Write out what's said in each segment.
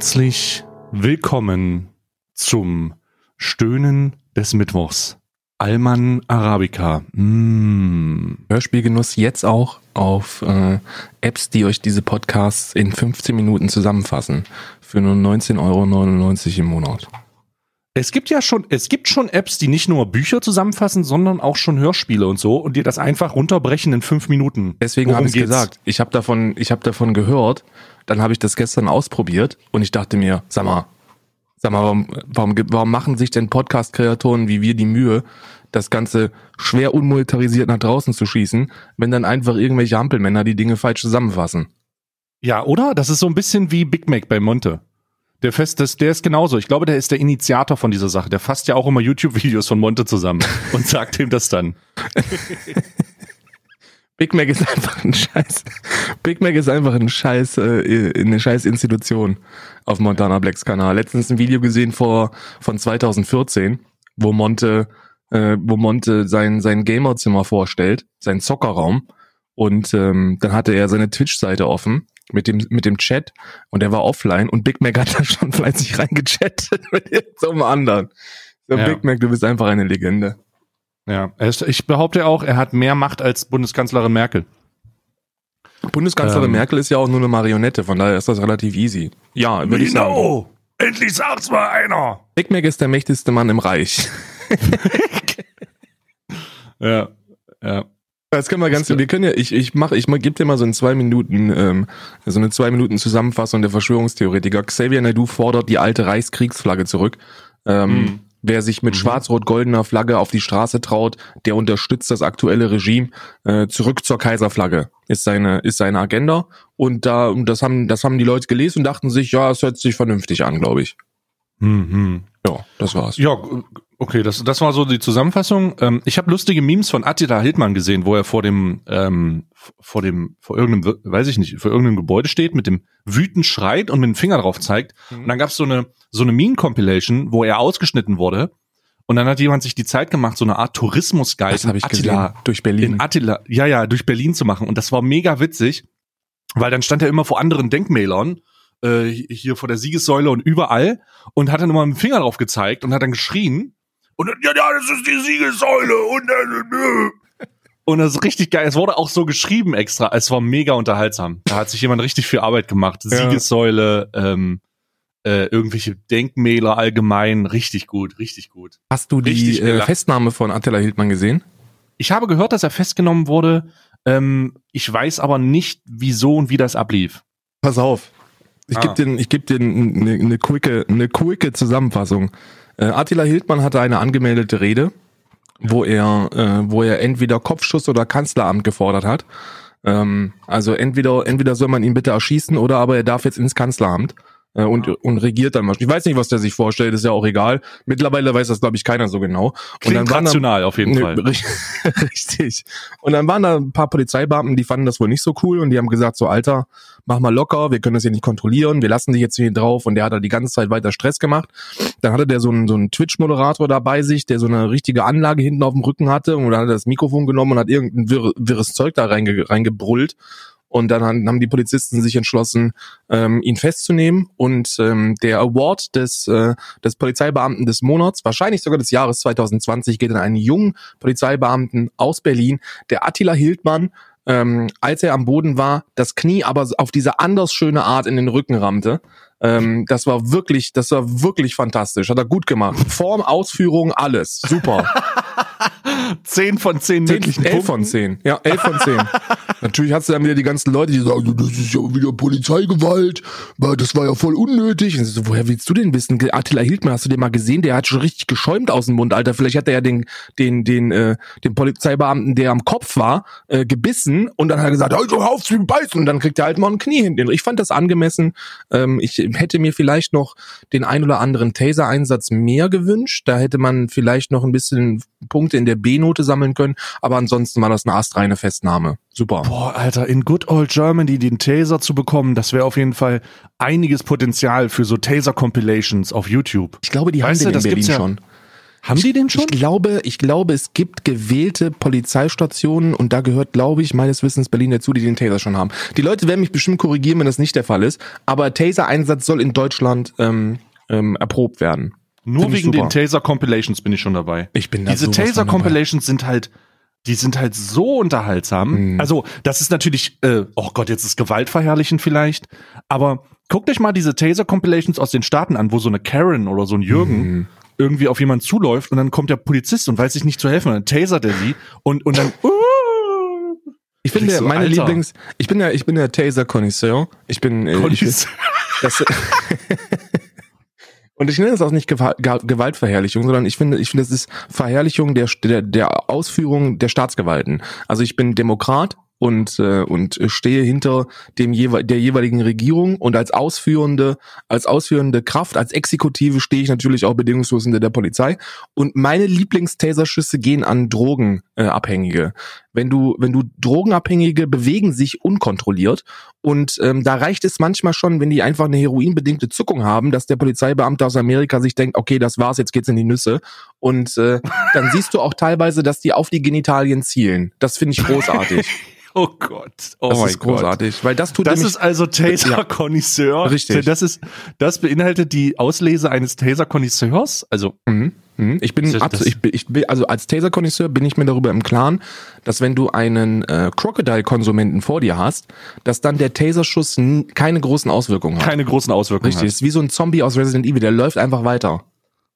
Herzlich willkommen zum Stöhnen des Mittwochs. Alman Arabica. Mm. Hörspielgenuss jetzt auch auf äh, Apps, die euch diese Podcasts in 15 Minuten zusammenfassen. Für nur 19,99 Euro im Monat. Es gibt ja schon, es gibt schon Apps, die nicht nur Bücher zusammenfassen, sondern auch schon Hörspiele und so und dir das einfach runterbrechen in fünf Minuten. Deswegen habe ich gesagt, ich habe davon, ich habe davon gehört, dann habe ich das gestern ausprobiert und ich dachte mir, sag mal, sag mal, warum, warum, warum machen sich denn Podcast-Kreatoren wie wir die Mühe, das Ganze schwer unmonetarisiert nach draußen zu schießen, wenn dann einfach irgendwelche Ampelmänner die Dinge falsch zusammenfassen? Ja, oder? Das ist so ein bisschen wie Big Mac bei Monte. Der fest, das, der ist genauso. Ich glaube, der ist der Initiator von dieser Sache. Der fasst ja auch immer YouTube-Videos von Monte zusammen und sagt ihm das dann. Big Mac ist einfach ein Scheiß. Big Mac ist einfach ein Scheiß, äh, eine Scheiß Institution auf Montana Blacks Kanal. Letztens ein Video gesehen vor von 2014, wo Monte, äh, wo Monte sein sein Gamerzimmer vorstellt, sein Zockerraum. Und ähm, dann hatte er seine Twitch-Seite offen mit dem, mit dem Chat und er war offline und Big Mac hat da schon fleißig reingechattet mit einem anderen. So, ja. Big Mac, du bist einfach eine Legende. Ja, ich behaupte auch, er hat mehr Macht als Bundeskanzlerin Merkel. Bundeskanzlerin ähm. Merkel ist ja auch nur eine Marionette, von daher ist das relativ easy. Ja, würde ich sagen. Endlich sagt's mal einer. Big Mac ist der mächtigste Mann im Reich. ja, ja. Das können wir ganz, wir können ja, ich, ich mach, ich gebe dir mal so in zwei Minuten, ähm, so eine zwei Minuten Zusammenfassung der Verschwörungstheoretiker. Xavier Naidu fordert die alte Reichskriegsflagge zurück. Ähm, mhm. Wer sich mit mhm. schwarz-rot-goldener Flagge auf die Straße traut, der unterstützt das aktuelle Regime. Äh, zurück zur Kaiserflagge ist seine, ist seine Agenda. Und da, das haben, das haben die Leute gelesen und dachten sich, ja, es hört sich vernünftig an, glaube ich. Mhm. Ja, das war's. Ja, Okay, das, das war so die Zusammenfassung. Ähm, ich habe lustige Memes von Attila Hildmann gesehen, wo er vor dem, ähm, vor dem, vor irgendeinem, weiß ich nicht, vor irgendeinem Gebäude steht, mit dem wütend schreit und mit dem Finger drauf zeigt. Mhm. Und dann gab's so eine, so eine Meme-Compilation, wo er ausgeschnitten wurde. Und dann hat jemand sich die Zeit gemacht, so eine Art Tourismusguide das hab ich Attila gesehen. durch Berlin. In Attila, ja, ja, durch Berlin zu machen. Und das war mega witzig, weil dann stand er immer vor anderen Denkmälern äh, hier vor der Siegessäule und überall und hat dann immer mit dem Finger drauf gezeigt und hat dann geschrien und dann, ja, ja, das ist die Siegessäule und äh, und das ist richtig geil. Es wurde auch so geschrieben extra. Es war mega unterhaltsam. Da hat sich jemand richtig viel Arbeit gemacht. Ja. Siegessäule, ähm, äh, irgendwelche Denkmäler allgemein. Richtig gut, richtig gut. Hast du die äh, Festnahme von Attila Hildmann gesehen? Ich habe gehört, dass er festgenommen wurde. Ähm, ich weiß aber nicht, wieso und wie das ablief. Pass auf. Ich ah. gebe dir, ich geb dir eine, eine, quicke, eine quicke Zusammenfassung. Äh, Attila Hildmann hatte eine angemeldete Rede, wo er, äh, wo er entweder Kopfschuss oder Kanzleramt gefordert hat. Ähm, also entweder, entweder soll man ihn bitte erschießen oder aber er darf jetzt ins Kanzleramt äh, und, und regiert dann mal. Ich weiß nicht, was der sich vorstellt, ist ja auch egal. Mittlerweile weiß das, glaube ich, keiner so genau. Klingt und dann rational da, auf jeden ne, Fall. Richtig. Und dann waren da ein paar Polizeibeamten, die fanden das wohl nicht so cool und die haben gesagt, so Alter, mach mal locker, wir können das hier nicht kontrollieren, wir lassen dich jetzt hier drauf und der hat da die ganze Zeit weiter Stress gemacht. Dann hatte der so einen, so einen Twitch-Moderator da bei sich, der so eine richtige Anlage hinten auf dem Rücken hatte und dann hat er das Mikrofon genommen und hat irgendein wirr, wirres Zeug da reinge, reingebrüllt und dann haben die Polizisten sich entschlossen, ähm, ihn festzunehmen. Und ähm, der Award des, äh, des Polizeibeamten des Monats, wahrscheinlich sogar des Jahres 2020, geht an einen jungen Polizeibeamten aus Berlin, der Attila Hildmann, ähm, als er am Boden war, das Knie aber auf diese anders schöne Art in den Rücken rammte. Ähm, das war wirklich, das war wirklich fantastisch. Hat er gut gemacht. Form, Ausführung, alles. Super. zehn von zehn möglichen Elf von zehn. Ja, elf von zehn. Natürlich hast du dann wieder die ganzen Leute, die sagen, das ist ja wieder Polizeigewalt, das war ja voll unnötig. Und so, woher willst du denn wissen? Attila Hildmann, hast du den mal gesehen? Der hat schon richtig geschäumt aus dem Mund, Alter. Vielleicht hat er ja den, den, den, äh, den Polizeibeamten, der am Kopf war, äh, gebissen und dann hat er gesagt, also auf zu beißen. Und dann kriegt er halt mal ein Knie hinten. Ich fand das angemessen. Ähm, ich hätte mir vielleicht noch den ein oder anderen Taser-Einsatz mehr gewünscht. Da hätte man vielleicht noch ein bisschen Punkte in der B-Note sammeln können, aber ansonsten war das eine astreine Festnahme. Super. Boah, Alter, in Good Old Germany den Taser zu bekommen, das wäre auf jeden Fall einiges Potenzial für so Taser-Compilations auf YouTube. Ich glaube, die weißt haben den in Berlin ja, schon. Haben die den schon? Ich glaube, ich glaube, es gibt gewählte Polizeistationen und da gehört, glaube ich, meines Wissens Berlin dazu, die den Taser schon haben. Die Leute werden mich bestimmt korrigieren, wenn das nicht der Fall ist, aber Taser-Einsatz soll in Deutschland ähm, ähm, erprobt werden. Nur wegen den. Taser Compilations bin ich schon dabei. Ich bin da Diese Taser. Compilations sind halt, die sind halt so unterhaltsam. Mhm. Also, das ist natürlich, äh, oh Gott, jetzt ist Gewaltverherrlichen vielleicht. Aber guckt euch mal diese Taser Compilations aus den Staaten an, wo so eine Karen oder so ein Jürgen Mhm. irgendwie auf jemanden zuläuft und dann kommt der Polizist und weiß sich nicht zu helfen und dann tasert er sie und, und dann, uh, Ich finde, so, meine Alter. Lieblings, ich bin der, ich bin der Taser-Connoisseur. Ich bin, äh, ich, Connoisseur. das, und ich nenne das auch nicht Gewalt, Gewaltverherrlichung, sondern ich finde, ich finde, es ist Verherrlichung der, der, der Ausführung der Staatsgewalten. Also ich bin Demokrat und äh, und stehe hinter dem jewe der jeweiligen Regierung und als ausführende als ausführende Kraft als Exekutive stehe ich natürlich auch bedingungslos hinter der Polizei und meine Lieblingstaserschüsse gehen an Drogenabhängige. Äh, Abhängige. wenn du wenn du Drogenabhängige bewegen sich unkontrolliert und ähm, da reicht es manchmal schon, wenn die einfach eine heroinbedingte Zuckung haben, dass der Polizeibeamte aus Amerika sich denkt, okay, das war's, jetzt geht's in die Nüsse und äh, dann siehst du auch teilweise, dass die auf die Genitalien zielen. Das finde ich großartig. oh Gott, oh Das ist großartig, weil das tut Das nämlich ist also Taser Connoisseur. Richtig. Das ist, das beinhaltet die Auslese eines Taser Connoisseurs. Also, Mhm. Mhm. Ich bin, Das- ich bin, ich bin, also als Taser-Konnoisseur bin ich mir darüber im Klaren, dass wenn du einen äh, Crocodile-Konsumenten vor dir hast, dass dann der Taserschuss keine großen Auswirkungen hat. keine großen Auswirkungen Richtig, ist wie so ein Zombie aus Resident Evil, der läuft einfach weiter.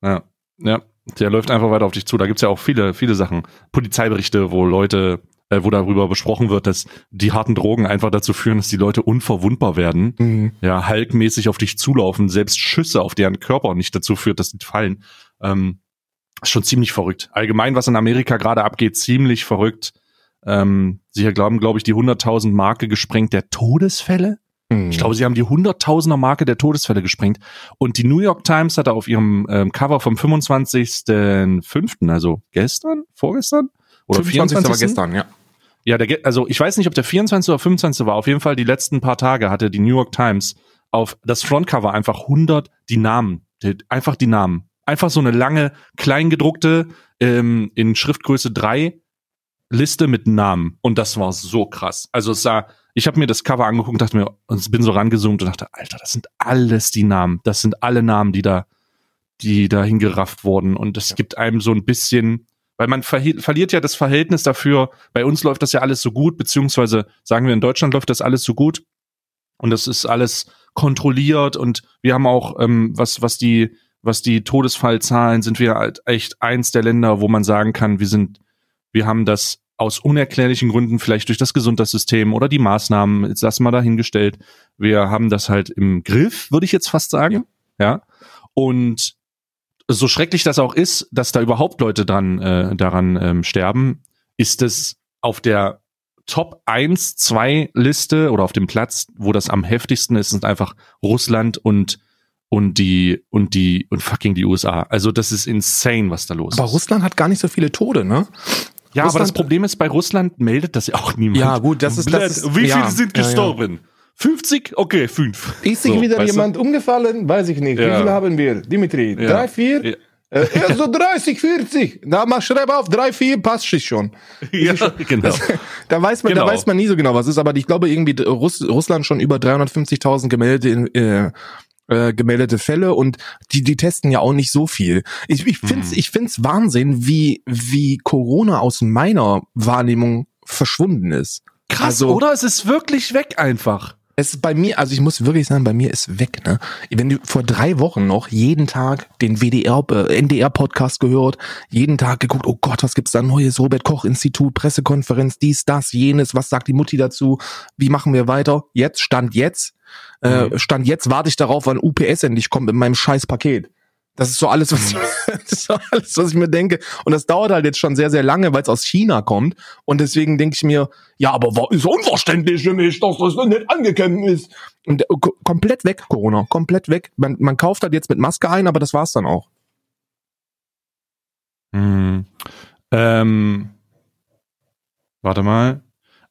hat. Ja. ja. Der läuft einfach weiter auf dich zu. Da gibt's ja auch viele, viele Sachen. Polizeiberichte, wo Leute, äh, wo darüber besprochen wird, dass die harten Drogen einfach dazu führen, dass die Leute unverwundbar werden. Mhm. Ja, halkmäßig auf dich zulaufen, selbst Schüsse auf deren Körper nicht dazu führt, dass die fallen. Ähm, schon ziemlich verrückt. Allgemein, was in Amerika gerade abgeht, ziemlich verrückt. Ähm, sie glauben, glaube ich, die 100.000 Marke gesprengt der Todesfälle. Mhm. Ich glaube, sie haben die Hunderttausender Marke der Todesfälle gesprengt. Und die New York Times hatte auf ihrem ähm, Cover vom 25.05., also gestern, vorgestern? Oder 25. war gestern, ja. Ja, der, also ich weiß nicht, ob der 24. oder 25. war. Auf jeden Fall die letzten paar Tage hatte die New York Times auf das Frontcover einfach 100 die Namen. Die, einfach die Namen. Einfach so eine lange, kleingedruckte, ähm, in Schriftgröße 3 Liste mit Namen. Und das war so krass. Also es sah, ich habe mir das Cover angeguckt und dachte mir, und bin so rangezoomt und dachte, Alter, das sind alles die Namen. Das sind alle Namen, die da, die da hingerafft wurden. Und es gibt einem so ein bisschen, weil man verhi- verliert ja das Verhältnis dafür. Bei uns läuft das ja alles so gut, beziehungsweise sagen wir in Deutschland läuft das alles so gut. Und das ist alles kontrolliert und wir haben auch, ähm, was, was die, was die Todesfallzahlen sind wir halt echt eins der Länder, wo man sagen kann, wir sind, wir haben das aus unerklärlichen Gründen, vielleicht durch das Gesundheitssystem oder die Maßnahmen, jetzt lassen wir dahingestellt. Wir haben das halt im Griff, würde ich jetzt fast sagen. Ja. Und so schrecklich das auch ist, dass da überhaupt Leute dran, äh, daran ähm, sterben, ist es auf der Top 1, 2 Liste oder auf dem Platz, wo das am heftigsten ist, sind einfach Russland und und die und die und fucking die USA. Also das ist insane, was da los Aber ist. Russland hat gar nicht so viele Tode, ne? Ja, aber das Russland- Problem ist, bei Russland meldet das ja auch niemand. Ja, gut, das ist- das ist- Wie viele ja, sind ja, ja. gestorben? 50? Okay, 5. Ist sich So, wieder weißt du? jemand umgefallen? Weiß ich nicht. Ja. Wie viele haben wir? Dimitri, Ja. drei, vier? Ja. Äh, ja, so 30, 40. Da mach, schreib auf, drei, vier, passt sich schon. Ja, genau. Da weiß man, Genau. da weiß man nie so genau, was ist, aber ich glaube irgendwie Russ, Russland schon über 350.000 gemeldete in, äh, äh, gemeldete Fälle und die die testen ja auch nicht so viel. Ich ich find's Mhm. ich find's Wahnsinn, wie wie Corona aus meiner Wahrnehmung verschwunden ist. Krass, Also- oder? Es ist wirklich weg einfach. Es ist bei mir, also ich muss wirklich sagen, bei mir ist weg, ne? Wenn du vor drei Wochen noch jeden Tag den WDR, äh, NDR-Podcast gehört, jeden Tag geguckt, oh Gott, was gibt's da Neues? Robert-Koch-Institut, Pressekonferenz, dies, das, jenes, was sagt die Mutti dazu? Wie machen wir weiter? Jetzt, Stand jetzt, äh, Mhm. Stand jetzt warte ich darauf, wann UPS endlich kommt mit meinem scheiß Paket. Das ist so alles, was, Mhm. das ist so alles, was ich mir denke. Und das dauert halt jetzt schon sehr, sehr lange, weil es aus China kommt. Und deswegen denke ich mir, ja, aber wa- ist unverständlich für mich, dass das nicht angekommen ist. Und äh, ko- komplett weg, Corona, komplett weg. Man, man kauft halt jetzt mit Maske ein, aber das war's dann auch. Hm. Ähm, warte mal.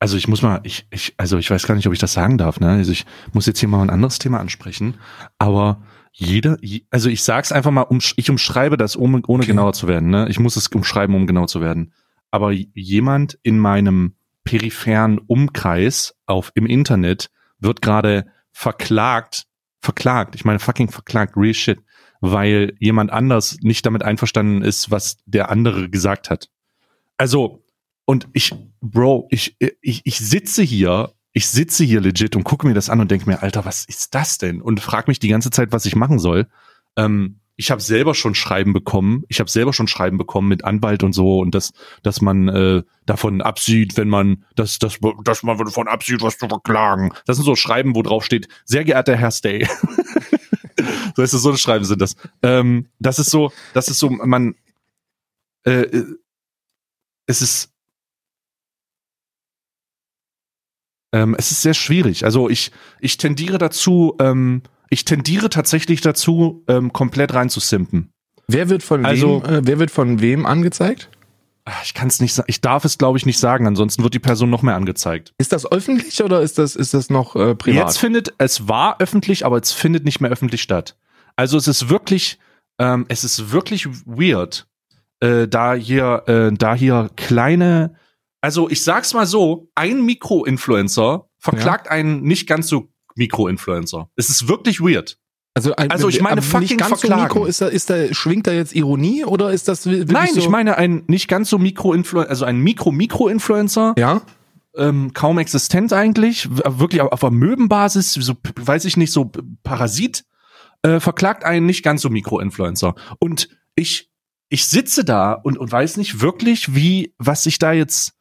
Also ich muss mal, ich, ich, also ich weiß gar nicht, ob ich das sagen darf, ne? Also ich muss jetzt hier mal ein anderes Thema ansprechen. Aber Jeder, je- also ich sag's einfach mal, um, ich umschreibe das, ohne, ohne Okay. genauer zu werden. Ne? Ich muss es umschreiben, um genau zu werden. Aber jemand in meinem peripheren Umkreis auf im Internet wird gerade verklagt, verklagt, ich meine fucking verklagt, real shit, weil jemand anders nicht damit einverstanden ist, was der andere gesagt hat. Also, und ich, Bro, ich, ich, ich sitze hier, ich sitze hier legit und gucke mir das an und denke mir, Alter, was ist das denn? Und frage mich die ganze Zeit, was ich machen soll. Ähm, ich habe selber schon Schreiben bekommen. Ich habe selber schon Schreiben bekommen mit Anwalt und so und dass, dass man äh, davon absieht, wenn man, dass, dass, dass man davon absieht, was zu verklagen. Das sind so Schreiben, wo drauf steht, sehr geehrter Herr Stay. so ist es, so Schreiben sind das. Ähm, das ist so, das ist so, man, äh, äh, es ist, ähm, es ist sehr schwierig. Also ich, ich tendiere dazu, ähm, ich tendiere tatsächlich dazu, ähm, komplett reinzusimpen. Wer wird von Also- wem, äh, wer wird von wem angezeigt? Ah, Ich kann es nicht sagen, ich darf es glaube ich nicht sagen, ansonsten wird die Person noch mehr angezeigt. Ist das öffentlich oder ist das, ist das noch äh, privat? Jetzt findet, es war öffentlich, aber es findet nicht mehr öffentlich statt. Also es ist wirklich, ähm, es ist wirklich weird, äh, da hier, äh, da hier kleine, also ich sag's mal so, ein Mikro-Influencer verklagt einen nicht ganz so Mikro-Influencer. Es ist wirklich weird. Also, ein, Also ich meine fucking nicht ganz so verklagen. Mikro, ist da, ist da, schwingt da jetzt Ironie oder ist das Nein, so? ich meine ein nicht ganz so Mikro-Influencer, also ein Mikro-Mikro-Influencer, ja, ähm, kaum existent eigentlich, wirklich auf, auf Amöbenbasis, so, weiß ich nicht, so Parasit, äh, verklagt einen nicht ganz so Mikro-Influencer. Und ich, ich sitze da und, und weiß nicht wirklich, wie, was ich da jetzt,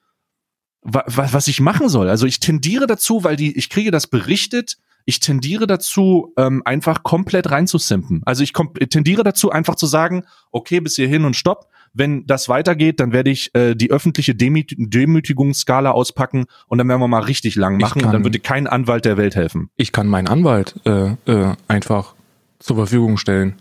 wa, wa, was ich machen soll. Also ich tendiere dazu, weil die, ich kriege das berichtet, ich tendiere dazu, ähm, einfach komplett reinzusimpen. Also ich tendiere dazu, einfach zu sagen, okay, bis hierhin und stopp. Wenn das weitergeht, dann werde ich äh, die öffentliche Demüt Demütigungsskala auspacken und dann werden wir mal richtig lang machen und kann- dann wird dir kein Anwalt der Welt helfen. ich kann meinen Anwalt äh, äh, einfach zur Verfügung stellen.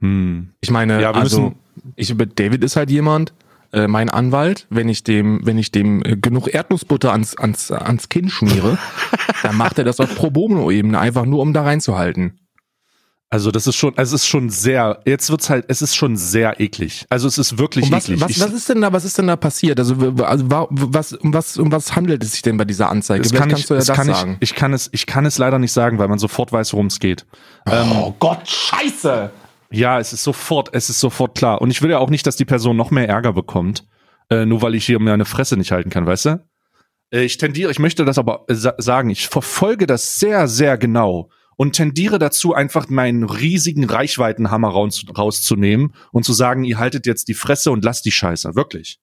Hm. Ich meine, Ja, also ich, David ist halt jemand, äh, mein Anwalt, wenn ich dem, wenn ich dem äh, genug Erdnussbutter ans, ans, ans Kinn schmiere, dann macht er das auf Pro Bono-Ebene, einfach nur um da reinzuhalten. Also das ist schon, es ist schon sehr, jetzt wird's halt, es ist schon sehr eklig. Also es ist wirklich Und was, eklig. was, was ist denn da, was ist denn da passiert? Also, also wa- was, um was, um was handelt es sich denn bei dieser Anzeige? das Vielleicht kann ich, kannst du ja das das kann sagen. ich, ich kann es, ich kann es leider nicht sagen, weil man sofort weiß, worum es geht. oh Gott, scheiße! Ja, es ist sofort, es ist sofort klar. Und ich will ja auch nicht, dass die Person noch mehr Ärger bekommt, äh, nur weil ich hier meine Fresse nicht halten kann, weißt du? Äh, ich tendiere, ich möchte das aber äh, sa sagen, ich verfolge das sehr, sehr genau und tendiere dazu, einfach meinen riesigen Reichweitenhammer raus, rauszunehmen und zu sagen, ihr haltet jetzt die Fresse und lasst die Scheiße, wirklich.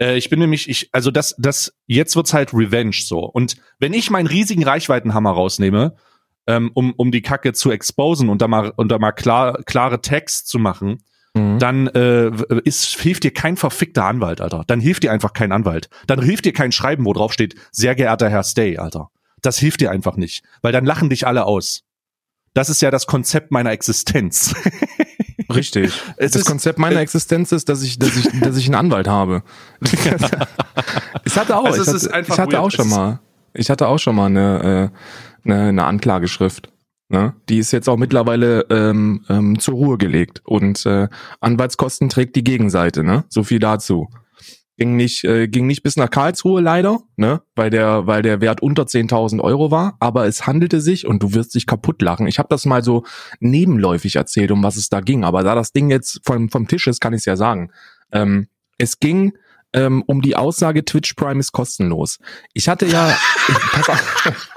Äh, ich bin nämlich, ich, also das, das, jetzt wird's halt Revenge so. Und wenn ich meinen riesigen Reichweitenhammer rausnehme, ähm, um, um die Kacke zu exposen und da mal, und da mal klar, klare Text zu machen, Mhm. dann äh, ist, hilft dir kein verfickter Anwalt, Alter. Dann hilft dir einfach kein Anwalt. Dann hilft dir kein Schreiben, wo drauf steht, sehr geehrter Herr Stay, Alter. Das hilft dir einfach nicht, weil dann lachen dich alle aus. Das ist ja das Konzept meiner Existenz. Richtig. Es das ist- Konzept meiner Existenz ist, dass ich, dass ich, dass ich einen Anwalt habe. ich hatte auch, Also es ich ist hatte, einfach ich hatte auch schon mal, ich hatte auch schon mal eine, äh, eine, eine Anklageschrift. Ne? Die ist jetzt auch mittlerweile ähm, ähm, zur Ruhe gelegt und äh, Anwaltskosten trägt die Gegenseite. Ne? So viel dazu. Ging nicht, äh, ging nicht bis nach Karlsruhe leider, ne, weil der, weil der Wert unter 10.000 Euro war. Aber es handelte sich und du wirst dich kaputt lachen. Ich habe das mal so nebenläufig erzählt, um was es da ging. Aber da das Ding jetzt vom, vom Tisch ist, kann ich es ja sagen. Ähm, es ging ähm, um die Aussage, Twitch Prime ist kostenlos. Ich hatte ja, pass auf,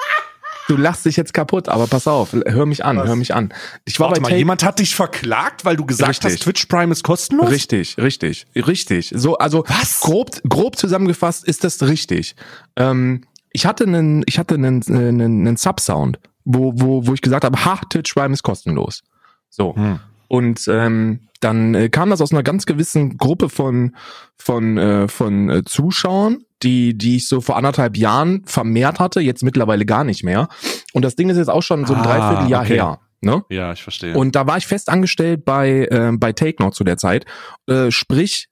du lachst dich jetzt kaputt, aber pass auf, hör mich an, Was? hör mich an. Ich war Warte bei mal, Take- jemand hat dich verklagt, weil du gesagt Richtig. hast, Twitch Prime ist kostenlos? Richtig, richtig, richtig. So, also Was? grob, grob zusammengefasst ist das richtig. Ähm, ich hatte einen, ich hatte einen, einen, einen Subsound, wo, wo, wo ich gesagt habe, ha, Twitch Prime ist kostenlos. So. Hm. Und ähm, dann äh, kam das aus einer ganz gewissen Gruppe von von äh, von äh, Zuschauern, die die ich so vor anderthalb Jahren vermehrt hatte, jetzt mittlerweile gar nicht mehr. Und das Ding ist jetzt auch schon so ein Ah, Dreivierteljahr okay. her. Ne? Ja, ich verstehe. Und da war ich fest angestellt bei, äh, bei Take noch zu der Zeit. Äh, sprich,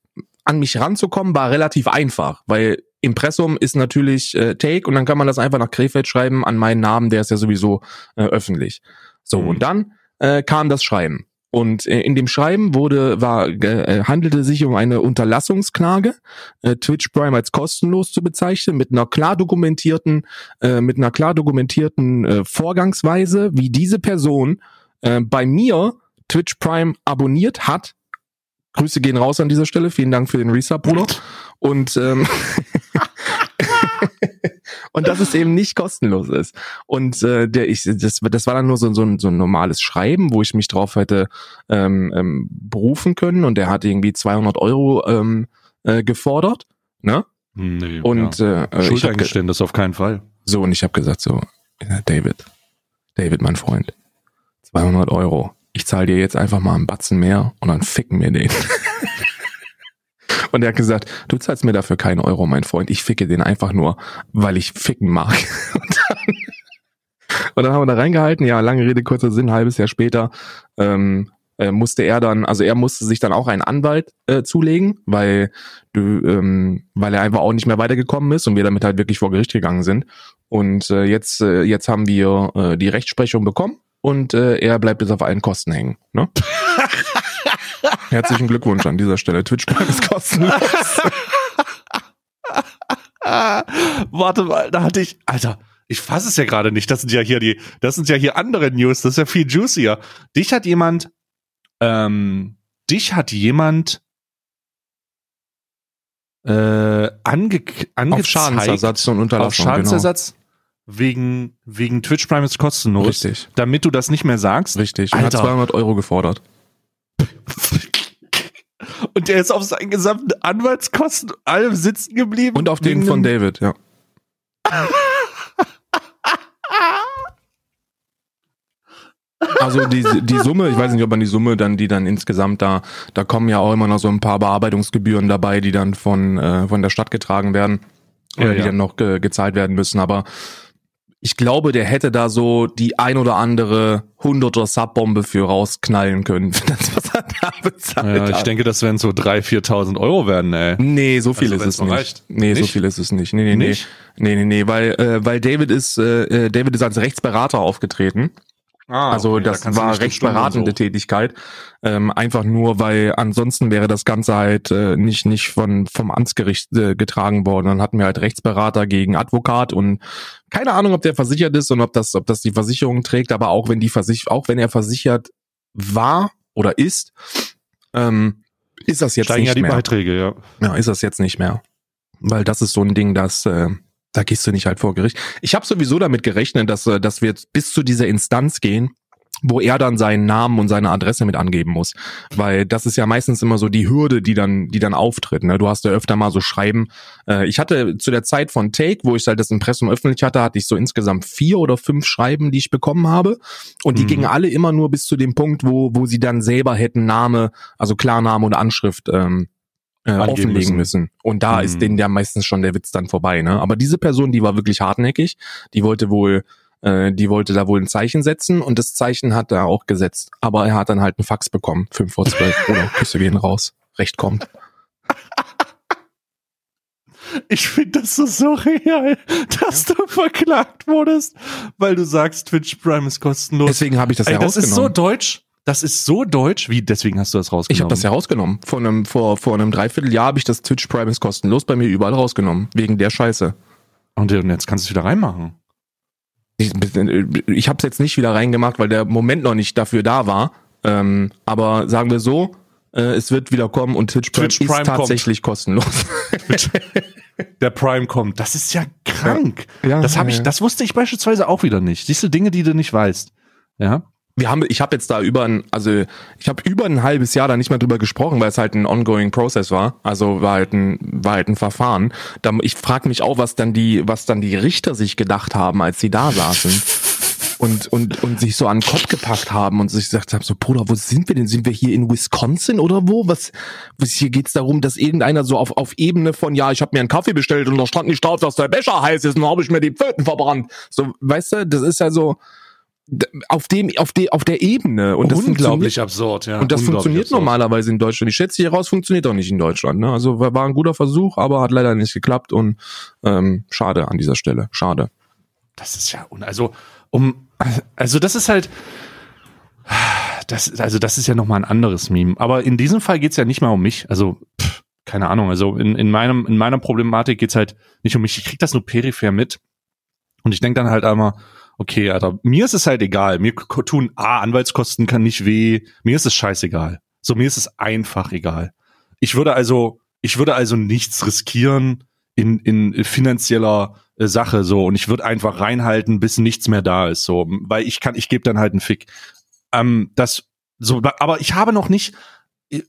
an mich ranzukommen war relativ einfach, weil Impressum ist natürlich äh, Take und dann kann man das einfach nach Krefeld schreiben an meinen Namen, der ist ja sowieso äh, öffentlich. So, Mhm. und dann äh, kam das Schreiben. Und äh, in dem Schreiben wurde, war, äh, handelte sich um eine Unterlassungsklage, äh, Twitch Prime als kostenlos zu bezeichnen, mit einer klar dokumentierten, äh, mit einer klar dokumentierten äh, Vorgangsweise, wie diese Person äh, bei mir Twitch Prime abonniert hat. Grüße gehen raus an dieser Stelle. Vielen Dank für den Resub, Bruder. Und ähm, und dass es eben nicht kostenlos ist. Und äh, der ich das, das war dann nur so, so, ein, so ein normales Schreiben, wo ich mich drauf hätte ähm, ähm, berufen können. Und der hat irgendwie 200 Euro ähm, äh, gefordert. Ne? Nee, Und ja. äh, ge- Schuldeingeständnis auf keinen Fall. so und ich habe gesagt so, ja, David, David, mein Freund, 200 Euro. Ich zahle dir jetzt einfach mal einen Batzen mehr und dann ficken wir den. Und er hat gesagt, du zahlst mir dafür keinen Euro, mein Freund. Ich ficke den einfach nur, weil ich ficken mag. Und dann, und dann haben wir da reingehalten. Ja, lange Rede, kurzer Sinn, halbes Jahr später ähm, äh, musste er dann, also er musste sich dann auch einen Anwalt äh, zulegen, weil du, ähm, weil er einfach auch nicht mehr weitergekommen ist und wir damit halt wirklich vor Gericht gegangen sind. Und äh, jetzt, äh, jetzt haben wir äh, die Rechtsprechung bekommen und äh, er bleibt jetzt auf allen Kosten hängen. Ne? Herzlichen Glückwunsch an dieser Stelle. Twitch Prime ist kostenlos. Warte mal, da hatte ich, Alter, ich fasse es ja gerade nicht. Das sind ja hier die, das sind ja hier andere News. Das ist ja viel juicier. Dich hat jemand, ähm, dich hat jemand äh, ange, angezeigt Auf Schadensersatz und auf Unterlassung. Schadensersatz wegen wegen Twitch Prime ist Genau. kostenlos, Richtig, damit du das nicht mehr sagst. richtig. Und hat Alter. 200 Euro gefordert. Und der ist auf seinen gesamten Anwaltskosten allem sitzen geblieben. Und auf den von David, ja. Also die, die Summe, ich weiß nicht, ob man die Summe dann, die dann insgesamt da, da kommen ja auch immer noch so ein paar Bearbeitungsgebühren dabei, die dann von, äh, von der Stadt getragen werden, Ja, oder die ja. dann noch ge gezahlt werden müssen. Aber ich glaube, der hätte da so die ein oder andere hunderter Subbombe für rausknallen können, das, was er da bezahlt Ja, ich hat. denke, das werden so 3.000, 4.000 Euro werden, ey. Nee, so viel Also, ist es nicht. reicht. Nee, so Nicht? viel ist es nicht. Nee, nee, nee. Nicht? Nee, nee, nee, weil, äh, weil David ist, äh, äh, David ist als Rechtsberater aufgetreten. Ah, also okay, da das du war nicht rechtsberatende Stunden Tätigkeit. Ähm, einfach nur, weil ansonsten wäre das Ganze halt äh, nicht, nicht von, vom Amtsgericht äh, getragen worden. Dann hatten wir halt Rechtsberater gegen Advokat und keine Ahnung, ob der versichert ist und ob das, ob das die Versicherung trägt, aber auch wenn die Versich auch wenn er versichert war oder ist, ähm, ist das So. jetzt Steigen nicht ja die mehr. Beiträge, ja. Ja, ist das jetzt nicht mehr. Weil das ist so ein Ding, das äh, da gehst du nicht halt vor Gericht. Ich habe sowieso damit gerechnet, dass, äh, dass wir jetzt bis zu dieser Instanz gehen, wo er dann seinen Namen und seine Adresse mit angeben muss. Weil das ist ja meistens immer so die Hürde, die dann, die dann auftritt. Ne? Du hast ja öfter mal so Schreiben. Äh, ich hatte zu der Zeit von Take, wo ich halt das Impressum öffentlich hatte, hatte ich so insgesamt vier oder fünf Schreiben, die ich bekommen habe. Und die Mhm. gingen alle immer nur bis zu dem Punkt, wo, wo sie dann selber hätten Name, also Klarname und Anschrift ähm, äh, offenlegen müssen. müssen. Und da Mhm. ist denen ja meistens schon der Witz dann vorbei. Ne? Aber diese Person, die war wirklich hartnäckig, die wollte wohl, äh, die wollte da wohl ein Zeichen setzen und das Zeichen hat er auch gesetzt. Aber er hat dann halt einen Fax bekommen, fünf vor zwölf. Oder Küsse gehen raus. Recht kommt. Ich finde das so surreal, dass du verklagt wurdest, weil du sagst, Twitch Prime ist kostenlos. Deswegen habe ich das Ey, ja das ist so deutsch. Das ist so deutsch. Wie, deswegen hast du das rausgenommen? ich habe das ja rausgenommen. Vor einem, vor, vor einem Dreivierteljahr habe ich das Twitch Prime ist kostenlos bei mir überall rausgenommen. Wegen der Scheiße. Und jetzt kannst du es wieder reinmachen. Ich, ich habe es jetzt nicht wieder reingemacht, weil der Moment noch nicht dafür da war. Ähm, aber sagen wir so, äh, es wird wieder kommen und Twitch Prime, Twitch Prime ist tatsächlich kostenlos. Der Prime kommt. Das ist ja krank. Ja, das habe ja, ich, das wusste ich beispielsweise auch wieder nicht. Siehst du Dinge, die du nicht weißt. Ja. Wir haben, ich habe jetzt da über ein, also ich habe über ein halbes Jahr da nicht mehr drüber gesprochen, weil es halt ein ongoing Process war. Also war halt ein, war halt ein Verfahren. Da, ich frage mich auch, was dann die, was dann die Richter sich gedacht haben, als sie da saßen. Und, und, und sich so an den Kopf gepackt haben und sich gesagt haben, so, Bruder, wo sind wir denn? Sind wir hier in Wisconsin oder wo? Was, was hier geht's darum, dass irgendeiner so auf, auf Ebene von, ja, ich habe mir einen Kaffee bestellt und da stand nicht drauf, dass der Becher heiß ist und habe ich mir die Pfoten verbrannt. So, weißt du, das ist ja so, auf dem, auf de, auf der Ebene. Und das Unglaublich absurd, ja. und das funktioniert absurd. normalerweise in Deutschland. Ich schätze hier raus, funktioniert auch nicht in Deutschland. Ne? Also war, ein guter Versuch, aber hat leider nicht geklappt und ähm, schade an dieser Stelle. Schade. Das ist ja, un also, um, also das ist halt, Das, also das ist ja nochmal ein anderes Meme. Aber in diesem Fall geht's ja nicht mal um mich. Also, pff, keine Ahnung. Also in, in, meinem, in meiner Problematik geht's halt nicht um mich. Ich krieg das nur peripher mit. Und ich denk dann halt einmal, okay, Alter, mir ist es halt egal. Mir tun A, Anwaltskosten kann nicht weh. Mir ist es scheißegal. So, mir ist es einfach egal. Ich würde also, ich würde also nichts riskieren in, in finanzieller äh, Sache so und ich würde einfach reinhalten, bis nichts mehr da ist so, weil ich kann, ich gebe dann halt einen Fick. Ähm, das so, aber ich habe noch nicht äh,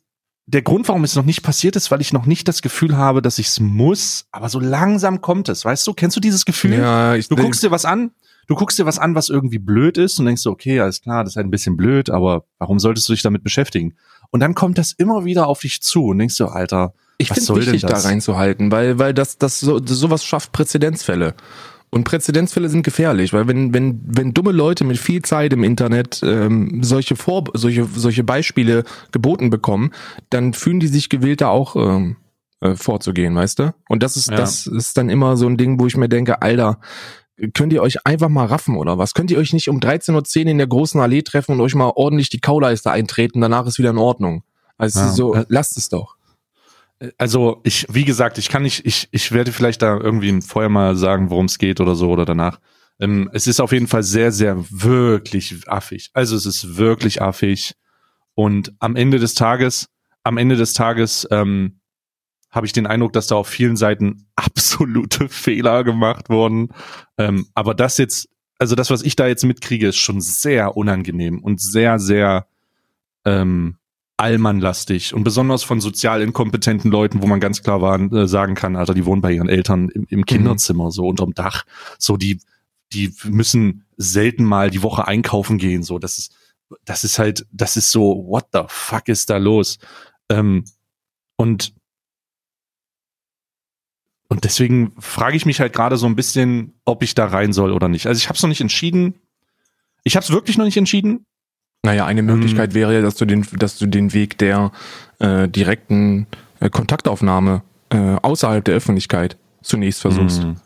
der Grund, warum es noch nicht passiert ist, weil ich noch nicht das Gefühl habe, dass ich es muss, aber so langsam kommt es, weißt du? Kennst du dieses Gefühl? Ja, ich du guckst dir was an, du guckst dir was an, was irgendwie blöd ist und denkst so, okay, alles klar, das ist halt ein bisschen blöd, aber warum solltest du dich damit beschäftigen? Und dann kommt das immer wieder auf dich zu und denkst so, Alter, ich was finde soll wichtig, denn das? da reinzuhalten, weil, weil das, das so, sowas schafft Präzedenzfälle. Und Präzedenzfälle sind gefährlich, weil wenn, wenn, wenn dumme Leute mit viel Zeit im Internet ähm, solche, Vor solche, solche Beispiele geboten bekommen, dann fühlen die sich gewillt, da auch ähm, äh, vorzugehen, weißt du? Und das ist, Ja. das ist dann immer so ein Ding, wo ich mir denke, Alter, könnt ihr euch einfach mal raffen oder was? Könnt ihr euch nicht um 13.10 Uhr in der großen Allee treffen und euch mal ordentlich die Kauleiste eintreten, danach ist wieder in Ordnung. Also Ja. so, Ä- lasst es doch. Also ich, wie gesagt, ich kann nicht, ich, ich werde vielleicht da irgendwie vorher mal sagen, worum es geht oder so oder danach. Ähm, es ist auf jeden Fall sehr, sehr wirklich affig. Also es ist wirklich affig. Und am Ende des Tages, am Ende des Tages ähm, habe ich den Eindruck, dass da auf vielen Seiten absolute Fehler gemacht wurden. Ähm, aber das jetzt, also das, was ich da jetzt mitkriege, ist schon sehr unangenehm und sehr, sehr ähm, allmannlastig und besonders von sozial inkompetenten Leuten, wo man ganz klar war, äh, sagen kann, Alter, die wohnen bei ihren Eltern im, im Kinderzimmer, so unterm Dach, so die, die müssen selten mal die Woche einkaufen gehen, so das ist, das ist halt, das ist so, what the fuck ist da los? Ähm, und und deswegen frage ich mich halt gerade so ein bisschen, ob ich da rein soll oder nicht. Also ich habe es noch nicht entschieden. Ich habe es wirklich noch nicht entschieden. Naja, eine Möglichkeit wäre ja, dass du den, dass du den Weg der äh, direkten äh, Kontaktaufnahme äh, außerhalb der Öffentlichkeit zunächst versuchst. Hm.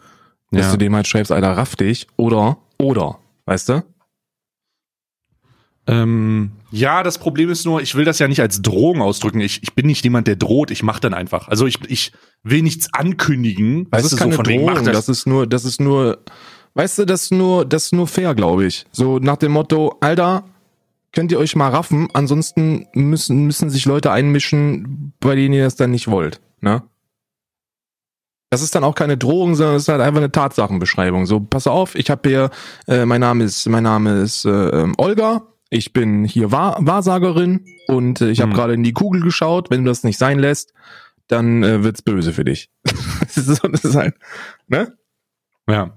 Dass Ja. du dem halt schreibst, Alter, raff dich oder, oder, weißt du? Ähm, ja, das Problem ist nur, ich will das ja nicht als Drohung ausdrücken. Ich, ich bin nicht jemand, der droht. Ich mache dann einfach. Also ich, ich will nichts ankündigen. Das weißt ist du, keine so von wegen, Drohung, mach das. ist nur, das ist nur, weißt du, das ist nur, das ist nur fair, glaube ich. So nach dem Motto, Alter, könnt ihr euch mal raffen, ansonsten müssen, müssen sich Leute einmischen, bei denen ihr das dann nicht wollt, ne? Das ist dann auch keine Drohung, sondern es ist halt einfach eine Tatsachenbeschreibung. So, pass auf, ich habe hier, äh, mein Name ist, mein Name ist äh, ähm, Olga, ich bin hier Wahr Wahrsagerin und äh, ich habe Hm. gerade in die Kugel geschaut. Wenn du das nicht sein lässt, dann äh, wird's böse für dich. das ist das ist halt, ne? Ja.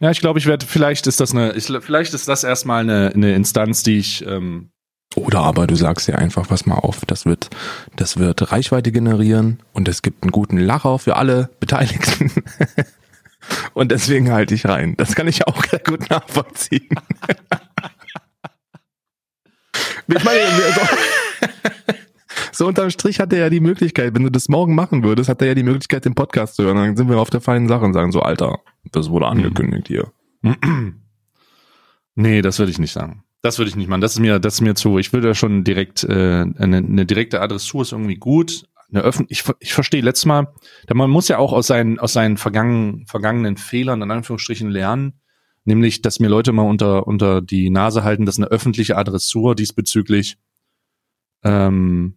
Ja, ich glaube, ich werde, vielleicht ist das eine, ich, vielleicht ist das erstmal eine, eine Instanz, die ich, ähm, Oder aber du sagst dir einfach, pass mal auf, das wird, das wird Reichweite generieren und es gibt einen guten Lacher für alle Beteiligten. und deswegen halte ich rein. Das kann ich auch gut nachvollziehen. ich meine, so, so unterm Strich hat er ja die Möglichkeit, wenn du das morgen machen würdest, hat er ja die Möglichkeit, den Podcast zu hören. Dann sind wir auf der feinen Sache und sagen so, Alter, das wurde angekündigt hier. nee, das würde ich nicht sagen. Das würde ich nicht machen. Das ist mir, das ist mir zu. Ich würde ja schon direkt äh, eine, eine direkte Adressur ist irgendwie gut. Eine Öffn ich, ver- ich verstehe letztes Mal, da man muss ja auch aus seinen aus seinen vergangenen vergangenen Fehlern in Anführungsstrichen lernen, nämlich dass mir Leute mal unter unter die Nase halten, dass eine öffentliche Adressur diesbezüglich ähm,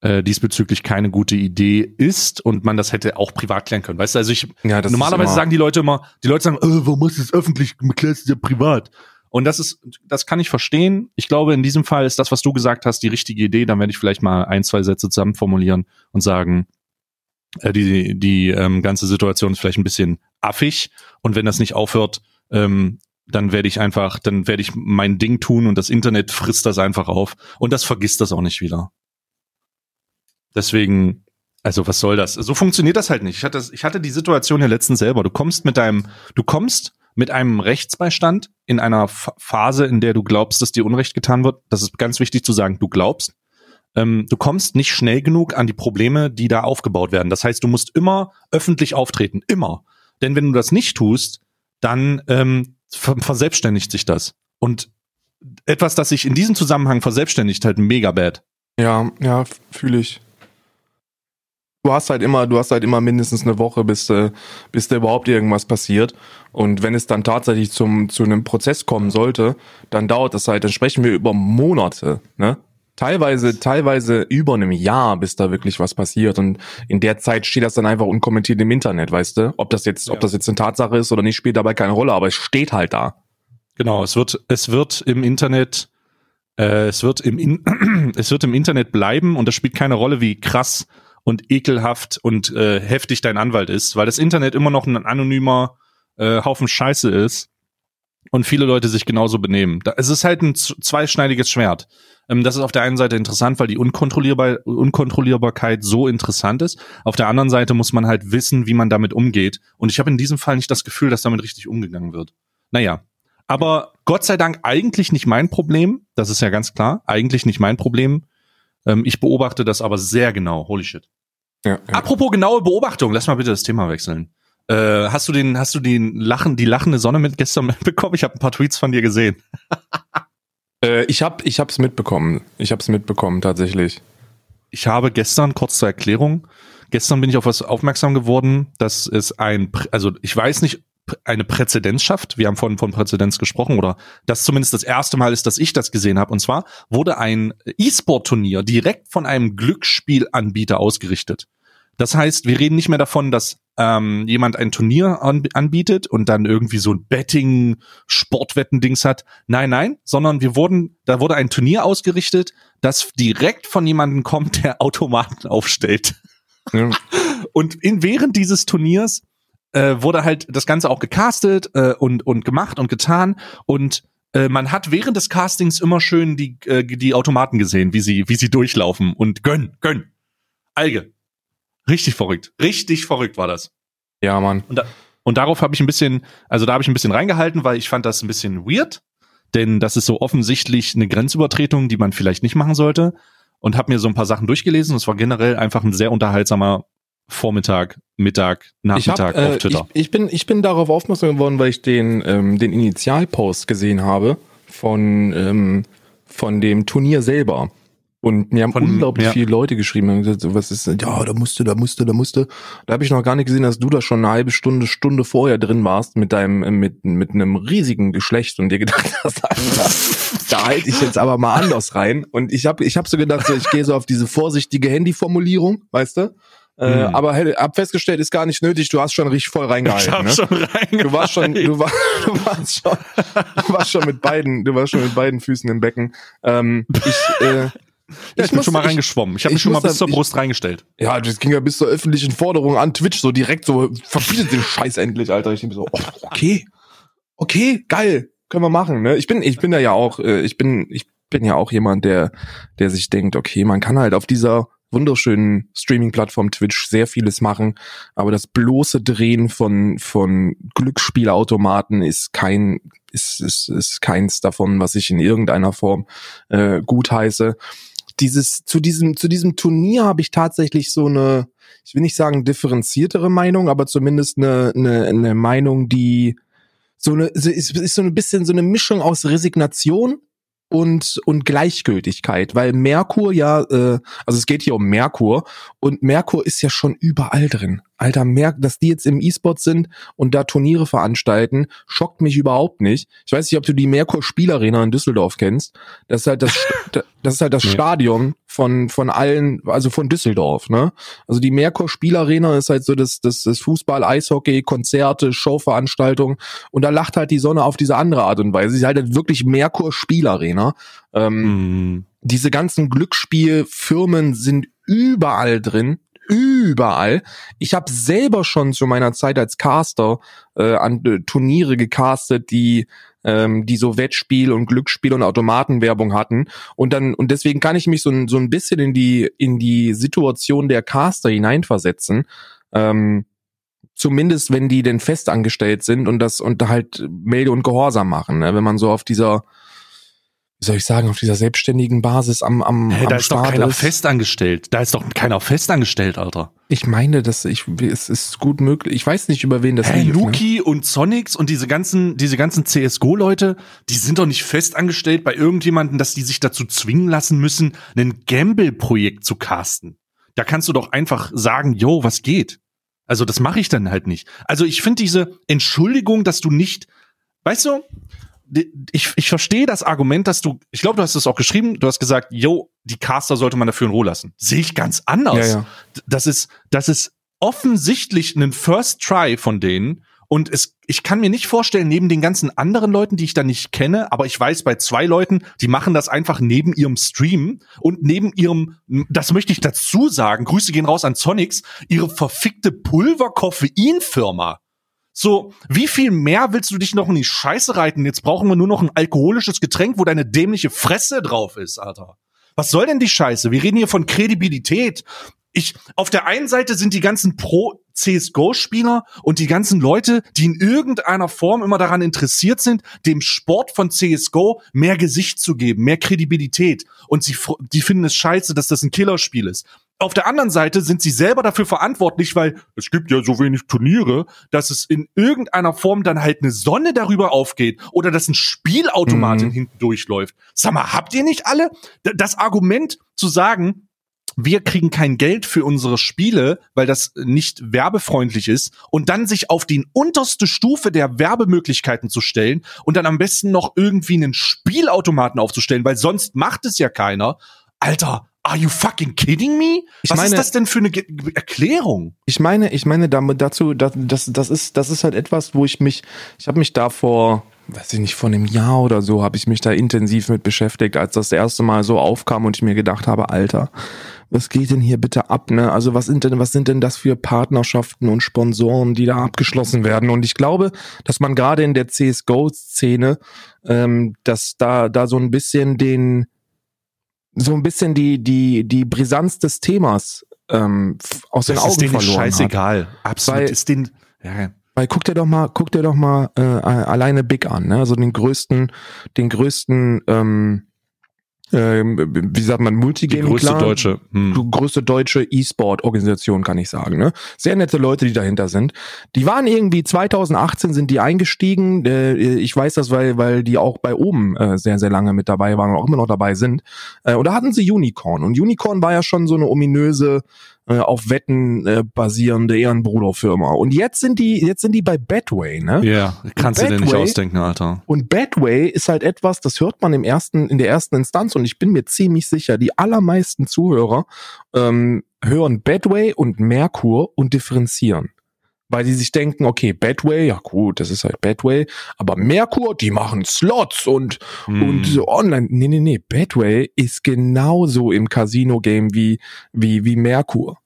äh, diesbezüglich keine gute Idee ist und man das hätte auch privat klären können. Weißt du, also ich Ja, Normalerweise sagen die Leute immer, die Leute sagen, äh, warum ist es öffentlich, klärst du ja privat. Und das ist, das kann ich verstehen. Ich glaube, in diesem Fall ist das, was du gesagt hast, die richtige Idee. Dann werde ich vielleicht mal ein, zwei Sätze zusammen formulieren und sagen, äh, die, die ähm, ganze Situation ist vielleicht ein bisschen affig. Und wenn das nicht aufhört, ähm, dann werde ich einfach, dann werde ich mein Ding tun und das Internet frisst das einfach auf. Und das vergisst das auch nicht wieder. Deswegen, also was soll das? So funktioniert das halt nicht. Ich hatte, ich hatte die Situation ja letztens selber. Du kommst mit deinem, du kommst mit einem Rechtsbeistand in einer F Phase, in der du glaubst, dass dir Unrecht getan wird. Das ist ganz wichtig zu sagen. Du glaubst. Ähm, du kommst nicht schnell genug an die Probleme, die da aufgebaut werden. Das heißt, du musst immer öffentlich auftreten. Immer. Denn wenn du das nicht tust, dann ähm, ver verselbstständigt sich das. Und etwas, das sich in diesem Zusammenhang verselbstständigt, halt mega bad. Ja, ja, fühle ich. Du hast halt immer, du hast halt immer mindestens eine Woche, bis, äh, bis da überhaupt irgendwas passiert. Und wenn es dann tatsächlich zum, zu einem Prozess kommen sollte, dann dauert das halt, dann sprechen wir über Monate, ne? Teilweise, teilweise über einem Jahr, bis da wirklich was passiert. Und in der Zeit steht das dann einfach unkommentiert im Internet, weißt du? Ob das jetzt, Ja. ob das jetzt eine Tatsache ist oder nicht, spielt dabei keine Rolle, aber es steht halt da. Genau, es wird, es wird im Internet, äh, es wird im, In es wird im Internet bleiben und das spielt keine Rolle, wie krass und ekelhaft und äh, heftig dein Anwalt ist, weil das Internet immer noch ein anonymer äh, Haufen Scheiße ist und viele Leute sich genauso benehmen. Da, es ist halt ein zweischneidiges Schwert. Ähm, das ist auf der einen Seite interessant, weil die Unkontrollierbar Unkontrollierbarkeit so interessant ist. Auf der anderen Seite muss man halt wissen, wie man damit umgeht. Und ich habe in diesem Fall nicht das Gefühl, dass damit richtig umgegangen wird. Naja, aber Gott sei Dank eigentlich nicht mein Problem. Das ist ja ganz klar. Eigentlich nicht mein Problem. Ähm, ich beobachte das aber sehr genau. Holy shit. Ja, ja. Apropos genaue Beobachtung, lass mal bitte das Thema wechseln. Äh, hast du den, hast du den Lachen, die lachende Sonne mit gestern mitbekommen? Ich habe ein paar Tweets von dir gesehen. Äh, ich hab, ich hab's mitbekommen. Ich hab's mitbekommen, tatsächlich. Ich habe gestern, kurz zur Erklärung, gestern bin ich auf was aufmerksam geworden, dass es ein, also ich weiß nicht, eine Präzedenz schafft. Wir haben von, von Präzedenz gesprochen oder das zumindest das erste Mal ist, dass ich das gesehen habe. Und zwar wurde ein E-Sport-Turnier direkt von einem Glücksspielanbieter ausgerichtet. Das heißt, wir reden nicht mehr davon, dass ähm, jemand ein Turnier an, anbietet und dann irgendwie so ein Betting-Sportwetten-Dings hat. Nein, nein, sondern wir wurden, da wurde ein Turnier ausgerichtet, das direkt von jemandem kommt, der Automaten aufstellt. Ja. Und in, während dieses Turniers äh, wurde halt das Ganze auch gecastet äh, und, und gemacht und getan. Und äh, man hat während des Castings immer schön die, äh, die Automaten gesehen, wie sie, wie sie durchlaufen und gönn, gönn. Alge. Richtig verrückt. Richtig verrückt war das. Ja, Mann. Und, da, und darauf habe ich ein bisschen, also da habe ich ein bisschen reingehalten, weil ich fand das ein bisschen weird, denn das ist so offensichtlich eine Grenzübertretung, die man vielleicht nicht machen sollte. Und habe mir so ein paar Sachen durchgelesen. Es war generell einfach ein sehr unterhaltsamer Vormittag, Mittag, Ich, hab, Nachmittag äh, auf ich, Twitter. ich, bin, ich bin darauf aufmerksam geworden, weil ich den, ähm, den Initialpost gesehen habe von, ähm, von dem Turnier selber. Und mir haben Von- unglaublich ja. viele Leute geschrieben und gesagt, was ist, ja, da musste, da musste, da musste. Da habe ich noch gar nicht gesehen, dass du da schon eine halbe Stunde, Stunde vorher drin warst mit deinem, äh, mit, mit einem riesigen Geschlecht und dir gedacht hast, Alter, da halte ich jetzt aber mal anders rein. Und ich habe ich hab so gedacht, so, ich gehe so auf diese vorsichtige Handyformulierung, weißt du? Äh, Hm. aber hab festgestellt, ist gar nicht nötig, du hast schon richtig voll reingehalten. hab ne? schon reingehalten. Du warst schon, du, war, du warst schon, du warst schon mit beiden, du warst schon mit beiden Füßen im Becken. Ähm, ich, äh, ja, ich bin muss- schon mal ich- reingeschwommen. Ich habe mich ich schon mal bis da- zur ich- Brust reingestellt. ja, das ging ja bis zur öffentlichen Forderung an Twitch so direkt so, verbietet den Scheiß endlich, Alter. Ich denke so, oh, okay, okay, geil, können wir machen. Ne? Ich bin, ich bin da ja auch, äh, ich bin, ich bin ja auch jemand, der, der sich denkt, okay, man kann halt auf dieser wunderschönen Streaming-Plattform Twitch sehr vieles machen, aber das bloße Drehen von von Glücksspielautomaten ist kein ist, ist, ist keins davon, was ich in irgendeiner Form äh, gut heiße. Dieses zu diesem zu diesem Turnier habe ich tatsächlich so eine, ich will nicht sagen differenziertere Meinung, aber zumindest eine eine, eine Meinung, die so eine ist, ist so ein bisschen so eine Mischung aus Resignation und und Gleichgültigkeit, weil Merkur ja, äh, also es geht hier um Merkur und Merkur ist ja schon überall drin. Alter, Mer dass die jetzt im E-Sport sind und da Turniere veranstalten, schockt mich überhaupt nicht. Ich weiß nicht, ob du die Merkur Spielarena in Düsseldorf kennst. Das ist halt das, das ist halt das. Stadion von von allen, also von Düsseldorf, ne? Also die Merkur Spielarena ist halt so das das, das Fußball, Eishockey, Konzerte, Showveranstaltungen und da lacht halt die Sonne auf diese andere Art und Weise. Sie ist halt wirklich Merkur Spielarena. Ähm, Hm. diese ganzen Glücksspielfirmen sind überall drin. Überall. Ich habe selber schon zu meiner Zeit als Caster äh, an äh, Turniere gecastet, die ähm, die so Wettspiel und Glücksspiel und Automatenwerbung hatten und dann und deswegen kann ich mich so ein so ein bisschen in die in die Situation der Caster hineinversetzen. Ähm, zumindest wenn die denn festangestellt sind und das und halt Melde und Gehorsam machen, ne? wenn man so auf dieser wie soll ich sagen, auf dieser selbstständigen Basis am, am, Hey, am da ist doch Start keiner ist. festangestellt. Da ist doch keiner festangestellt, Alter. Ich meine, dass ich, es ist gut möglich. Ich weiß nicht, über wen das Hey, lief, ne? Nuki und Sonics und diese ganzen, diese ganzen CSGO-Leute, die sind doch nicht fest angestellt bei irgendjemanden, dass die sich dazu zwingen lassen müssen, ein Gamble-Projekt zu casten. Da kannst du doch einfach sagen, yo, was geht? Also das mache ich dann halt nicht. Also ich finde diese Entschuldigung, dass du nicht, weißt du, ich, ich verstehe das Argument, dass du, ich glaube, du hast es auch geschrieben, du hast gesagt, yo, die Caster sollte man dafür in Ruhe lassen. Sehe ich ganz anders. Ja, ja. Das ist, das ist offensichtlich ein First Try von denen. Und es, ich kann mir nicht vorstellen, neben den ganzen anderen Leuten, die ich da nicht kenne, aber ich weiß bei zwei Leuten, die machen das einfach neben ihrem Stream und neben ihrem, das möchte ich dazu sagen, Grüße gehen raus an Sonics, ihre verfickte Pulver-Koffein-Firma. So, wie viel mehr willst du dich noch in die Scheiße reiten? Jetzt brauchen wir nur noch ein alkoholisches Getränk, wo deine dämliche Fresse drauf ist, Alter. Was soll denn die Scheiße? Wir reden hier von Kredibilität. Ich, auf der einen Seite sind die ganzen Pro-CSGO-Spieler und die ganzen Leute, die in irgendeiner Form immer daran interessiert sind, dem Sport von CSGO mehr Gesicht zu geben, mehr Kredibilität. Und sie, die finden es scheiße, dass das ein Killerspiel ist. Auf der anderen Seite sind sie selber dafür verantwortlich, weil es gibt ja so wenig Turniere, dass es in irgendeiner Form dann halt eine Sonne darüber aufgeht oder dass ein Spielautomat Mhm. hinten durchläuft. Sag mal, habt ihr nicht alle das Argument zu sagen, wir kriegen kein Geld für unsere Spiele, weil das nicht werbefreundlich ist und dann sich auf die unterste Stufe der Werbemöglichkeiten zu stellen und dann am besten noch irgendwie einen Spielautomaten aufzustellen, weil sonst macht es ja keiner. Alter, are you fucking kidding me? Ich Was meine- ist das denn für eine Ge Erklärung? Ich meine, ich meine damit dazu, das, das, das ist, das ist halt etwas, wo ich mich, ich habe mich da vor, weiß ich nicht, vor einem Jahr oder so, habe ich mich da intensiv mit beschäftigt, als das erste Mal so aufkam und ich mir gedacht habe, Alter, was geht denn hier bitte ab, ne? Also was sind denn, was sind denn das für Partnerschaften und Sponsoren, die da abgeschlossen werden? Und ich glaube, dass man gerade in der CSGO-Szene, ähm, dass da, da so ein bisschen den, so ein bisschen die, die, die Brisanz des Themas ähm, aus den Das Augen ist denen verloren hat. scheißegal. Absolut Weil- ist den ja, Weil guck dir doch mal, guck dir doch mal äh, alleine Big an, ne? Also den größten, den größten, ähm, ähm, wie sagt man, die Multigaming größte Clan, deutsche. Hm. größte deutsche E-Sport-Organisation, kann ich sagen. Ne? Sehr nette Leute, die dahinter sind. Die waren irgendwie 2018 sind die eingestiegen. Äh, ich weiß das, weil weil die auch bei oben äh, sehr sehr lange mit dabei waren und auch immer noch dabei sind. Äh, und da hatten sie Unicorn und Unicorn war ja schon so eine ominöse äh, auf Wetten äh, basierende Ehrenbruderfirma. Und jetzt sind die jetzt sind die bei Betway, ne? Ja, kannst du dir nicht ausdenken, Alter. Und Badway ist halt etwas, das hört man im ersten, in der ersten Instanz und ich bin mir ziemlich sicher, die allermeisten Zuhörer ähm, hören Badway und Merkur und differenzieren. Weil die sich denken, okay, Badway, ja gut, das ist halt Badway, aber Merkur, die machen Slots und, Hm. und so online. Nee, nee, nee, Badway ist genauso im Casino-Game wie, wie, wie Merkur.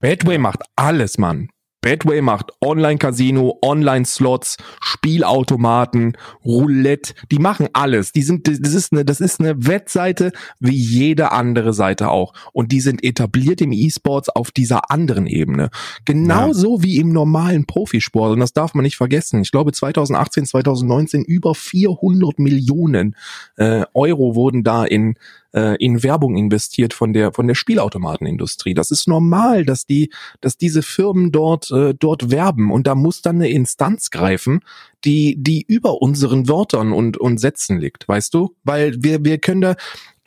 Badway macht alles, Mann. Badway macht Online-Casino, Online-Slots, Spielautomaten, Roulette. Die machen alles. Die sind, das ist eine, das ist eine Wettseite wie jede andere Seite auch. Und die sind etabliert im E-Sports auf dieser anderen Ebene. Genauso wie im normalen Profisport. Und das darf man nicht vergessen. Ich glaube 2018, 2019 über 400 Millionen äh, Euro wurden da in äh, in Werbung investiert von der von der Spielautomatenindustrie. Das ist normal, dass die dass diese Firmen dort äh, dort werben und da muss dann eine Instanz greifen, die die über unseren Wörtern und und Sätzen liegt, weißt du? Weil wir wir können da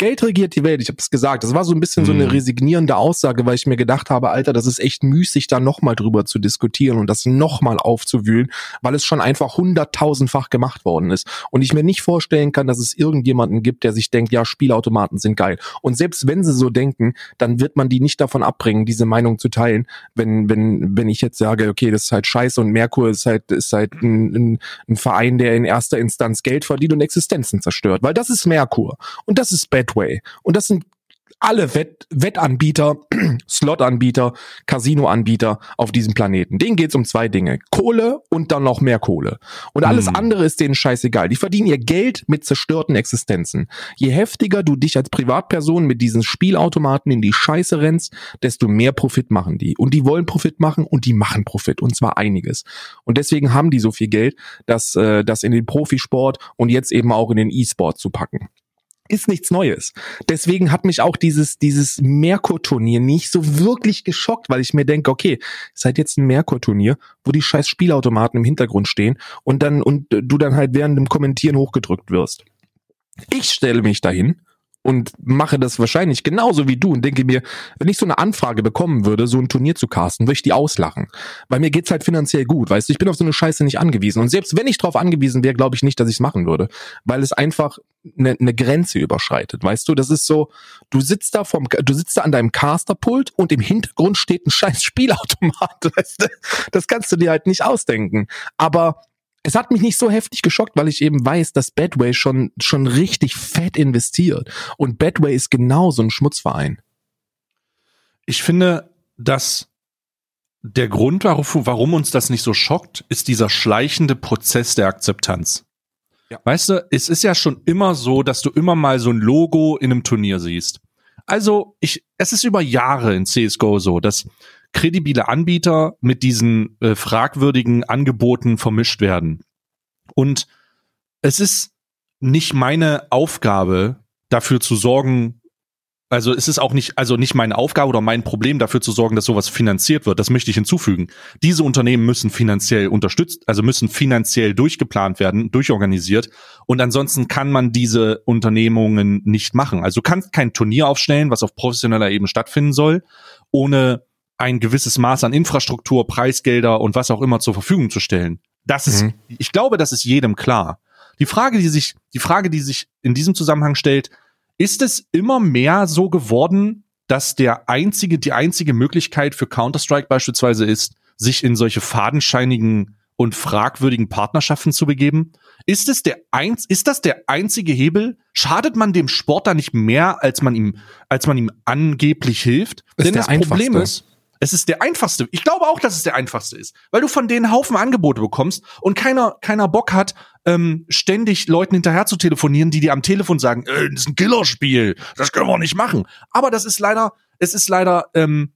Geld regiert die Welt, ich habe es gesagt. Das war so ein bisschen so eine Mhm. resignierende Aussage, weil ich mir gedacht habe, Alter, das ist echt müßig, da nochmal drüber zu diskutieren und das nochmal aufzuwühlen, weil es schon einfach hunderttausendfach gemacht worden ist. Und ich mir nicht vorstellen kann, dass es irgendjemanden gibt, der sich denkt, ja, Spielautomaten sind geil. Und selbst wenn sie so denken, dann wird man die nicht davon abbringen, diese Meinung zu teilen, wenn, wenn, wenn ich jetzt sage, okay, das ist halt scheiße und Merkur ist halt, ist halt ein, ein, ein Verein, der in erster Instanz Geld verdient und Existenzen zerstört. Weil das ist Merkur und das ist Badway und das sind alle Wett Wettanbieter, Slot-Anbieter, Casino-Anbieter auf diesem Planeten. Denen geht's um zwei Dinge. Kohle und dann noch mehr Kohle. Und alles Hm. andere ist denen scheißegal. Die verdienen ihr Geld mit zerstörten Existenzen. Je heftiger du dich als Privatperson mit diesen Spielautomaten in die Scheiße rennst, desto mehr Profit machen die. Und die wollen Profit machen und die machen Profit. Und zwar einiges. Und deswegen haben die so viel Geld, das, äh, das in den Profisport und jetzt eben auch in den E-Sport zu packen. Ist nichts Neues. Deswegen hat mich auch dieses, dieses Merkur-Turnier nicht so wirklich geschockt, weil ich mir denke, okay, seid jetzt ein Merkur-Turnier, wo die scheiß Spielautomaten im Hintergrund stehen und dann, und du dann halt während dem Kommentieren hochgedrückt wirst. Ich stelle mich dahin und mache das wahrscheinlich genauso wie du und denke mir, wenn ich so eine Anfrage bekommen würde, so ein Turnier zu casten, würde ich die auslachen. Weil mir geht's halt finanziell gut, weißt du, ich bin auf so eine Scheiße nicht angewiesen. Und selbst wenn ich drauf angewiesen wäre, glaube ich nicht, dass ich es machen würde. Weil es einfach eine, eine Grenze überschreitet, weißt du? Das ist so, du sitzt da vom, du sitzt da an deinem Casterpult und im Hintergrund steht ein scheiß Spielautomat, weißt du? Das kannst du dir halt nicht ausdenken. Aber es hat mich nicht so heftig geschockt, weil ich eben weiß, dass Badway schon, schon richtig fett investiert. Und Badway ist genau so ein Schmutzverein. Ich finde, dass der Grund, warum uns das nicht so schockt, ist dieser schleichende Prozess der Akzeptanz. Ja. Weißt du, es ist ja schon immer so, dass du immer mal so ein Logo in einem Turnier siehst. Also, ich, es ist über Jahre in CSGO so, dass kredibile Anbieter mit diesen äh, fragwürdigen Angeboten vermischt werden. Und es ist nicht meine Aufgabe, dafür zu sorgen, also es ist auch nicht, also nicht meine Aufgabe oder mein Problem, dafür zu sorgen, dass sowas finanziert wird. Das möchte ich hinzufügen. Diese Unternehmen müssen finanziell unterstützt, also müssen finanziell durchgeplant werden, durchorganisiert. Und ansonsten kann man diese Unternehmungen nicht machen. Also du kannst kein Turnier aufstellen, was auf professioneller Ebene stattfinden soll, ohne ein gewisses Maß an Infrastruktur, Preisgelder und was auch immer zur Verfügung zu stellen. Das ist, Mhm. ich glaube, das ist jedem klar. Die Frage, die sich, die Frage, die sich in diesem Zusammenhang stellt, ist es immer mehr so geworden, dass der einzige, die einzige Möglichkeit für Counter-Strike beispielsweise ist, sich in solche fadenscheinigen und fragwürdigen Partnerschaften zu begeben? Ist es der eins, ist das der einzige Hebel? Schadet man dem Sportler nicht mehr, als man ihm, als man ihm angeblich hilft? Ist Denn das Problem ist, es ist der einfachste. Ich glaube auch, dass es der einfachste ist, weil du von denen Haufen Angebote bekommst und keiner, keiner Bock hat, ähm, ständig Leuten hinterher zu telefonieren, die dir am Telefon sagen, äh, das ist ein Killerspiel, das können wir nicht machen. Aber das ist leider, es ist leider ähm,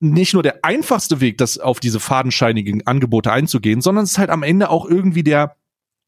nicht nur der einfachste Weg, das auf diese fadenscheinigen Angebote einzugehen, sondern es ist halt am Ende auch irgendwie der,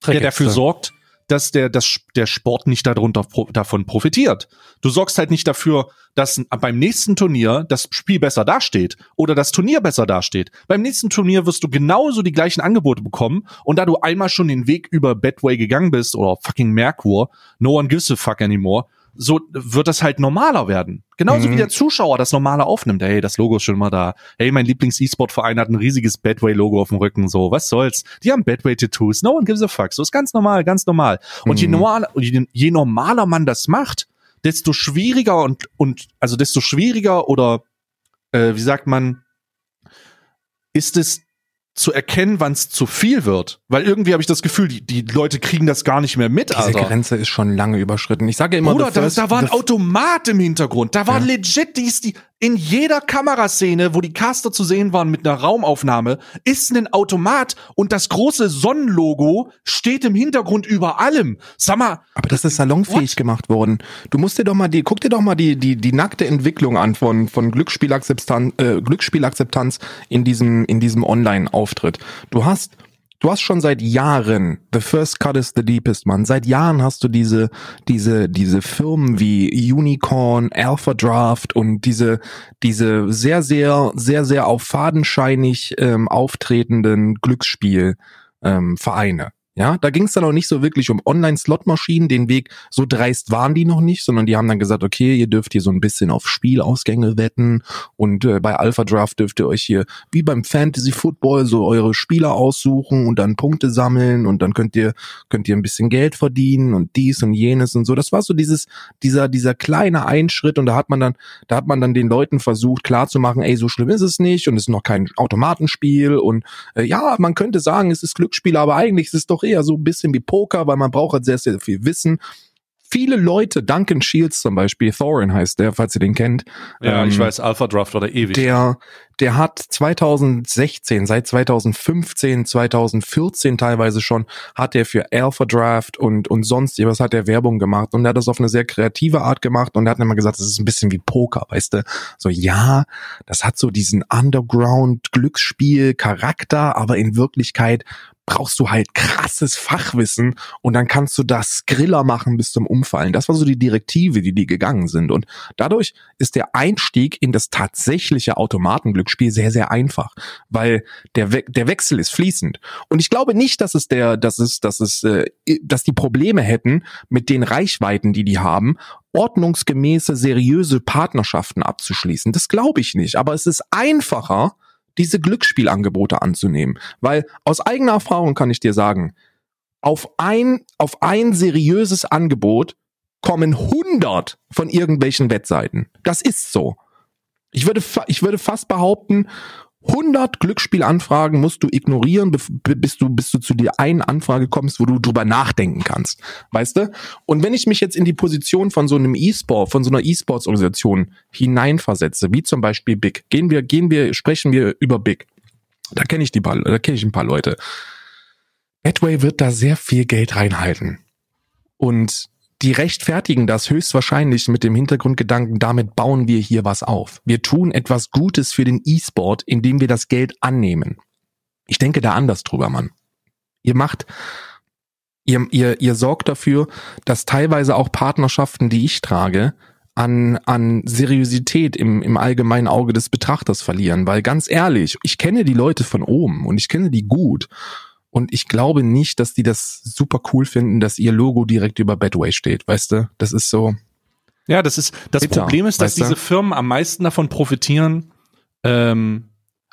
der dafür sorgt, dass der, dass der Sport nicht darunter davon profitiert. Du sorgst halt nicht dafür, dass beim nächsten Turnier das Spiel besser dasteht oder das Turnier besser dasteht. Beim nächsten Turnier wirst du genauso die gleichen Angebote bekommen und da du einmal schon den Weg über Bedway gegangen bist oder fucking Merkur, no one gives a fuck anymore, so wird das halt normaler werden. Genauso Mhm. wie der Zuschauer das normale aufnimmt. Hey, das Logo ist schon mal da. Hey, mein Lieblings-E-Sport-Verein hat ein riesiges Bedway-Logo auf dem Rücken. So, was soll's? Die haben Bedway-Tattoos. No one gives a fuck. So ist ganz normal, ganz normal. Und je, Mhm. normal, je, je normaler man das macht, desto schwieriger und, und also desto schwieriger oder äh, wie sagt man, ist es zu erkennen, wann es zu viel wird. Weil irgendwie habe ich das Gefühl, die, die Leute kriegen das gar nicht mehr mit, Diese Alter. Grenze ist schon lange überschritten. Ich sage immer, Bruder, da, da war ein Automat im Hintergrund. Da war Ja. legit, die ist die, in jeder Kameraszene, wo die Caster zu sehen waren mit einer Raumaufnahme, ist ein Automat und das große Sonnenlogo steht im Hintergrund über allem. Sag mal, Aber das ist salonfähig What? gemacht worden. Du musst dir doch mal die, guck dir doch mal die, die, die nackte Entwicklung an von, von Glücksspielakzeptanz, äh, Glücksspielakzeptanz in diesem, in diesem Online-Auftritt. Du hast, du hast schon seit Jahren, the first cut is the deepest, man. Seit Jahren hast du diese, diese, diese Firmen wie Unicorn, Alpha Draft und diese, diese sehr, sehr, sehr, sehr auf fadenscheinig ähm, auftretenden Glücksspiel, ähm, Vereine. Ja, da ging es dann auch nicht so wirklich um Online-Slot-Maschinen. Den Weg, so dreist waren die noch nicht, sondern die haben dann gesagt, okay, ihr dürft hier so ein bisschen auf Spielausgänge wetten und äh, bei Alpha Draft dürft ihr euch hier wie beim Fantasy Football so eure Spieler aussuchen und dann Punkte sammeln und dann könnt ihr könnt ihr ein bisschen Geld verdienen und dies und jenes und so. Das war so dieses dieser dieser kleine Einschritt und da hat man dann da hat man dann den Leuten versucht klarzumachen, ey, so schlimm ist es nicht und es ist noch kein Automatenspiel und äh, ja, man könnte sagen, es ist Glücksspiel, aber eigentlich ist es doch eher so ein bisschen wie Poker, weil man braucht halt sehr, sehr viel Wissen. Viele Leute, Duncan Shields zum Beispiel, Thorin heißt der, falls ihr den kennt. ja, ich ähm, weiß, Alpha Draft oder ewig. Der, der hat 2016, seit 2015, 2014 teilweise schon, hat er für Alpha Draft und, und sonst was hat er Werbung gemacht und er hat das auf eine sehr kreative Art gemacht und er hat immer gesagt, das ist ein bisschen wie Poker, weißt du? So, ja, das hat so diesen Underground-Glücksspiel-Charakter, aber in Wirklichkeit brauchst du halt krasses Fachwissen und dann kannst du das Griller machen bis zum Umfallen. Das war so die Direktive, die die gegangen sind. Und dadurch ist der Einstieg in das tatsächliche Automatenglücksspiel sehr, sehr einfach, weil der, We der Wechsel ist fließend. Und ich glaube nicht, dass es der, dass es, dass es, äh, dass die Probleme hätten mit den Reichweiten, die die haben, ordnungsgemäße, seriöse Partnerschaften abzuschließen. Das glaube ich nicht. Aber es ist einfacher, diese Glücksspielangebote anzunehmen. Weil aus eigener Erfahrung kann ich dir sagen, auf ein, auf ein seriöses Angebot kommen 100 von irgendwelchen Wettseiten. Das ist so. Ich würde, ich würde fast behaupten, 100 Glücksspielanfragen musst du ignorieren, bis du, bis du zu der einen Anfrage kommst, wo du drüber nachdenken kannst. Weißt du? Und wenn ich mich jetzt in die Position von so einem E-Sport, von so einer E-Sports-Organisation hineinversetze, wie zum Beispiel Big, gehen wir, gehen wir, sprechen wir über Big. Da kenne ich die paar, da kenne ich ein paar Leute. Betway wird da sehr viel Geld reinhalten. Und die rechtfertigen das höchstwahrscheinlich mit dem Hintergrundgedanken, damit bauen wir hier was auf. Wir tun etwas Gutes für den E-Sport, indem wir das Geld annehmen. Ich denke da anders drüber, Mann. Ihr macht, ihr, ihr, ihr sorgt dafür, dass teilweise auch Partnerschaften, die ich trage, an, an Seriosität im, im allgemeinen Auge des Betrachters verlieren. Weil ganz ehrlich, ich kenne die Leute von oben und ich kenne die gut. Und ich glaube nicht, dass die das super cool finden, dass ihr Logo direkt über Bedway steht. Weißt du, das ist so. Ja, das ist, das Bitter, Problem ist, dass diese Firmen am meisten davon profitieren, ähm,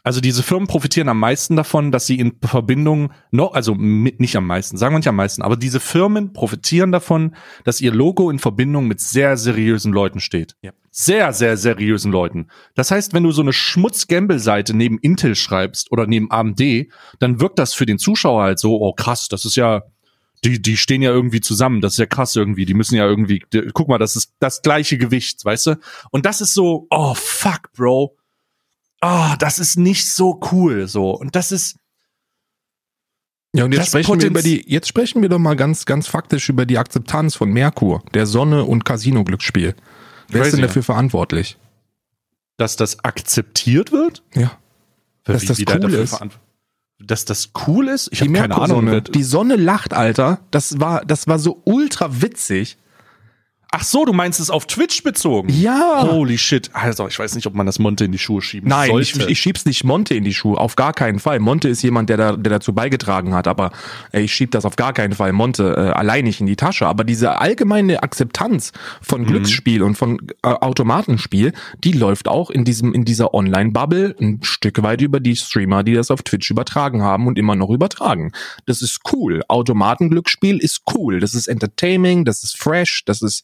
also diese Firmen profitieren am meisten davon, dass sie in Verbindung noch, also mit, nicht am meisten, sagen wir nicht am meisten, aber diese Firmen profitieren davon, dass ihr Logo in Verbindung mit sehr seriösen Leuten steht. Ja. Sehr, sehr seriösen Leuten. Das heißt, wenn du so eine Schmutz-Gamble-Seite neben Intel schreibst oder neben AMD, dann wirkt das für den Zuschauer halt so, oh krass, das ist ja, die, die stehen ja irgendwie zusammen, das ist ja krass irgendwie, die müssen ja irgendwie, die, guck mal, das ist das gleiche Gewicht, weißt du? Und das ist so, oh fuck, Bro, ah, das ist nicht so cool, so. Und das ist, Ja, und jetzt Das sprechen wir Potenz- über die, jetzt sprechen wir doch mal ganz, ganz faktisch über die Akzeptanz von Merkur, der Sonne und Casino-Glücksspiel. Wer ist denn dafür verantwortlich? dass das akzeptiert wird? Ja. Dass das cool dafür ist. Dass das cool ist? Ich Die habe keine Ahnung. Die Sonne lacht, Alter. Das war, das war so ultra witzig. Ach so, du meinst es auf Twitch bezogen? Ja. Holy shit. Also, ich weiß nicht, ob man das Monte in die Schuhe schieben Nein, ich, sollte. ich schieb's nicht Monte in die Schuhe, auf gar keinen Fall. Monte ist jemand, der, da, der dazu beigetragen hat, aber äh, ich schieb das auf gar keinen Fall Monte äh, allein nicht in die Tasche. Aber diese allgemeine Akzeptanz von Glücksspiel und von äh, Automatenspiel, die läuft auch in diesem in dieser Online-Bubble ein Stück weit über die Streamer, die das auf Twitch übertragen haben und immer noch übertragen. Das ist cool. Automatenglücksspiel ist cool. Das ist entertaining, das ist fresh, das ist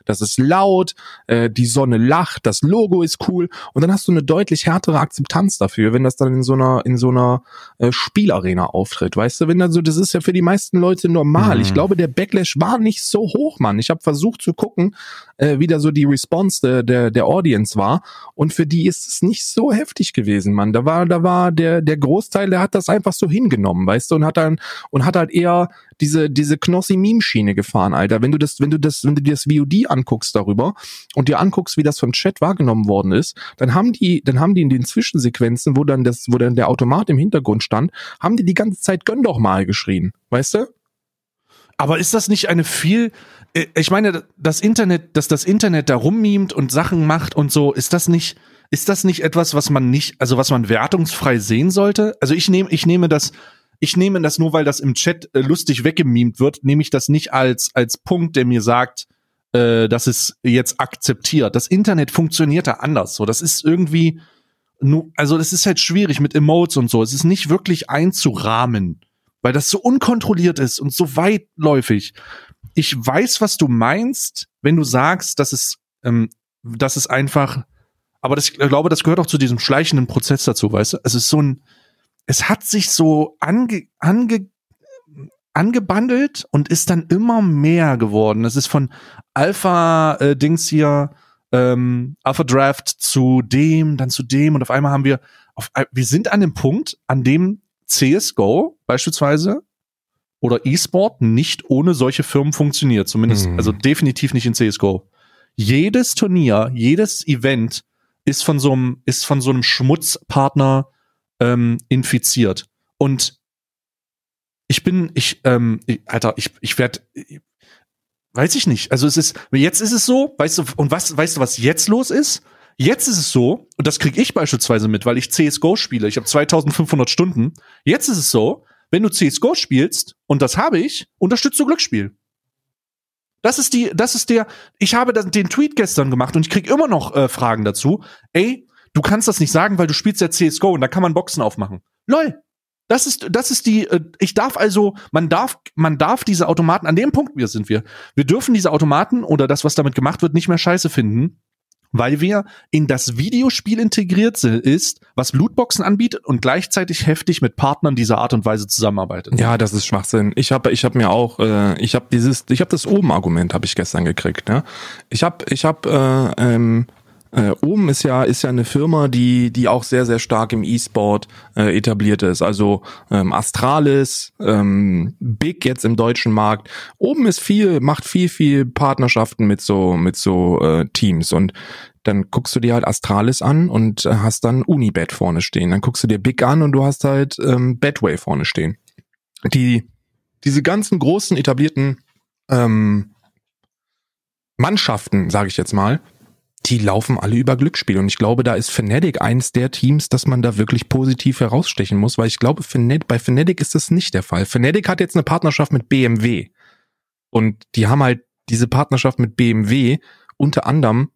das ist laut, äh, die Sonne lacht, das Logo ist cool und dann hast du eine deutlich härtere Akzeptanz dafür, wenn das dann in so einer in so einer äh, Spielarena auftritt, weißt du, wenn dann so das ist ja für die meisten Leute normal. Mhm. Ich glaube, der Backlash war nicht so hoch, Mann. Ich habe versucht zu gucken, äh, wie da so die Response der, der der Audience war und für die ist es nicht so heftig gewesen, Mann. Da war da war der der Großteil, der hat das einfach so hingenommen, weißt du, und hat dann und hat halt eher diese diese Knossi Meme Schiene gefahren, Alter. Wenn du das wenn du das wenn du dir das VOD anguckst darüber und dir anguckst, wie das vom Chat wahrgenommen worden ist, dann haben die dann haben die in den Zwischensequenzen, wo dann das wo dann der Automat im Hintergrund stand, haben die die ganze Zeit gönn doch mal geschrien, weißt du? Aber ist das nicht eine viel, äh, ich meine, das Internet, dass das Internet da rummimt und Sachen macht und so, ist das nicht, ist das nicht etwas, was man nicht, also was man wertungsfrei sehen sollte? Also ich nehme, ich nehme das, ich nehme das nur, weil das im Chat äh, lustig weggemimt wird, nehme ich das nicht als, als Punkt, der mir sagt, äh, dass es jetzt akzeptiert. Das Internet funktioniert da anders. So, das ist irgendwie, nu, also das ist halt schwierig mit Emotes und so. Es ist nicht wirklich einzurahmen, weil das so unkontrolliert ist und so weitläufig. Ich weiß, was du meinst, wenn du sagst, dass es, ähm, dass es einfach, aber das, ich glaube, das gehört auch zu diesem schleichenden Prozess dazu, weißt du? Es ist so ein, es hat sich so ange, ange, angebandelt und ist dann immer mehr geworden. Es ist von Alpha-Dings hier, ähm, Alpha Draft zu dem, dann zu dem und auf einmal haben wir, auf, wir sind an dem Punkt, an dem CSGO beispielsweise oder E-Sport nicht ohne solche Firmen funktioniert. Zumindest, Hm. also definitiv nicht in CSGO. Jedes Turnier, jedes Event ist von so einem, ist von so einem Schmutzpartner ähm, infiziert. Und ich bin, ich, ähm, ich, Alter, ich, ich werde, weiß ich nicht. Also es ist, jetzt ist es so, weißt du, und was, weißt du, was jetzt los ist? Jetzt ist es so, und das kriege ich beispielsweise mit, weil ich CSGO spiele. Ich habe 2500 Stunden. Jetzt ist es so, wenn du CSGO spielst, und das habe ich, unterstützt du Glücksspiel. Das ist die, das ist der, ich habe den Tweet gestern gemacht und ich krieg immer noch äh, Fragen dazu. Ey, du kannst das nicht sagen, weil du spielst ja CSGO und da kann man Boxen aufmachen. Lol. Das ist, das ist die, äh, ich darf also, man darf, man darf diese Automaten, an dem Punkt wir sind wir, wir dürfen diese Automaten oder das, was damit gemacht wird, nicht mehr scheiße finden, weil wir in das Videospiel integriert ist, was Lootboxen anbietet und gleichzeitig heftig mit Partnern dieser Art und Weise zusammenarbeitet. Ja, das ist Schwachsinn. Ich habe ich hab mir auch äh, ich habe dieses ich habe das oben Argument habe ich gestern gekriegt, ne? Ich habe ich habe äh, ähm, äh, oben ist ja ist ja eine Firma, die die auch sehr sehr stark im E-Sport äh, etabliert ist. Also ähm, Astralis, ähm, Big jetzt im deutschen Markt. Oben ist viel macht viel viel Partnerschaften mit so mit so äh, Teams und dann guckst du dir halt Astralis an und äh, hast dann Unibet vorne stehen. Dann guckst du dir Big an und du hast halt ähm, Betway vorne stehen. Die diese ganzen großen etablierten ähm, Mannschaften, sage ich jetzt mal, die laufen alle über Glücksspiel. Und ich glaube, da ist Fnatic eins der Teams, dass man da wirklich positiv herausstechen muss, weil ich glaube, bei Fnatic ist das nicht der Fall. Fnatic hat jetzt eine Partnerschaft mit BMW. Und die haben halt diese Partnerschaft mit BMW unter anderem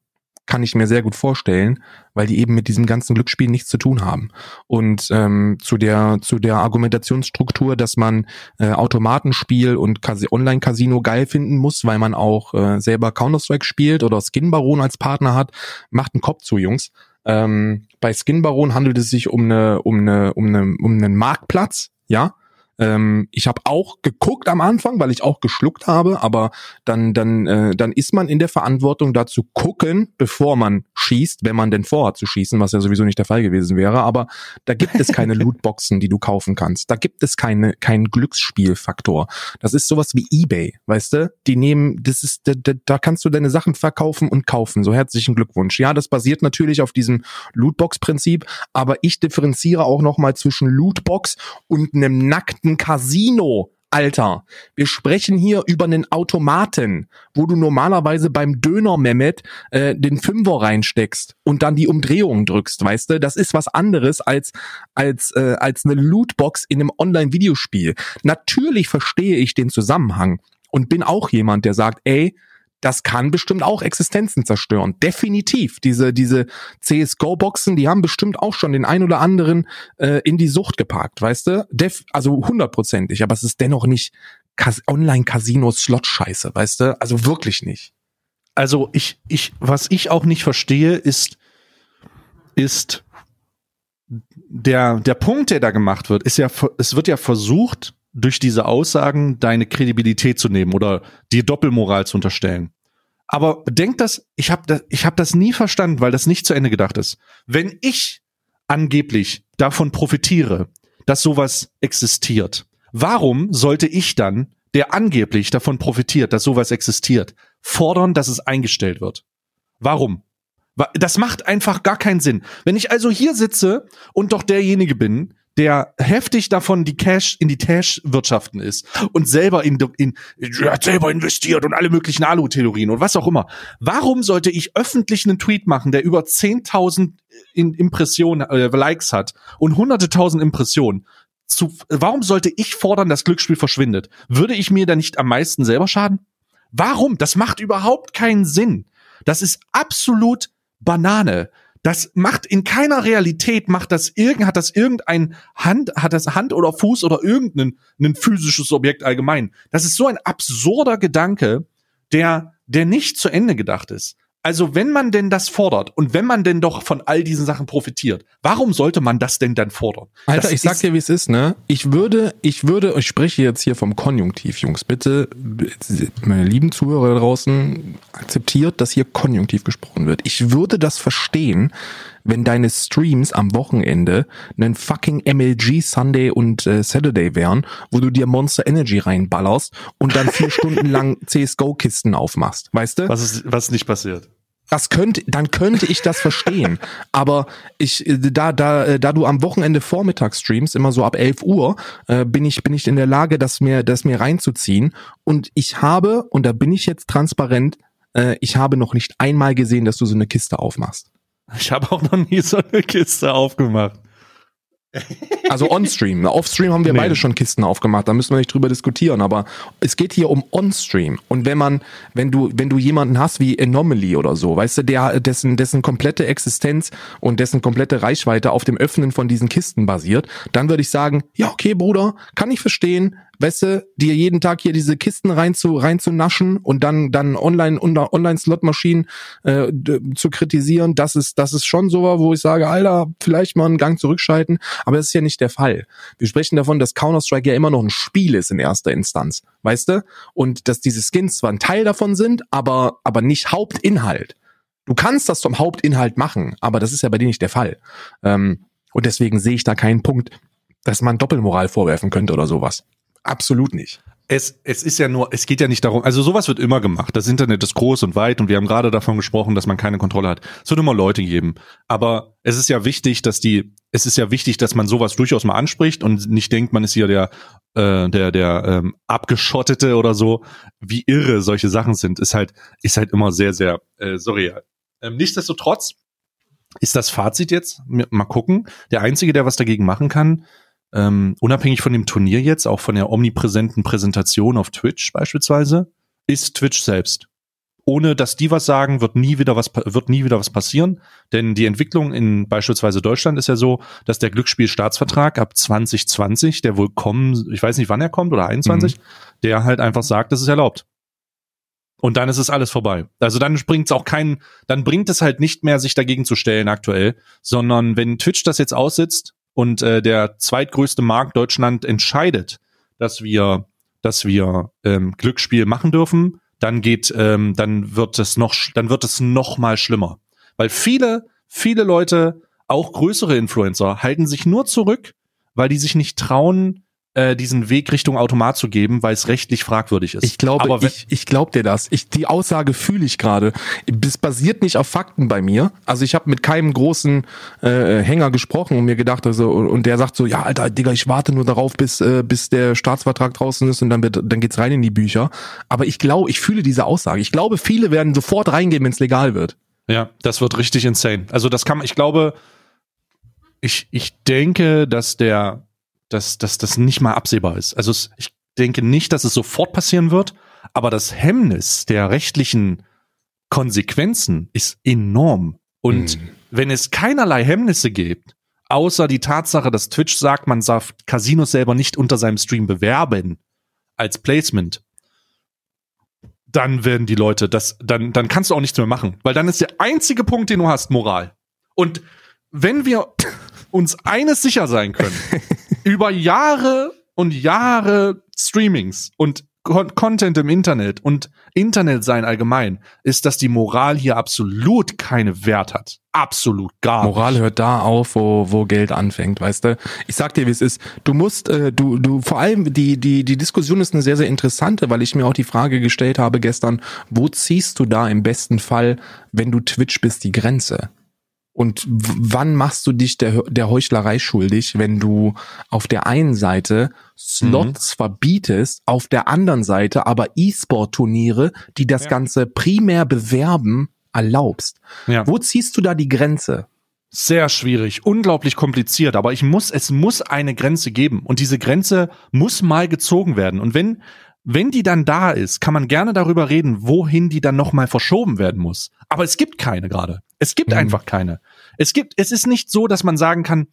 kann ich mir sehr gut vorstellen, weil die eben mit diesem ganzen Glücksspiel nichts zu tun haben. Und ähm, zu der zu der Argumentationsstruktur, dass man äh, Automatenspiel und Cas Online-Casino geil finden muss, weil man auch äh, selber Counter-Strike spielt oder Skin Baron als Partner hat, macht einen Kopf zu, Jungs. Ähm, bei Skin Baron handelt es sich um eine um eine um eine um einen Marktplatz, ja, ähm, ich habe auch geguckt am Anfang, weil ich auch geschluckt habe, aber dann, dann, äh, dann ist man in der Verantwortung dazu gucken, bevor man schießt, wenn man denn vorhat zu schießen, was ja sowieso nicht der Fall gewesen wäre. Aber da gibt es keine Lootboxen, die du kaufen kannst. Da gibt es keine, keinen Glücksspielfaktor. Das ist sowas wie eBay, weißt du? Die nehmen, das ist, da, da, da kannst du deine Sachen verkaufen und kaufen. So herzlichen Glückwunsch. Ja, das basiert natürlich auf diesem Lootbox-Prinzip, aber ich differenziere auch nochmal zwischen Lootbox und einem nackten Casino. Alter, wir sprechen hier über einen Automaten, wo du normalerweise beim Döner Mehmet äh, den Fünfer reinsteckst und dann die Umdrehung drückst, weißt du? Das ist was anderes als als äh, als eine Lootbox in einem Online-Videospiel. Natürlich verstehe ich den Zusammenhang und bin auch jemand, der sagt, ey, das kann bestimmt auch Existenzen zerstören. Definitiv. Diese, diese CSGO-Boxen, die haben bestimmt auch schon den ein oder anderen äh, in die Sucht geparkt, weißt du? Def also hundertprozentig, aber es ist dennoch nicht Cas Online-Casinos-Slot-Scheiße, weißt du? Also wirklich nicht. Also ich, ich, was ich auch nicht verstehe, ist, ist der, der Punkt, der da gemacht wird, ist ja, es wird ja versucht, durch diese Aussagen deine Kredibilität zu nehmen oder dir Doppelmoral zu unterstellen. Aber denk das, ich habe das, ich hab das nie verstanden, weil das nicht zu Ende gedacht ist. Wenn ich angeblich davon profitiere, dass sowas existiert, warum sollte ich dann, der angeblich davon profitiert, dass sowas existiert, fordern, dass es eingestellt wird? Warum? Das macht einfach gar keinen Sinn. Wenn ich also hier sitze und doch derjenige bin, der heftig davon die Cash in die Cash-Wirtschaften ist und selber in, in hat selber investiert und alle möglichen Alu-Theorien und was auch immer. Warum sollte ich öffentlich einen Tweet machen, der über 10.000 Impressionen, äh, Likes hat und hunderte tausend Impressionen? Zu, warum sollte ich fordern, dass Glücksspiel verschwindet? Würde ich mir da nicht am meisten selber schaden? Warum? Das macht überhaupt keinen Sinn. Das ist absolut Banane. Das macht in keiner Realität macht das irgend hat das irgendein Hand hat das Hand oder Fuß oder irgendein ein physisches Objekt allgemein. Das ist so ein absurder Gedanke, der der nicht zu Ende gedacht ist. Also wenn man denn das fordert und wenn man denn doch von all diesen Sachen profitiert, warum sollte man das denn dann fordern? Alter, das ich sag dir, wie es ist, ne? Ich würde, ich würde, ich spreche jetzt hier vom Konjunktiv, Jungs. Bitte, meine lieben Zuhörer da draußen, akzeptiert, dass hier Konjunktiv gesprochen wird. Ich würde das verstehen, wenn deine Streams am Wochenende einen fucking MLG Sunday und äh, Saturday wären, wo du dir Monster Energy reinballerst und dann vier Stunden lang CSGO-Kisten aufmachst, weißt du? Was ist, was nicht passiert? Das könnte, dann könnte ich das verstehen. Aber ich, äh, da, da, äh, da du am Wochenende Vormittag streamst, immer so ab 11 Uhr, äh, bin ich, bin ich in der Lage, das mir, das mir reinzuziehen. Und ich habe, und da bin ich jetzt transparent, äh, ich habe noch nicht einmal gesehen, dass du so eine Kiste aufmachst. Ich habe auch noch nie so eine Kiste aufgemacht. Also on-stream. Off-stream haben wir Nee. beide schon Kisten aufgemacht, da müssen wir nicht drüber diskutieren, aber es geht hier um on-stream. Und wenn man, wenn du, wenn du jemanden hast wie Anomaly oder so, weißt du, der, dessen, dessen komplette Existenz und dessen komplette Reichweite auf dem Öffnen von diesen Kisten basiert, dann würde ich sagen, ja, okay, Bruder, kann ich verstehen, weißt du, dir jeden Tag hier diese Kisten rein zu, rein zu naschen und dann, dann online, unter Online-Slot-Maschinen äh, d- zu kritisieren, das ist, das ist schon so, wo ich sage, Alter, vielleicht mal einen Gang zurückschalten, aber das ist ja nicht der Fall. Wir sprechen davon, dass Counter-Strike ja immer noch ein Spiel ist in erster Instanz, weißt du? Und dass diese Skins zwar ein Teil davon sind, aber, aber nicht Hauptinhalt. Du kannst das zum Hauptinhalt machen, aber das ist ja bei dir nicht der Fall. Ähm, und deswegen sehe ich da keinen Punkt, dass man Doppelmoral vorwerfen könnte oder sowas. Absolut nicht. Es, es ist ja nur, es geht ja nicht darum, also sowas wird immer gemacht. Das Internet ist groß und weit und wir haben gerade davon gesprochen, dass man keine Kontrolle hat. Es wird immer Leute geben. Aber es ist ja wichtig, dass die, es ist ja wichtig, dass man sowas durchaus mal anspricht und nicht denkt, man ist hier der, äh, der, der ähm, Abgeschottete oder so. Wie irre solche Sachen sind, ist halt, ist halt immer sehr, sehr äh, surreal. Ähm, nichtsdestotrotz ist das Fazit jetzt, mal gucken. Der Einzige, der was dagegen machen kann, ähm, unabhängig von dem Turnier jetzt, auch von der omnipräsenten Präsentation auf Twitch beispielsweise, ist Twitch selbst. Ohne dass die was sagen, wird nie wieder was, wird nie wieder was passieren. Denn die Entwicklung in beispielsweise Deutschland ist ja so, dass der Glücksspielstaatsvertrag ab 2020, der wohl kommen, ich weiß nicht wann er kommt oder 21, der halt einfach sagt, das ist erlaubt. Und dann ist es alles vorbei. Also dann bringt es auch keinen, dann bringt es halt nicht mehr, sich dagegen zu stellen aktuell, sondern wenn Twitch das jetzt aussitzt und äh, der zweitgrößte Markt Deutschland entscheidet, dass wir, dass wir ähm, Glücksspiel machen dürfen, dann geht, ähm, dann wird es noch, dann wird es noch mal schlimmer, weil viele, viele Leute, auch größere Influencer, halten sich nur zurück, weil die sich nicht trauen, äh, diesen Weg Richtung Automat zu geben, weil es rechtlich fragwürdig ist. Ich glaube, Aber ich, ich glaube dir das. Ich, die Aussage fühle ich gerade. Das basiert nicht auf Fakten bei mir. Also ich habe mit keinem großen äh, Hänger gesprochen und mir gedacht, also, und der sagt so, ja, Alter, Digga, ich warte nur darauf, bis, äh, bis der Staatsvertrag draußen ist und dann, wird, dann geht's rein in die Bücher. Aber ich glaube, ich fühle diese Aussage. Ich glaube, viele werden sofort reingehen, wenn es legal wird. Ja, das wird richtig insane. Also das kann man, ich glaube, ich, ich denke, dass der, dass, dass das nicht mal absehbar ist. Also es, ich denke nicht, dass es sofort passieren wird, aber das Hemmnis der rechtlichen Konsequenzen ist enorm. Und wenn es keinerlei Hemmnisse gibt, außer die Tatsache, dass Twitch sagt, man darf Casinos selber nicht unter seinem Stream bewerben als Placement, dann werden die Leute das, dann, dann kannst du auch nichts mehr machen. Weil dann ist der einzige Punkt, den du hast, Moral. Und wenn wir uns eines sicher sein können, über Jahre und Jahre Streamings und Con Content im Internet und Internet sein allgemein, ist, dass die Moral hier absolut keine Wert hat. Absolut gar Moral nicht. hört da auf, wo, wo Geld anfängt, weißt du? Ich sag dir, wie es ist. Du musst, äh, du, du, vor allem die, die, die Diskussion ist eine sehr, sehr interessante, weil ich mir auch die Frage gestellt habe gestern, wo ziehst du da im besten Fall, wenn du Twitch bist, die Grenze? Und wann machst du dich der, der Heuchlerei schuldig, wenn du auf der einen Seite Slots verbietest, auf der anderen Seite aber E-Sport-Turniere, die das Ja. Ganze primär bewerben, erlaubst? Ja. Wo ziehst du da die Grenze? Sehr schwierig, unglaublich kompliziert, aber ich muss, es muss eine Grenze geben und diese Grenze muss mal gezogen werden. Und wenn, wenn die dann da ist, kann man gerne darüber reden, wohin die dann nochmal verschoben werden muss. Aber es gibt keine gerade. Es gibt Mhm. einfach keine. Es gibt, es ist nicht so, dass man sagen kann,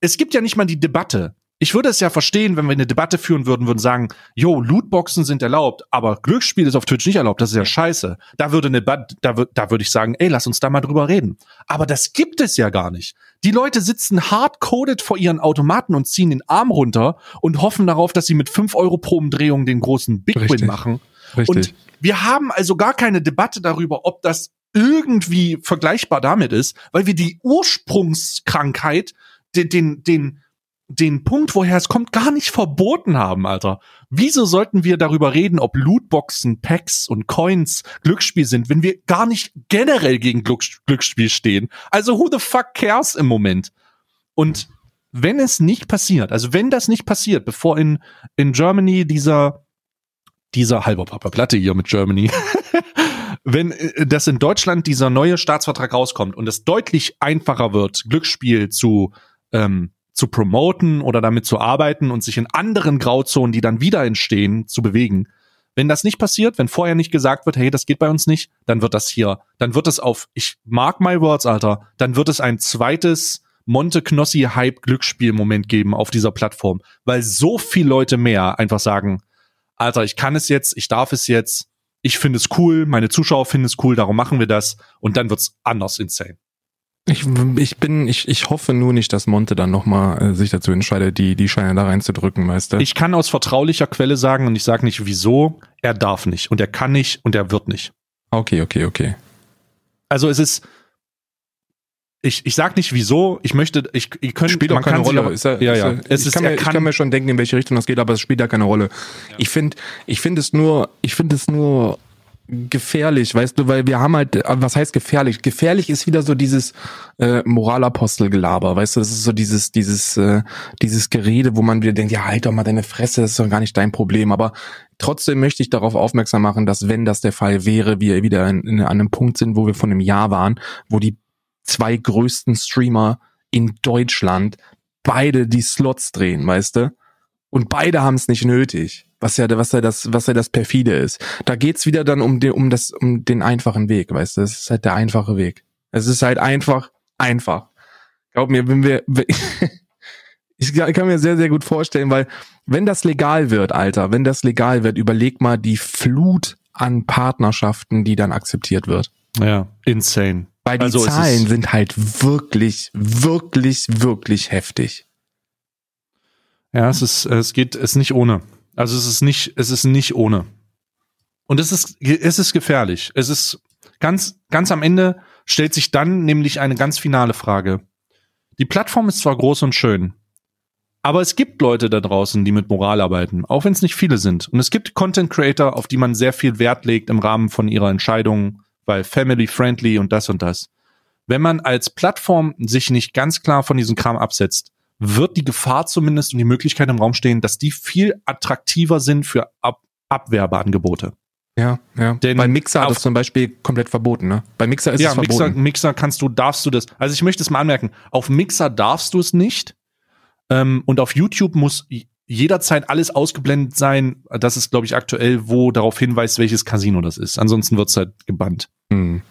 es gibt ja nicht mal die Debatte. Ich würde es ja verstehen, wenn wir eine Debatte führen würden, würden sagen, jo, Lootboxen sind erlaubt, aber Glücksspiel ist auf Twitch nicht erlaubt, das ist ja scheiße. Da würde eine, Ba- da, da würde ich sagen, ey, lass uns da mal drüber reden. Aber das gibt es ja gar nicht. Die Leute sitzen hardcoded vor ihren Automaten und ziehen den Arm runter und hoffen darauf, dass sie mit 5 Euro pro Umdrehung den großen Big Richtig. Win machen. Richtig. Und wir haben also gar keine Debatte darüber, ob das irgendwie vergleichbar damit ist, weil wir die Ursprungskrankheit, den, den, den den Punkt, woher es kommt, gar nicht verboten haben, Alter. Wieso sollten wir darüber reden, ob Lootboxen, Packs und Coins Glücksspiel sind, wenn wir gar nicht generell gegen Glücks Glücksspiel stehen? Also who the fuck cares im Moment? Und wenn es nicht passiert, also wenn das nicht passiert, bevor in, in Germany dieser, dieser halber Papa Platte hier mit Germany, wenn äh, das in Deutschland dieser neue Staatsvertrag rauskommt und es deutlich einfacher wird, Glücksspiel zu, ähm, zu promoten oder damit zu arbeiten und sich in anderen Grauzonen, die dann wieder entstehen, zu bewegen. Wenn das nicht passiert, wenn vorher nicht gesagt wird, hey, das geht bei uns nicht, dann wird das hier, dann wird es auf, ich mag my words, Alter, dann wird es ein zweites Monte Knossi Hype Glücksspiel Moment geben auf dieser Plattform, weil so viele Leute mehr einfach sagen, Alter, ich kann es jetzt, ich darf es jetzt, ich finde es cool, meine Zuschauer finden es cool, darum machen wir das und dann wird's anders insane. Ich, ich bin, ich, ich hoffe nur nicht, dass Monte dann nochmal äh, sich dazu entscheidet, die, die Scheine da reinzudrücken, weißt du? Ich kann aus vertraulicher Quelle sagen und ich sage nicht wieso, er darf nicht und er kann nicht und er wird nicht. Okay, okay, okay. Also es ist, ich, ich sag nicht wieso, ich möchte, ich, ich könnte, spielt auch keine Rolle. Ist er, ja, ist ja. Er, Es ich, ist, kann mir, er ich kann, kann mir schon denken, in welche Richtung das geht, aber es spielt ja keine Rolle. Ich finde, ich finde es nur, ich finde es nur gefährlich, weißt du, weil wir haben halt, was heißt gefährlich? Gefährlich ist wieder so dieses äh, Moralapostelgelaber, weißt du, das ist so dieses, dieses, äh, dieses Gerede, wo man wieder denkt, ja, halt doch mal deine Fresse, das ist doch gar nicht dein Problem. Aber trotzdem möchte ich darauf aufmerksam machen, dass wenn das der Fall wäre, wir wieder in, in, an einem Punkt sind, wo wir von einem Jahr waren, wo die zwei größten Streamer in Deutschland beide die Slots drehen, weißt du? Und beide haben es nicht nötig. Was ja, was ja das, was ja das perfide ist. Da geht's wieder dann um den, um das, um den einfachen Weg, weißt du? Es ist halt der einfache Weg. Es ist halt einfach, einfach. Glaub mir, wenn wir, ich kann mir sehr, sehr gut vorstellen, weil wenn das legal wird, Alter, wenn das legal wird, überleg mal die Flut an Partnerschaften, die dann akzeptiert wird. ja, insane. Weil die Also Zahlen sind halt wirklich, wirklich, wirklich heftig. Ja, es ist, es geht, es ist nicht ohne. Also es ist nicht, es ist nicht ohne. Und es ist, es ist gefährlich. Es ist ganz, ganz am Ende stellt sich dann nämlich eine ganz finale Frage. Die Plattform ist zwar groß und schön, aber es gibt Leute da draußen, die mit Moral arbeiten, auch wenn es nicht viele sind. Und es gibt Content Creator, auf die man sehr viel Wert legt im Rahmen von ihrer Entscheidungen, weil family friendly und das und das. Wenn man als Plattform sich nicht ganz klar von diesem Kram absetzt, wird die Gefahr zumindest und die Möglichkeit im Raum stehen, dass die viel attraktiver sind für Ab Abwerbeangebote. Ja, ja. Denn Bei Mixer hat das zum Beispiel komplett verboten, ne? Bei Mixer ist ja, es Mixer, verboten. Mixer kannst du, darfst du das. Also ich möchte es mal anmerken, auf Mixer darfst du es nicht. Ähm, und auf YouTube muss jederzeit alles ausgeblendet sein. Das ist, glaube ich, aktuell, wo darauf hinweist, welches Casino das ist. Ansonsten wird's halt gebannt. Hm.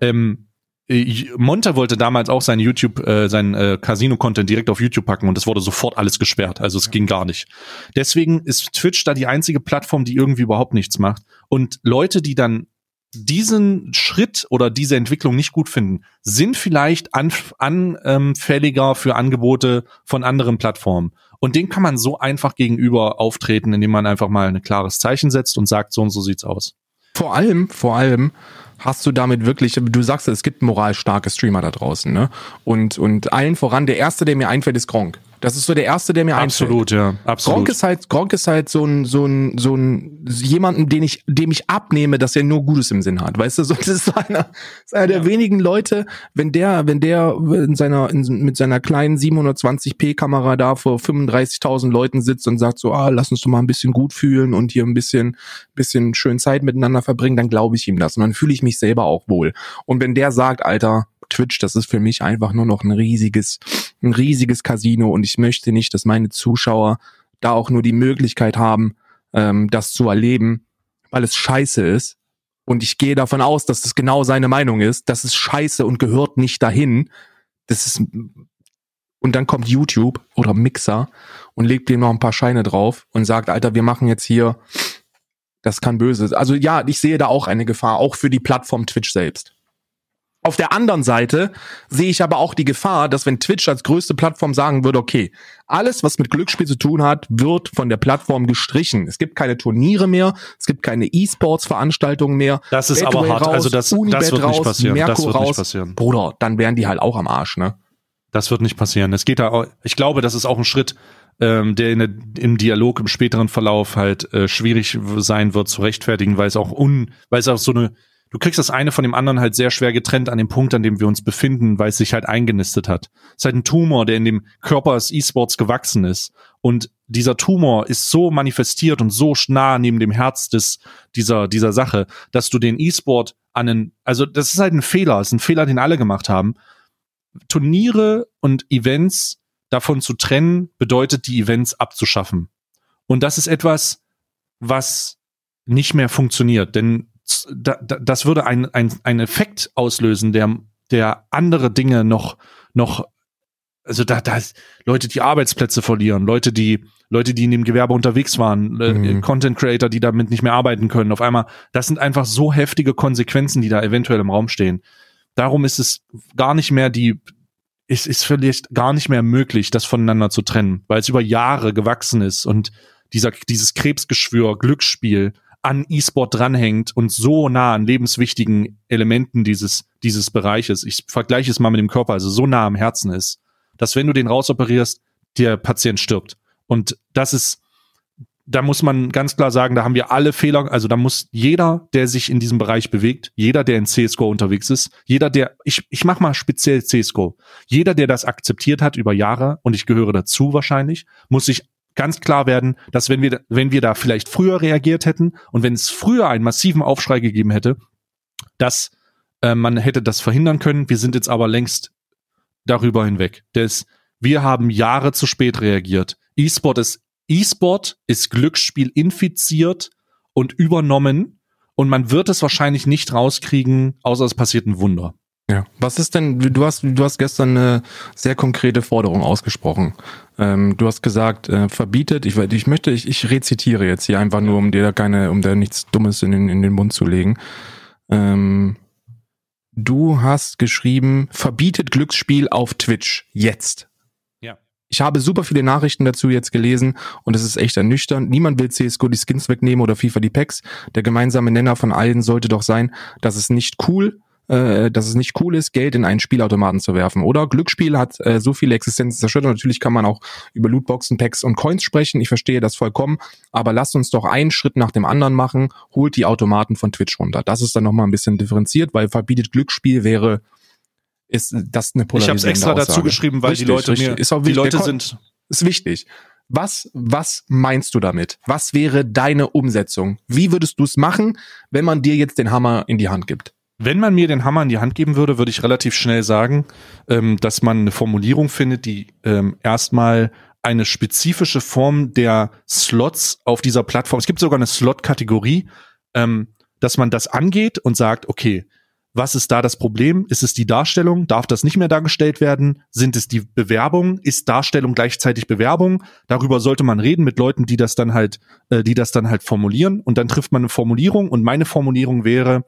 Ähm, äh, Monte wollte damals auch sein YouTube, äh, sein äh, Casino-Content direkt auf YouTube packen und es wurde sofort alles gesperrt. Also es ging gar nicht. Deswegen ist Twitch da die einzige Plattform, die irgendwie überhaupt nichts macht. Und Leute, die dann diesen Schritt oder diese Entwicklung nicht gut finden, sind vielleicht anf- anfälliger für Angebote von anderen Plattformen. Und denen kann man so einfach gegenüber auftreten, indem man einfach mal ein klares Zeichen setzt und sagt, so und so sieht's aus. Vor allem, vor allem hast du damit wirklich, du sagst, es gibt moralstarke Streamer da draußen, ne? Und, und allen voran, der erste, der mir einfällt, ist Gronk. Das ist so der erste, der mir einfällt. Absolut, ja, absolut. Gronk ist halt, Gronk ist halt so ein, so ein, so ein, jemanden, den ich, dem ich abnehme, dass er nur Gutes im Sinn hat. Weißt du, so, das ist einer, ist einer der wenigen Leute, wenn der, wenn der in seiner, in, mit seiner kleinen 720p Kamera da vor 35.000 Leuten sitzt und sagt so, ah, lass uns doch mal ein bisschen gut fühlen und hier ein bisschen, bisschen schön Zeit miteinander verbringen, dann glaube ich ihm das und dann fühle ich mich selber auch wohl. Und wenn der sagt, Alter, Twitch, das ist für mich einfach nur noch ein riesiges, ein riesiges Casino und ich möchte nicht, dass meine Zuschauer da auch nur die Möglichkeit haben, ähm, das zu erleben, weil es scheiße ist. Und ich gehe davon aus, dass das genau seine Meinung ist. Das ist scheiße und gehört nicht dahin. Das ist und dann kommt YouTube oder Mixer und legt dem noch ein paar Scheine drauf und sagt, Alter, wir machen jetzt hier, das kann böse. Also ja, ich sehe da auch eine Gefahr, auch für die Plattform Twitch selbst. Auf der anderen Seite sehe ich aber auch die Gefahr, dass wenn Twitch als größte Plattform sagen würde, okay, alles, was mit Glücksspiel zu tun hat, wird von der Plattform gestrichen. Es gibt keine Turniere mehr, es gibt keine E-Sports-Veranstaltungen mehr. Das ist Betway aber hart. raus, Also das, Unibet das wird nicht raus, passieren. Merkur das wird raus. nicht passieren. Bruder, dann wären die halt auch am Arsch, ne? Das wird nicht passieren. Es geht da, ich glaube, das ist auch ein Schritt, ähm, der, in der im Dialog im späteren Verlauf halt äh, schwierig sein wird zu rechtfertigen, weil es auch un, weil es auch so eine, du kriegst das eine von dem anderen halt sehr schwer getrennt an dem Punkt, an dem wir uns befinden, weil es sich halt eingenistet hat. Es ist halt ein Tumor, der in dem Körper des E-Sports gewachsen ist. Und dieser Tumor ist so manifestiert und so nah neben dem Herz des, dieser, dieser Sache, dass du den E-Sport an einen, also das ist halt ein Fehler, ist ein Fehler, den alle gemacht haben. Turniere und Events davon zu trennen, bedeutet, die Events abzuschaffen. Und das ist etwas, was nicht mehr funktioniert, denn das würde ein, ein, ein Effekt auslösen, der, der andere Dinge noch, noch, also da, da Leute, die Arbeitsplätze verlieren, Leute, die, Leute, die in dem Gewerbe unterwegs waren, äh, mhm. Content Creator, die damit nicht mehr arbeiten können, auf einmal, das sind einfach so heftige Konsequenzen, die da eventuell im Raum stehen. Darum ist es gar nicht mehr die, es ist vielleicht gar nicht mehr möglich, das voneinander zu trennen, weil es über Jahre gewachsen ist und dieser, dieses Krebsgeschwür, Glücksspiel an E-Sport dranhängt und so nah an lebenswichtigen Elementen dieses, dieses Bereiches, ich vergleiche es mal mit dem Körper, also so nah am Herzen ist, dass wenn du den rausoperierst, der Patient stirbt. Und das ist, da muss man ganz klar sagen, da haben wir alle Fehler, also da muss jeder, der sich in diesem Bereich bewegt, jeder, der in CSGO unterwegs ist, jeder, der, ich, ich mach mal speziell CSGO, jeder, der das akzeptiert hat über Jahre, und ich gehöre dazu wahrscheinlich, muss sich ganz klar werden, dass wenn wir, wenn wir da vielleicht früher reagiert hätten und wenn es früher einen massiven Aufschrei gegeben hätte, dass äh, man hätte das verhindern können. Wir sind jetzt aber längst darüber hinweg. Des, wir haben Jahre zu spät reagiert. E-Sport ist E-Sport ist Glücksspiel infiziert und übernommen und man wird es wahrscheinlich nicht rauskriegen, außer es passiert ein Wunder. Ja. Was ist denn, du hast, du hast gestern eine sehr konkrete Forderung ausgesprochen. Ähm, du hast gesagt, äh, verbietet, ich, ich möchte, ich, ich rezitiere jetzt hier einfach nur, um dir da keine, um dir nichts Dummes in den, in den Mund zu legen. Ähm, du hast geschrieben, verbietet Glücksspiel auf Twitch jetzt ich habe super viele Nachrichten dazu jetzt gelesen und es ist echt ernüchternd. Niemand will CSGO die Skins wegnehmen oder FIFA die Packs. Der gemeinsame Nenner von allen sollte doch sein, dass es nicht cool äh, dass es nicht cool ist, Geld in einen Spielautomaten zu werfen. Oder Glücksspiel hat äh, so viele Existenzen zerstört. Natürlich kann man auch über Lootboxen, Packs und Coins sprechen. Ich verstehe das vollkommen. Aber lasst uns doch einen Schritt nach dem anderen machen. Holt die Automaten von Twitch runter. Das ist dann nochmal ein bisschen differenziert, weil verbietet Glücksspiel wäre ist das eine Ich habe extra Aussage. dazu geschrieben, weil richtig, die Leute mir, ist auch die Leute sind ist wichtig. Was was meinst du damit? Was wäre deine Umsetzung? Wie würdest du es machen, wenn man dir jetzt den Hammer in die Hand gibt? Wenn man mir den Hammer in die Hand geben würde, würde ich relativ schnell sagen, ähm, dass man eine Formulierung findet, die ähm, erstmal eine spezifische Form der Slots auf dieser Plattform, es gibt sogar eine Slot-Kategorie, ähm, dass man das angeht und sagt, okay, was ist da das Problem? Ist es die Darstellung? Darf das nicht mehr dargestellt werden? Sind es die Bewerbung? Ist Darstellung gleichzeitig Bewerbung? Darüber sollte man reden mit Leuten, die das dann halt, äh, die das dann halt formulieren. Und dann trifft man eine Formulierung. Und meine Formulierung wäre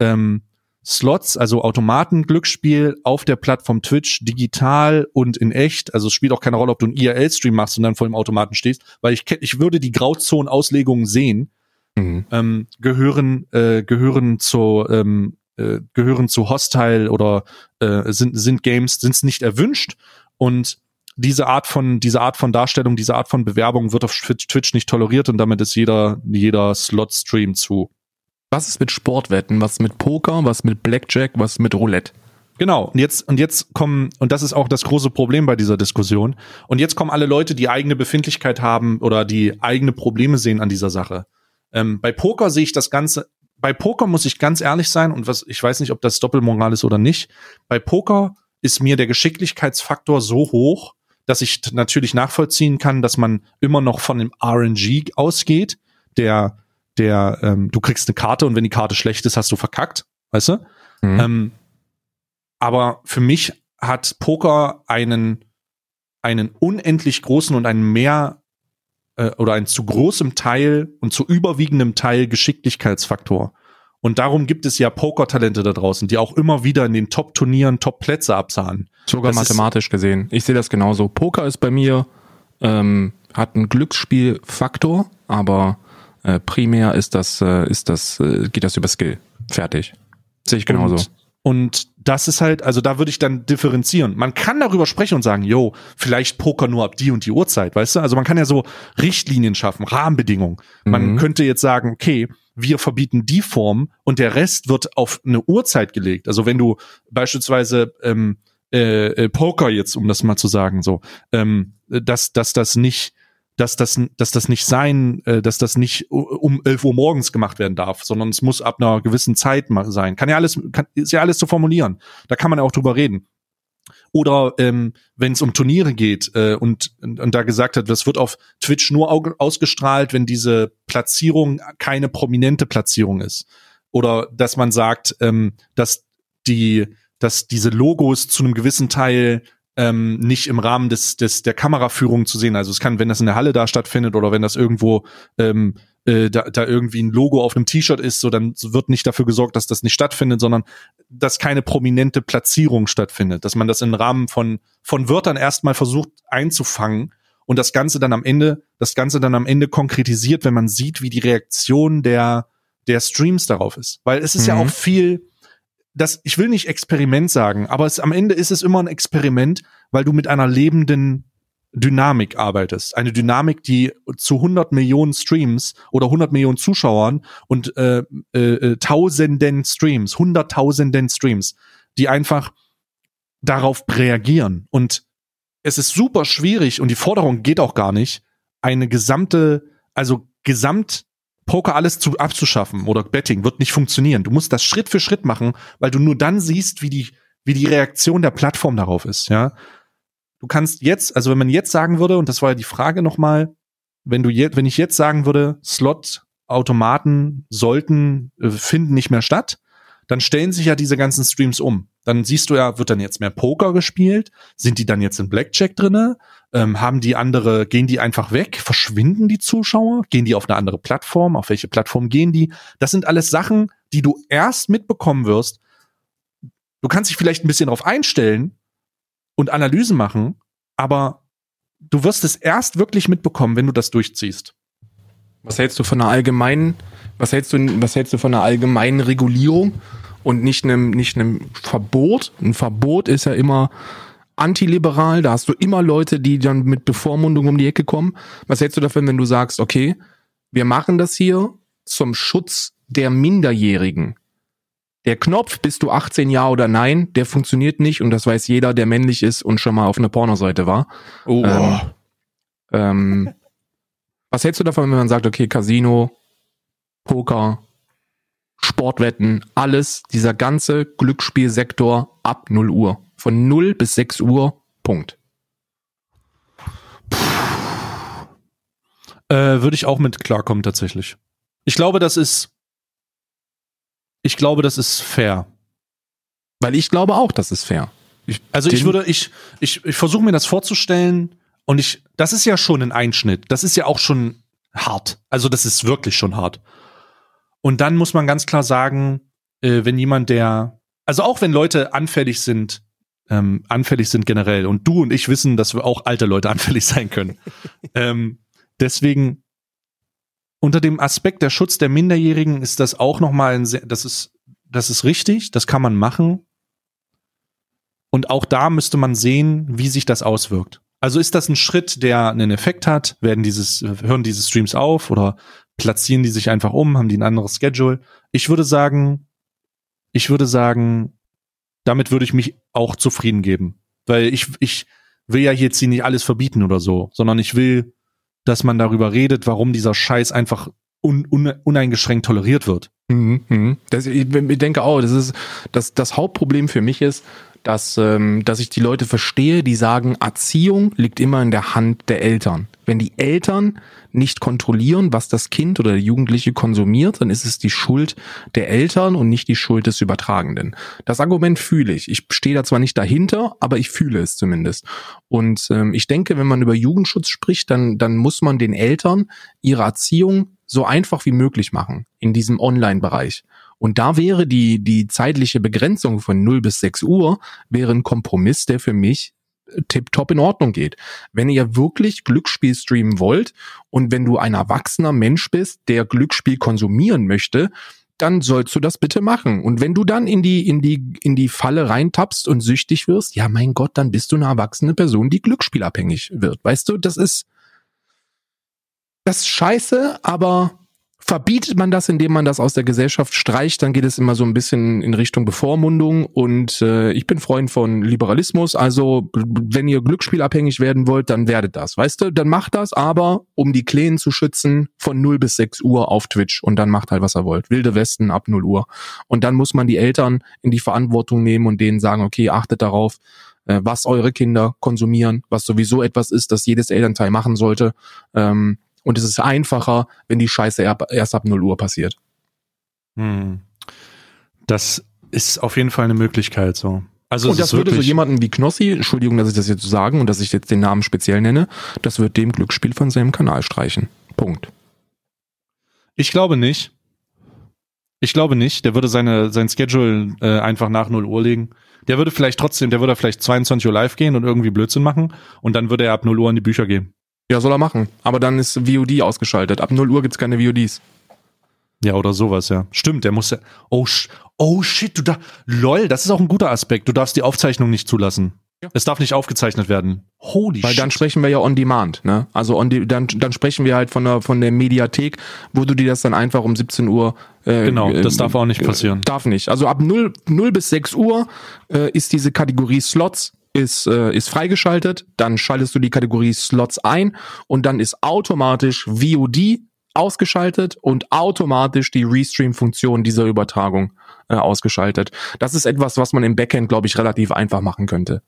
ähm, Slots, also Automaten, Glücksspiel auf der Plattform Twitch, digital und in echt. Also es spielt auch keine Rolle, ob du einen IRL-Stream machst und dann vor dem Automaten stehst, weil ich ich würde die Grauzonen-Auslegungen sehen. Mhm. Ähm, gehören äh, gehören zur ähm, äh, gehören zu Hostile oder äh, sind, sind Games, sind es nicht erwünscht und diese Art von, diese Art von Darstellung, diese Art von Bewerbung wird auf Twitch nicht toleriert und damit ist jeder, jeder Slot-Stream zu. Was ist mit Sportwetten? Was mit Poker? Was mit Blackjack? Was mit Roulette? Genau. Und jetzt, und jetzt kommen, und das ist auch das große Problem bei dieser Diskussion. Und jetzt kommen alle Leute, die eigene Befindlichkeit haben oder die eigene Probleme sehen an dieser Sache. Ähm, bei Poker sehe ich das Ganze bei Poker muss ich ganz ehrlich sein und was ich weiß nicht, ob das Doppelmoral ist oder nicht. Bei Poker ist mir der Geschicklichkeitsfaktor so hoch, dass ich natürlich nachvollziehen kann, dass man immer noch von dem RNG ausgeht, der der ähm, du kriegst eine Karte und wenn die Karte schlecht ist, hast du verkackt, weißt du? Mhm. Ähm, aber für mich hat Poker einen einen unendlich großen und einen mehr äh, oder ein zu großem Teil und zu überwiegendem Teil Geschicklichkeitsfaktor. Und darum gibt es ja Poker-Talente da draußen, die auch immer wieder in den Top-Turnieren Top-Plätze absahen. Sogar das mathematisch gesehen. Ich sehe das genauso. Poker ist bei mir, ähm, hat einen Glücksspielfaktor, aber äh, primär ist das, äh, ist das, äh, geht das über Skill. Fertig. Sehe ich genauso. Und, und das ist halt, also da würde ich dann differenzieren. Man kann darüber sprechen und sagen, yo, vielleicht Poker nur ab die und die Uhrzeit, weißt du? Also man kann ja so Richtlinien schaffen, Rahmenbedingungen. Man Mhm. könnte jetzt sagen, okay, wir verbieten die Form und der Rest wird auf eine Uhrzeit gelegt. Also wenn du beispielsweise ähm, äh, äh, Poker jetzt, um das mal zu sagen, so, ähm, dass, dass das nicht dass das, dass das nicht sein, äh, dass das nicht um 11 Uhr morgens gemacht werden darf, sondern es muss ab einer gewissen Zeit sein. Kann ja alles, kann, ist ja alles zu formulieren. Da kann man ja auch drüber reden. Oder ähm, wenn es um Turniere geht äh, und, und, und da gesagt hat, das wird auf Twitch nur au ausgestrahlt, wenn diese Platzierung keine prominente Platzierung ist. Oder dass man sagt, ähm, dass die, dass diese Logos zu einem gewissen Teil ähm, nicht im Rahmen des, des der Kameraführung zu sehen. Also es kann, wenn das in der Halle da stattfindet oder wenn das irgendwo ähm, äh, da, da irgendwie ein Logo auf einem T-Shirt ist, so dann wird nicht dafür gesorgt, dass das nicht stattfindet, sondern dass keine prominente Platzierung stattfindet, dass man das im Rahmen von von Wörtern erstmal versucht einzufangen und das Ganze dann am Ende, das Ganze dann am Ende konkretisiert, wenn man sieht, wie die Reaktion der der Streams darauf ist, weil es ist ja Mhm. auch viel das, ich will nicht Experiment sagen, aber es, am Ende ist es immer ein Experiment, weil du mit einer lebenden Dynamik arbeitest. Eine Dynamik, die zu 100 Millionen Streams oder 100 Millionen Zuschauern und äh, äh, äh, tausenden Streams, hunderttausenden Streams, die einfach darauf reagieren. Und es ist super schwierig und die Forderung geht auch gar nicht, eine gesamte, also gesamt Poker alles zu, abzuschaffen oder Betting wird nicht funktionieren. Du musst das Schritt für Schritt machen, weil du nur dann siehst, wie die, wie die Reaktion der Plattform darauf ist, ja. Du kannst jetzt, also wenn man jetzt sagen würde, und das war ja die Frage nochmal, wenn du jetzt, wenn ich jetzt sagen würde, Slot-Automaten sollten, äh, finden nicht mehr statt, dann stellen sich ja diese ganzen Streams um. Dann siehst du ja, wird dann jetzt mehr Poker gespielt? Sind die dann jetzt in Blackjack drinne? Ähm, haben die andere, gehen die einfach weg? Verschwinden die Zuschauer? Gehen die auf eine andere Plattform? Auf welche Plattform gehen die? Das sind alles Sachen, die du erst mitbekommen wirst. Du kannst dich vielleicht ein bisschen darauf einstellen und Analysen machen, aber du wirst es erst wirklich mitbekommen, wenn du das durchziehst. Was hältst du von einer allgemeinen, was hältst du, was hältst du von einer allgemeinen Regulierung und nicht einem, nicht einem Verbot? Ein Verbot ist ja immer antiliberal, da hast du immer Leute, die dann mit Bevormundung um die Ecke kommen. Was hältst du davon, wenn du sagst, okay, wir machen das hier zum Schutz der Minderjährigen? Der Knopf, bist du 18 ja oder nein, der funktioniert nicht und das weiß jeder, der männlich ist und schon mal auf einer Pornoseite war. Oh, Ähm, ähm, was hältst du davon, wenn man sagt, okay, Casino, Poker, Sportwetten, alles, dieser ganze Glücksspielsektor ab 0 Uhr. Von 0 bis 6 Uhr, Punkt. Äh, Würde ich auch mit klarkommen, tatsächlich. Ich glaube, das ist. Ich glaube, das ist fair. Weil ich glaube auch, das ist fair. Ich, Also ich würde, ich, ich, ich versuche mir das vorzustellen und ich, das ist ja schon ein Einschnitt. Das ist ja auch schon hart. Also das ist wirklich schon hart. Und dann muss man ganz klar sagen, äh, wenn jemand, der, also auch wenn Leute anfällig sind, ähm, anfällig sind generell und du und ich wissen, dass wir auch alte Leute anfällig sein können. ähm, deswegen unter dem Aspekt der Schutz der Minderjährigen ist das auch noch mal ein sehr, das ist, das ist richtig, das kann man machen. Und auch da müsste man sehen, wie sich das auswirkt. Also ist das ein Schritt, der einen Effekt hat? Werden dieses, hören diese Streams auf oder platzieren die sich einfach um? Haben die ein anderes Schedule? Ich würde sagen, ich würde sagen, damit würde ich mich auch zufrieden geben. Weil ich, ich will ja jetzt hier nicht alles verbieten oder so, sondern ich will, dass man darüber redet, warum dieser Scheiß einfach un, un, uneingeschränkt toleriert wird. Mhm, mhm. Das, ich, ich denke auch, das ist das, das Hauptproblem für mich ist, dass, ähm, dass ich die Leute verstehe, die sagen, Erziehung liegt immer in der Hand der Eltern. Wenn die Eltern nicht kontrollieren, was das Kind oder der Jugendliche konsumiert, dann ist es die Schuld der Eltern und nicht die Schuld des Übertragenden. Das Argument fühle ich. Ich stehe da zwar nicht dahinter, aber ich fühle es zumindest. Und ähm, ich denke, wenn man über Jugendschutz spricht, dann, dann muss man den Eltern ihre Erziehung so einfach wie möglich machen in diesem Online-Bereich. Und da wäre die, die zeitliche Begrenzung von 0 bis 6 Uhr, wäre ein Kompromiss, der für mich äh, tipptopp in Ordnung geht. Wenn ihr wirklich Glücksspiel streamen wollt und wenn du ein erwachsener Mensch bist, der Glücksspiel konsumieren möchte, dann sollst du das bitte machen. Und wenn du dann in die, in die, in die Falle reintappst und süchtig wirst, ja, mein Gott, dann bist du eine erwachsene Person, die glücksspielabhängig wird. Weißt du, das ist, das ist scheiße, aber verbietet man das, indem man das aus der Gesellschaft streicht, dann geht es immer so ein bisschen in Richtung Bevormundung und äh, ich bin Freund von Liberalismus, also wenn ihr glücksspielabhängig werden wollt, dann werdet das, weißt du, dann macht das, aber um die Kleen zu schützen von 0 bis 6 Uhr auf Twitch und dann macht halt, was ihr wollt. Wilde Westen ab 0 Uhr. Und dann muss man die Eltern in die Verantwortung nehmen und denen sagen, okay, achtet darauf, äh, was eure Kinder konsumieren, was sowieso etwas ist, das jedes Elternteil machen sollte. Ähm, und es ist einfacher, wenn die Scheiße erst ab 0 Uhr passiert. Hm. Das ist auf jeden Fall eine Möglichkeit so. Also und das würde so jemanden wie Knossi, Entschuldigung, dass ich das jetzt so sagen und dass ich jetzt den Namen speziell nenne, das wird dem Glücksspiel von seinem Kanal streichen. Punkt. Ich glaube nicht. Ich glaube nicht. Der würde seine, sein Schedule äh, einfach nach 0 Uhr legen. Der würde vielleicht trotzdem, der würde vielleicht 22 Uhr live gehen und irgendwie Blödsinn machen und dann würde er ab 0 Uhr in die Bücher gehen. Ja, soll er machen. Aber dann ist VOD ausgeschaltet. Ab 0 Uhr gibt's keine VODs. Ja, oder sowas, ja. Stimmt, der muss ja. Oh, sh oh shit, du da. Lol, das ist auch ein guter Aspekt. Du darfst die Aufzeichnung nicht zulassen. Ja. Es darf nicht aufgezeichnet werden. Holy Weil shit. dann sprechen wir ja on demand, ne? Also on die, dann, dann sprechen wir halt von der, von der Mediathek, wo du dir das dann einfach um 17 Uhr. Äh, genau, das äh, darf auch nicht passieren. Darf nicht. Also ab 0, 0 bis 6 Uhr äh, ist diese Kategorie Slots ist, äh, ist freigeschaltet, dann schaltest du die Kategorie Slots ein und dann ist automatisch VOD ausgeschaltet und automatisch die Restream-Funktion dieser Übertragung äh, ausgeschaltet. Das ist etwas, was man im Backend, glaube ich, relativ einfach machen könnte.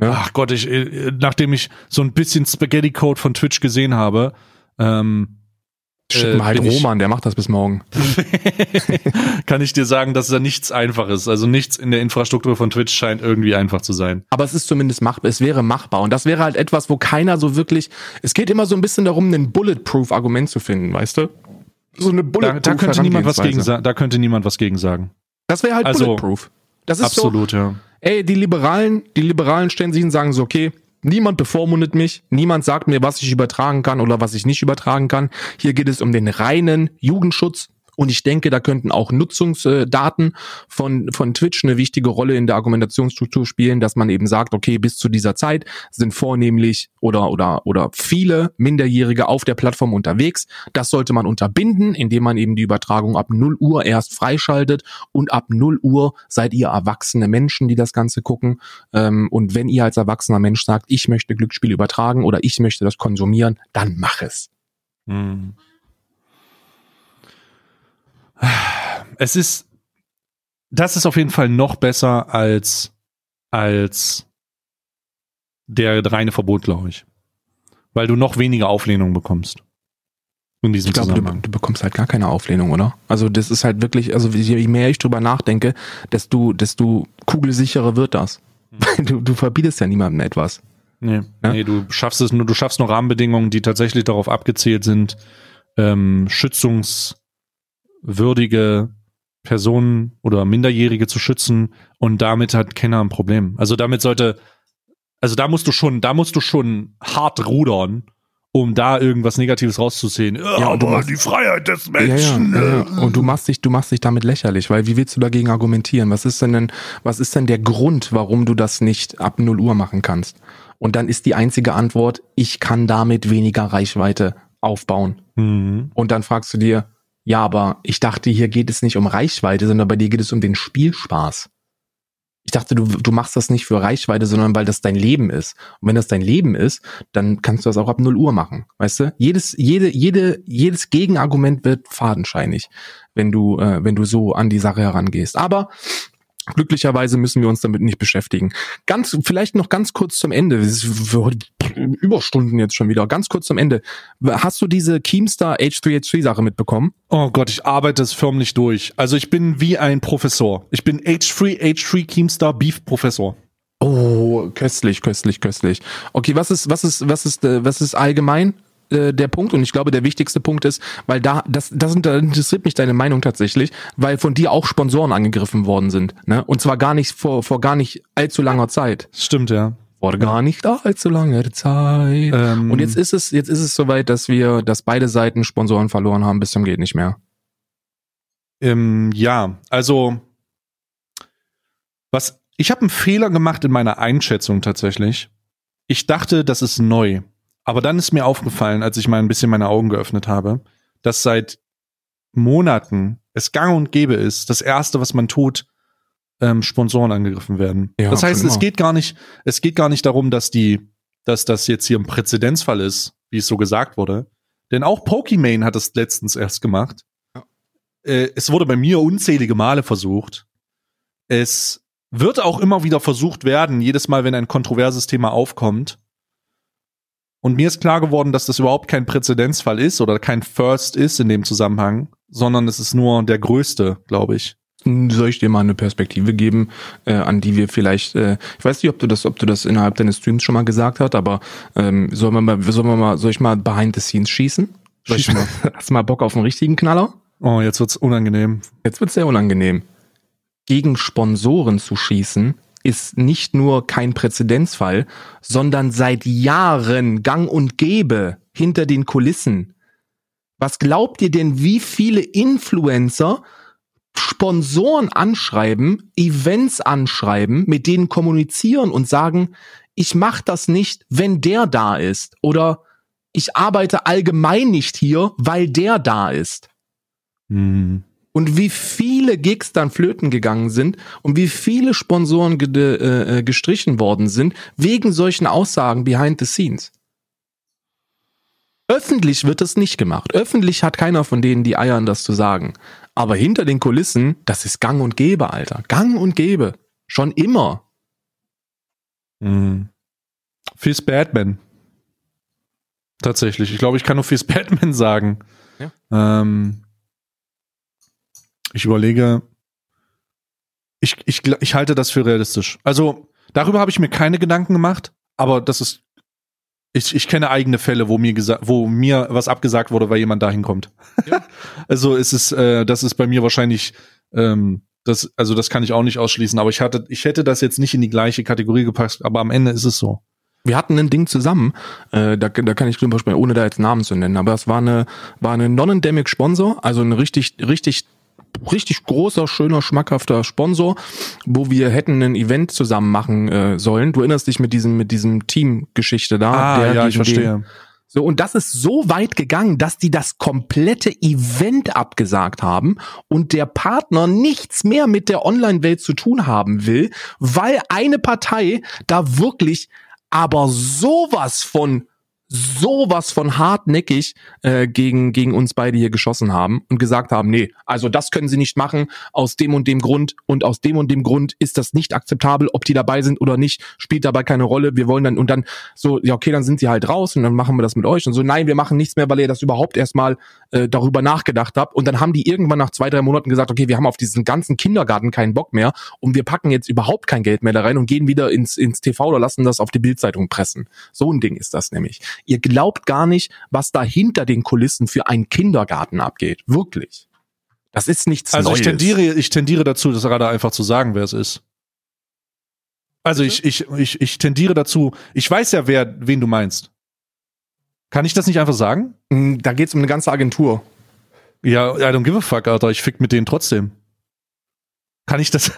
Ja? Ach Gott, ich, äh, nachdem ich so ein bisschen Spaghetti-Code von Twitch gesehen habe, ähm, Schicken äh, halt Roman, der macht das bis morgen. kann ich dir sagen, dass da nichts einfach ist. Also nichts in der Infrastruktur von Twitch scheint irgendwie einfach zu sein. Aber es ist zumindest machbar. Es wäre machbar. Und das wäre halt etwas, wo keiner so wirklich. Es geht immer so ein bisschen darum, ein Bulletproof-Argument zu finden, weißt du? So eine Bulletproof. Da, da könnte niemand was gegen sagen. Da könnte niemand was gegen sagen. Das wäre halt also, Bulletproof. Das ist absolut, so, ja. Ey, die Liberalen, die Liberalen stellen sich und sagen so, okay, Niemand bevormundet mich, niemand sagt mir, was ich übertragen kann oder was ich nicht übertragen kann. Hier geht es um den reinen Jugendschutz, und ich denke, da könnten auch Nutzungsdaten von, von Twitch eine wichtige Rolle in der Argumentationsstruktur spielen, dass man eben sagt, okay, bis zu dieser Zeit sind vornehmlich oder, oder, oder viele Minderjährige auf der Plattform unterwegs. Das sollte man unterbinden, indem man eben die Übertragung ab 0 Uhr erst freischaltet und ab 0 Uhr seid ihr erwachsene Menschen, die das Ganze gucken. Ähm, und wenn ihr als erwachsener Mensch sagt, ich möchte Glücksspiel übertragen oder ich möchte das konsumieren, dann mach es. Hm es ist, das ist auf jeden Fall noch besser als, als der reine Verbot, glaube ich. Weil du noch weniger Auflehnung bekommst. In diesem ich glaube, du, du, bekommst halt gar keine Auflehnung, oder? Also das ist halt wirklich, also je mehr ich drüber nachdenke, desto, desto kugelsicherer wird das. Hm. Du, du verbietest ja niemandem etwas. Nee, ja? nee, du schaffst es nur, du schaffst nur Rahmenbedingungen, die tatsächlich darauf abgezielt sind, ähm, Schützungs, würdige Personen oder Minderjährige zu schützen und damit hat keiner ein Problem. Also damit sollte, also da musst du schon, da musst du schon hart rudern, um da irgendwas Negatives rauszusehen. Ja, aber machst, die Freiheit des Menschen. Ja, ja, ja. Und du machst dich, du machst dich damit lächerlich, weil wie willst du dagegen argumentieren? Was ist denn denn, was ist denn der Grund, warum du das nicht ab 0 Uhr machen kannst? Und dann ist die einzige Antwort, ich kann damit weniger Reichweite aufbauen. Mhm. Und dann fragst du dir, ja, aber ich dachte, hier geht es nicht um Reichweite, sondern bei dir geht es um den Spielspaß. Ich dachte, du, du machst das nicht für Reichweite, sondern weil das dein Leben ist. Und wenn das dein Leben ist, dann kannst du das auch ab 0 Uhr machen. Weißt du? Jedes, jede, jede, jedes Gegenargument wird fadenscheinig, wenn du, äh, wenn du so an die Sache herangehst. Aber Glücklicherweise müssen wir uns damit nicht beschäftigen. Ganz, vielleicht noch ganz kurz zum Ende. Überstunden jetzt schon wieder. Ganz kurz zum Ende. Hast du diese Keemstar H3H3 Sache mitbekommen? Oh Gott, ich arbeite es förmlich durch. Also ich bin wie ein Professor. Ich bin H3, H3 Keemstar Beef Professor. Oh, köstlich, köstlich, köstlich. Okay, was ist, was ist, was ist, äh, was ist allgemein? Äh, der Punkt und ich glaube, der wichtigste Punkt ist, weil da, das, das interessiert mich deine Meinung tatsächlich, weil von dir auch Sponsoren angegriffen worden sind, ne? Und zwar gar nicht vor, vor gar nicht allzu langer Zeit. Stimmt, ja. Vor gar nicht allzu langer Zeit. Ähm, und jetzt ist es, jetzt ist es soweit, dass wir, dass beide Seiten Sponsoren verloren haben bis zum geht nicht mehr. Ähm, ja, also was ich habe einen Fehler gemacht in meiner Einschätzung tatsächlich. Ich dachte, das ist neu, aber dann ist mir aufgefallen, als ich mal ein bisschen meine Augen geöffnet habe, dass seit Monaten es gang und gäbe ist, das erste, was man tut, ähm, Sponsoren angegriffen werden. Ja, das heißt, es geht gar nicht, es geht gar nicht darum, dass die, dass das jetzt hier ein Präzedenzfall ist, wie es so gesagt wurde. Denn auch Pokimane hat es letztens erst gemacht. Ja. Äh, es wurde bei mir unzählige Male versucht. Es wird auch immer wieder versucht werden, jedes Mal, wenn ein kontroverses Thema aufkommt. Und mir ist klar geworden, dass das überhaupt kein Präzedenzfall ist oder kein First ist in dem Zusammenhang, sondern es ist nur der größte, glaube ich. Soll ich dir mal eine Perspektive geben, äh, an die wir vielleicht, äh, ich weiß nicht, ob du das, ob du das innerhalb deines Streams schon mal gesagt hast, aber ähm, sollen wir mal, sollen wir mal, soll ich mal behind the scenes schießen? Soll ich Schieß mal. Hast du mal Bock auf einen richtigen Knaller? Oh, jetzt wird's unangenehm. Jetzt wird's sehr unangenehm. Gegen Sponsoren zu schießen ist nicht nur kein Präzedenzfall, sondern seit Jahren gang und gäbe hinter den Kulissen. Was glaubt ihr denn, wie viele Influencer Sponsoren anschreiben, Events anschreiben, mit denen kommunizieren und sagen, ich mache das nicht, wenn der da ist oder ich arbeite allgemein nicht hier, weil der da ist Hm. Und wie viele Gigs dann flöten gegangen sind und wie viele Sponsoren ge äh, äh, gestrichen worden sind wegen solchen Aussagen behind the scenes. Öffentlich wird das nicht gemacht. Öffentlich hat keiner von denen die Eier, das zu sagen. Aber hinter den Kulissen, das ist gang und gäbe, Alter. Gang und gäbe. Schon immer. Hm. Fizz Batman. Tatsächlich. Ich glaube, ich kann nur Fizz Batman sagen. Ja. Ähm, ich überlege. Ich, ich, ich halte das für realistisch. Also, darüber habe ich mir keine Gedanken gemacht, aber das ist. Ich, ich kenne eigene Fälle, wo mir gesagt, wo mir was abgesagt wurde, weil jemand dahin kommt. Ja. also es ist, äh, das ist bei mir wahrscheinlich, ähm, das, also das kann ich auch nicht ausschließen, aber ich hatte, ich hätte das jetzt nicht in die gleiche Kategorie gepasst, aber am Ende ist es so. Wir hatten ein Ding zusammen, äh, da, da kann ich drüber sprechen, ohne da jetzt Namen zu nennen, aber es war eine, war eine non-endemic Sponsor, also ein richtig, richtig, richtig großer, schöner, schmackhafter Sponsor, wo wir hätten ein Event zusammen machen äh, sollen. Du erinnerst dich mit diesem, mit diesem Team-Geschichte da. Ah, ja, gegen ich verstehe. den- So, und das ist so weit gegangen, dass die das komplette Event abgesagt haben und der Partner nichts mehr mit der Online-Welt zu tun haben will, weil eine Partei da wirklich aber sowas von sowas von hartnäckig äh, gegen gegen uns beide hier geschossen haben und gesagt haben, nee, also das können sie nicht machen aus dem und dem Grund und aus dem und dem Grund ist das nicht akzeptabel, ob die dabei sind oder nicht, spielt dabei keine Rolle. Wir wollen dann und dann so, ja okay, dann sind sie halt raus und dann machen wir das mit euch und so, nein, wir machen nichts mehr, weil ihr das überhaupt erstmal äh, darüber nachgedacht habt und dann haben die irgendwann nach zwei drei Monaten gesagt, okay, wir haben auf diesen ganzen Kindergarten keinen Bock mehr und wir packen jetzt überhaupt kein Geld mehr da rein und gehen wieder ins ins TV oder lassen das auf die Bildzeitung pressen. So ein Ding ist das nämlich. Ihr glaubt gar nicht, was da hinter den Kulissen für einen Kindergarten abgeht. Wirklich. Das ist nichts Also Neues. ich tendiere, ich tendiere dazu, das gerade einfach zu sagen, wer es ist. Also ich, ich, ich, ich tendiere dazu, ich weiß ja, wer, wen du meinst. Kann ich das nicht einfach sagen? Mm, Da geht's um eine ganze Agentur. Ja, I don't give a fuck, Alter. Ich fick mit denen trotzdem. Kann ich das?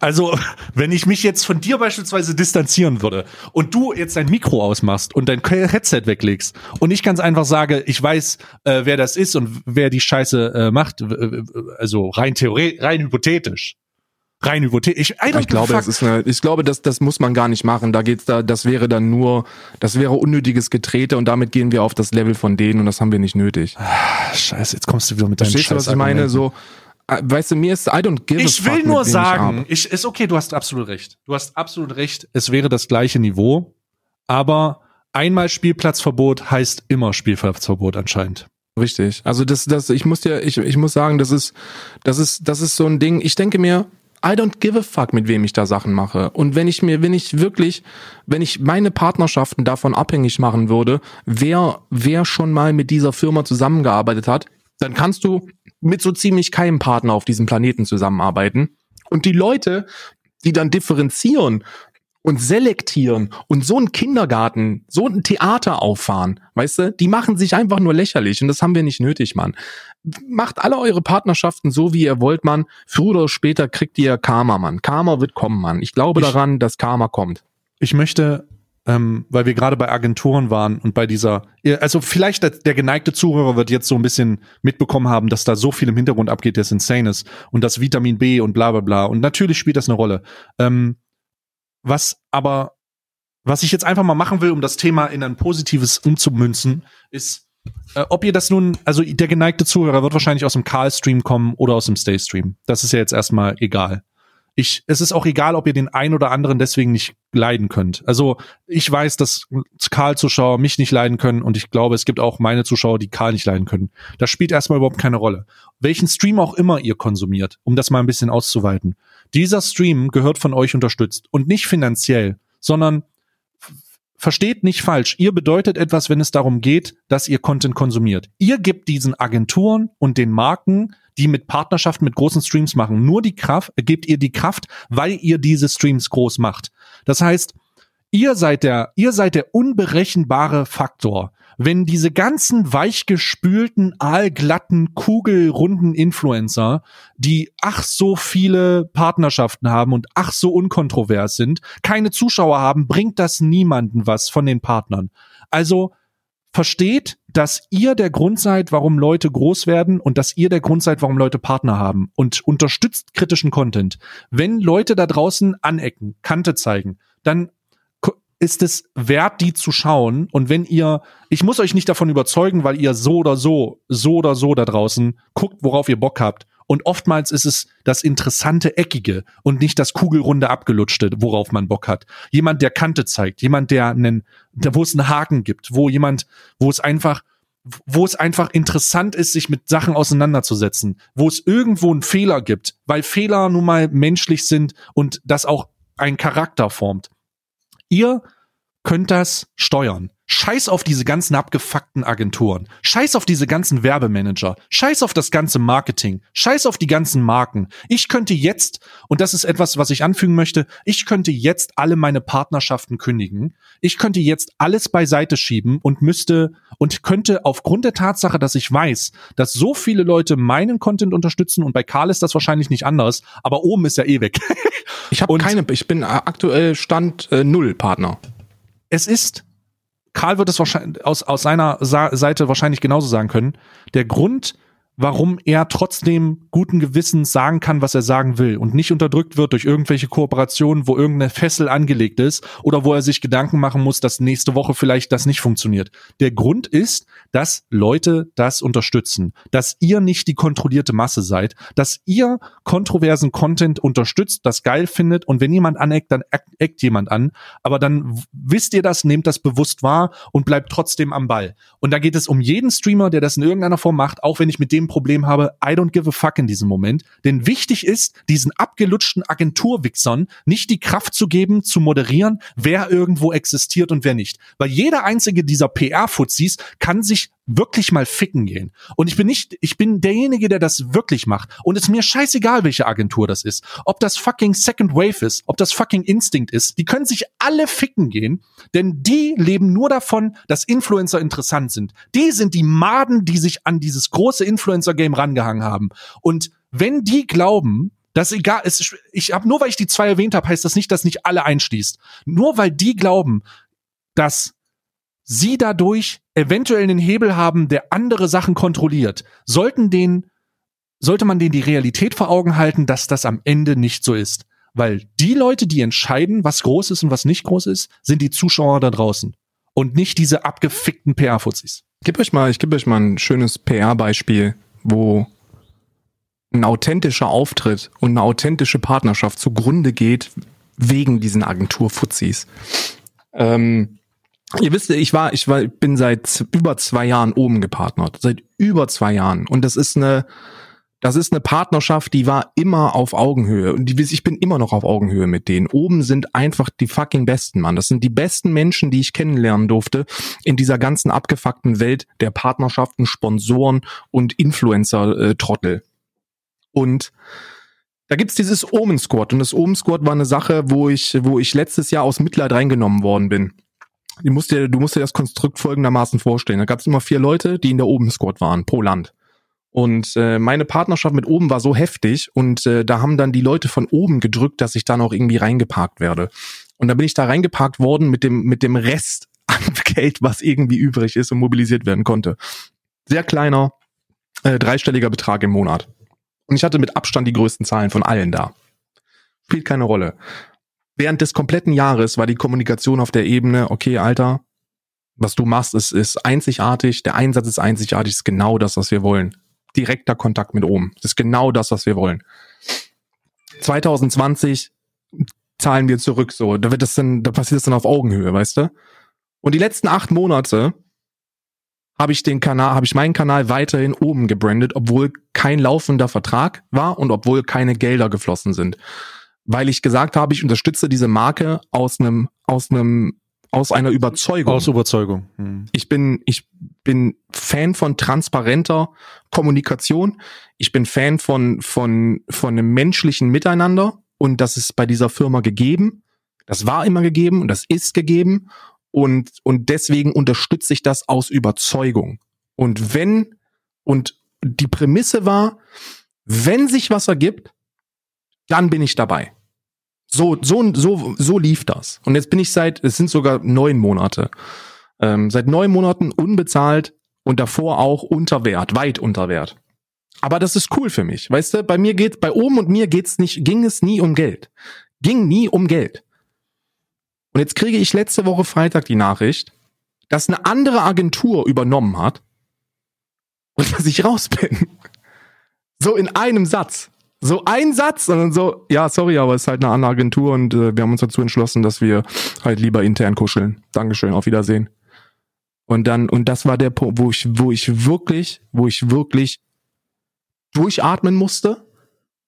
Also, wenn ich mich jetzt von dir beispielsweise distanzieren würde und du jetzt dein Mikro ausmachst und dein Headset weglegst und ich ganz einfach sage, ich weiß, äh, wer das ist und wer die Scheiße äh, macht, also rein theoretisch, rein hypothetisch. Rein hypothetisch. Ich, Ich glaube, es ist eine, ich glaube, das, das muss man gar nicht machen. Da geht's da, das wäre dann nur, das wäre unnötiges Getrete und damit gehen wir auf das Level von denen und das haben wir nicht nötig. fuck. Scheiße, jetzt kommst du wieder mit deinem Verstehst du, was ich meine? So, weißt du, mir ist, I don't give a Ich will nur sagen, ich, ist okay, du hast absolut recht. Du hast absolut recht. Es wäre das gleiche Niveau, aber einmal Spielplatzverbot heißt immer Spielplatzverbot anscheinend. Richtig. Also das, das, ich muss dir, ich, ich muss sagen, das ist, das ist, das ist so ein Ding. Ich denke mir, I don't give a fuck, mit wem ich da Sachen mache. Und wenn ich mir, wenn ich wirklich, wenn ich meine Partnerschaften davon abhängig machen würde, wer, wer schon mal mit dieser Firma zusammengearbeitet hat, dann kannst du mit so ziemlich keinem Partner auf diesem Planeten zusammenarbeiten. Und die Leute, die dann differenzieren und selektieren und so einen Kindergarten, so ein Theater auffahren, weißt du, die machen sich einfach nur lächerlich und das haben wir nicht nötig, Mann. Macht alle eure Partnerschaften so, wie ihr wollt, Mann. Früher oder später kriegt ihr Karma, Mann. Karma wird kommen, Mann. Ich glaube Ich- daran, dass Karma kommt. Ich möchte, ähm, weil wir gerade bei Agenturen waren und bei dieser, also vielleicht der, der geneigte Zuhörer wird jetzt so ein bisschen mitbekommen haben, dass da so viel im Hintergrund abgeht, das insane ist und das Vitamin B und bla bla bla. Und natürlich spielt das eine Rolle. Ähm, was aber, was ich jetzt einfach mal machen will, um das Thema in ein positives umzumünzen, ist, äh, ob ihr das nun, also der geneigte Zuhörer wird wahrscheinlich aus dem Karl-Stream kommen oder aus dem Stay-Stream. Das ist ja jetzt erstmal egal. Ich, es ist auch egal, ob ihr den einen oder anderen deswegen nicht leiden könnt. Also ich weiß, dass Karl-Zuschauer mich nicht leiden können und ich glaube, es gibt auch meine Zuschauer, die Karl nicht leiden können. Das spielt erstmal überhaupt keine Rolle. Welchen Stream auch immer ihr konsumiert, um das mal ein bisschen auszuweiten. Dieser Stream gehört von euch unterstützt und nicht finanziell, sondern versteht nicht falsch. Ihr bedeutet etwas, wenn es darum geht, dass ihr Content konsumiert. Ihr gebt diesen Agenturen und den Marken, die mit Partnerschaften mit großen Streams machen, nur die Kraft, gebt ihr die Kraft, weil ihr diese Streams groß macht. Das heißt, ihr seid der, ihr seid der unberechenbare Faktor. Wenn diese ganzen weichgespülten, aalglatten, kugelrunden Influencer, die ach so viele Partnerschaften haben und ach so unkontrovers sind, keine Zuschauer haben, bringt das niemanden was von den Partnern. Also versteht, dass ihr der Grund seid, warum Leute groß werden und dass ihr der Grund seid, warum Leute Partner haben und unterstützt kritischen Content. Wenn Leute da draußen anecken, Kante zeigen, dann ist es wert, die zu schauen. Und wenn ihr, ich muss euch nicht davon überzeugen, weil ihr so oder so, so oder so da draußen guckt, worauf ihr Bock habt. Und oftmals ist es das interessante Eckige und nicht das kugelrunde Abgelutschte, worauf man Bock hat. Jemand, der Kante zeigt, jemand, der einen, wo es einen Haken gibt, wo jemand, wo es einfach, wo es einfach interessant ist, sich mit Sachen auseinanderzusetzen, wo es irgendwo einen Fehler gibt, weil Fehler nun mal menschlich sind und das auch einen Charakter formt. Ihr könnt das steuern. Scheiß auf diese ganzen abgefuckten Agenturen. Scheiß auf diese ganzen Werbemanager. Scheiß auf das ganze Marketing. Scheiß auf die ganzen Marken. Ich könnte jetzt, und das ist etwas, was ich anfügen möchte, ich könnte jetzt alle meine Partnerschaften kündigen. Ich könnte jetzt alles beiseite schieben und müsste und könnte aufgrund der Tatsache, dass ich weiß, dass so viele Leute meinen Content unterstützen und bei Karl ist das wahrscheinlich nicht anders, aber oben ist er eh weg. Ich habe keine, ich bin aktuell Stand äh, Null Partner. Es ist, Karl wird es wahrscheinlich aus, aus seiner Sa Seite wahrscheinlich genauso sagen können, der Grund, warum er trotzdem guten Gewissens sagen kann, was er sagen will und nicht unterdrückt wird durch irgendwelche Kooperationen, wo irgendeine Fessel angelegt ist oder wo er sich Gedanken machen muss, dass nächste Woche vielleicht das nicht funktioniert. Der Grund ist, dass Leute das unterstützen, dass ihr nicht die kontrollierte Masse seid, dass ihr kontroversen Content unterstützt, das geil findet und wenn jemand aneckt, dann eckt, jemand an, aber dann wisst ihr das, nehmt das bewusst wahr und bleibt trotzdem am Ball. Und da geht es um jeden Streamer, der das in irgendeiner Form macht, auch wenn ich mit dem Problem habe, I don't give a fuck in diesem Moment. Denn wichtig ist, diesen abgelutschten Agenturwichsern nicht die Kraft zu geben, zu moderieren, wer irgendwo existiert und wer nicht. Weil jeder einzige dieser PR-Fuzis kann sich wirklich mal ficken gehen. Und ich bin nicht, ich bin derjenige, der das wirklich macht. Und es ist mir scheißegal, welche Agentur das ist. Ob das fucking Second Wave ist, ob das fucking Instinct ist. Die können sich alle ficken gehen, denn die leben nur davon, dass Influencer interessant sind. Die sind die Maden, die sich an dieses große Influencer-Game rangehangen haben. Und wenn die glauben, dass egal, es, ich habe nur weil ich die zwei erwähnt habe, heißt das nicht, dass nicht alle einschließt. Nur weil die glauben, dass sie dadurch eventuell einen Hebel haben, der andere Sachen kontrolliert, sollten den, sollte man denen die Realität vor Augen halten, dass das am Ende nicht so ist. Weil die Leute, die entscheiden, was groß ist und was nicht groß ist, sind die Zuschauer da draußen. Und nicht diese abgefickten PR-Fuzis. Gebe euch mal, ich gebe euch mal ein schönes PR-Beispiel, wo ein authentischer Auftritt und eine authentische Partnerschaft zugrunde geht wegen diesen Agenturfuzis. Ähm, ihr wisst, ich war, ich war, bin seit über zwei Jahren oben gepartnert, seit über zwei Jahren, und das ist eine, das ist eine Partnerschaft, die war immer auf Augenhöhe und die, ich bin immer noch auf Augenhöhe mit denen. Oben sind einfach die fucking besten, Mann. Das sind die besten Menschen, die ich kennenlernen durfte in dieser ganzen abgefuckten Welt der Partnerschaften, Sponsoren und Influencer-Trottel. Und Da gibt's dieses Omen Squad und das Omen Squad war eine Sache, wo ich, wo ich letztes Jahr aus Mitleid reingenommen worden bin. Du musst dir, du musst dir das Konstrukt folgendermaßen vorstellen. Da gab's immer vier Leute, die in der Omen Squad waren, pro Land. Und äh, meine Partnerschaft mit oben war so heftig und äh, da haben dann die Leute von oben gedrückt, dass ich dann auch irgendwie reingeparkt werde. Und da bin ich da reingeparkt worden mit dem mit dem Rest an Geld, was irgendwie übrig ist und mobilisiert werden konnte. Sehr kleiner äh, dreistelliger Betrag im Monat. Und ich hatte mit Abstand die größten Zahlen von allen da. Spielt keine Rolle. Während des kompletten Jahres war die Kommunikation auf der Ebene, okay, Alter, was du machst, ist, ist einzigartig, der Einsatz ist einzigartig, ist genau das, was wir wollen direkter Kontakt mit oben. Das ist genau das, was wir wollen. 2020 zahlen wir zurück, so. Da wird das dann, da passiert das dann auf Augenhöhe, weißt du? Und die letzten acht Monate habe ich den Kanal, habe ich meinen Kanal weiterhin oben gebrandet, obwohl kein laufender Vertrag war und obwohl keine Gelder geflossen sind. Weil ich gesagt habe, ich unterstütze diese Marke aus einem, aus einem aus einer Überzeugung. Aus Überzeugung. Hm. Ich bin, ich bin Fan von transparenter Kommunikation. Ich bin Fan von, von, von einem menschlichen Miteinander. Und das ist bei dieser Firma gegeben. Das war immer gegeben und das ist gegeben. Und, und deswegen unterstütze ich das aus Überzeugung. Und wenn, und die Prämisse war, wenn sich was ergibt, dann bin ich dabei. So, so, so, so lief das. Und jetzt bin ich seit, es sind sogar neun Monate, ähm, seit neun Monaten unbezahlt und davor auch unter Wert, weit unter Wert. Aber das ist cool für mich. Weißt du, bei mir geht, bei oben und mir geht's nicht, ging es nie um Geld. Ging nie um Geld. Und jetzt kriege ich letzte Woche Freitag die Nachricht, dass eine andere Agentur übernommen hat und dass ich raus bin. So in einem Satz. So ein Satz und dann so, ja, sorry, aber es ist halt eine andere Agentur und äh, wir haben uns dazu entschlossen, dass wir halt lieber intern kuscheln. Dankeschön, auf Wiedersehen. Und dann, und das war der Punkt, wo ich, wo ich wirklich, wo ich wirklich durchatmen musste,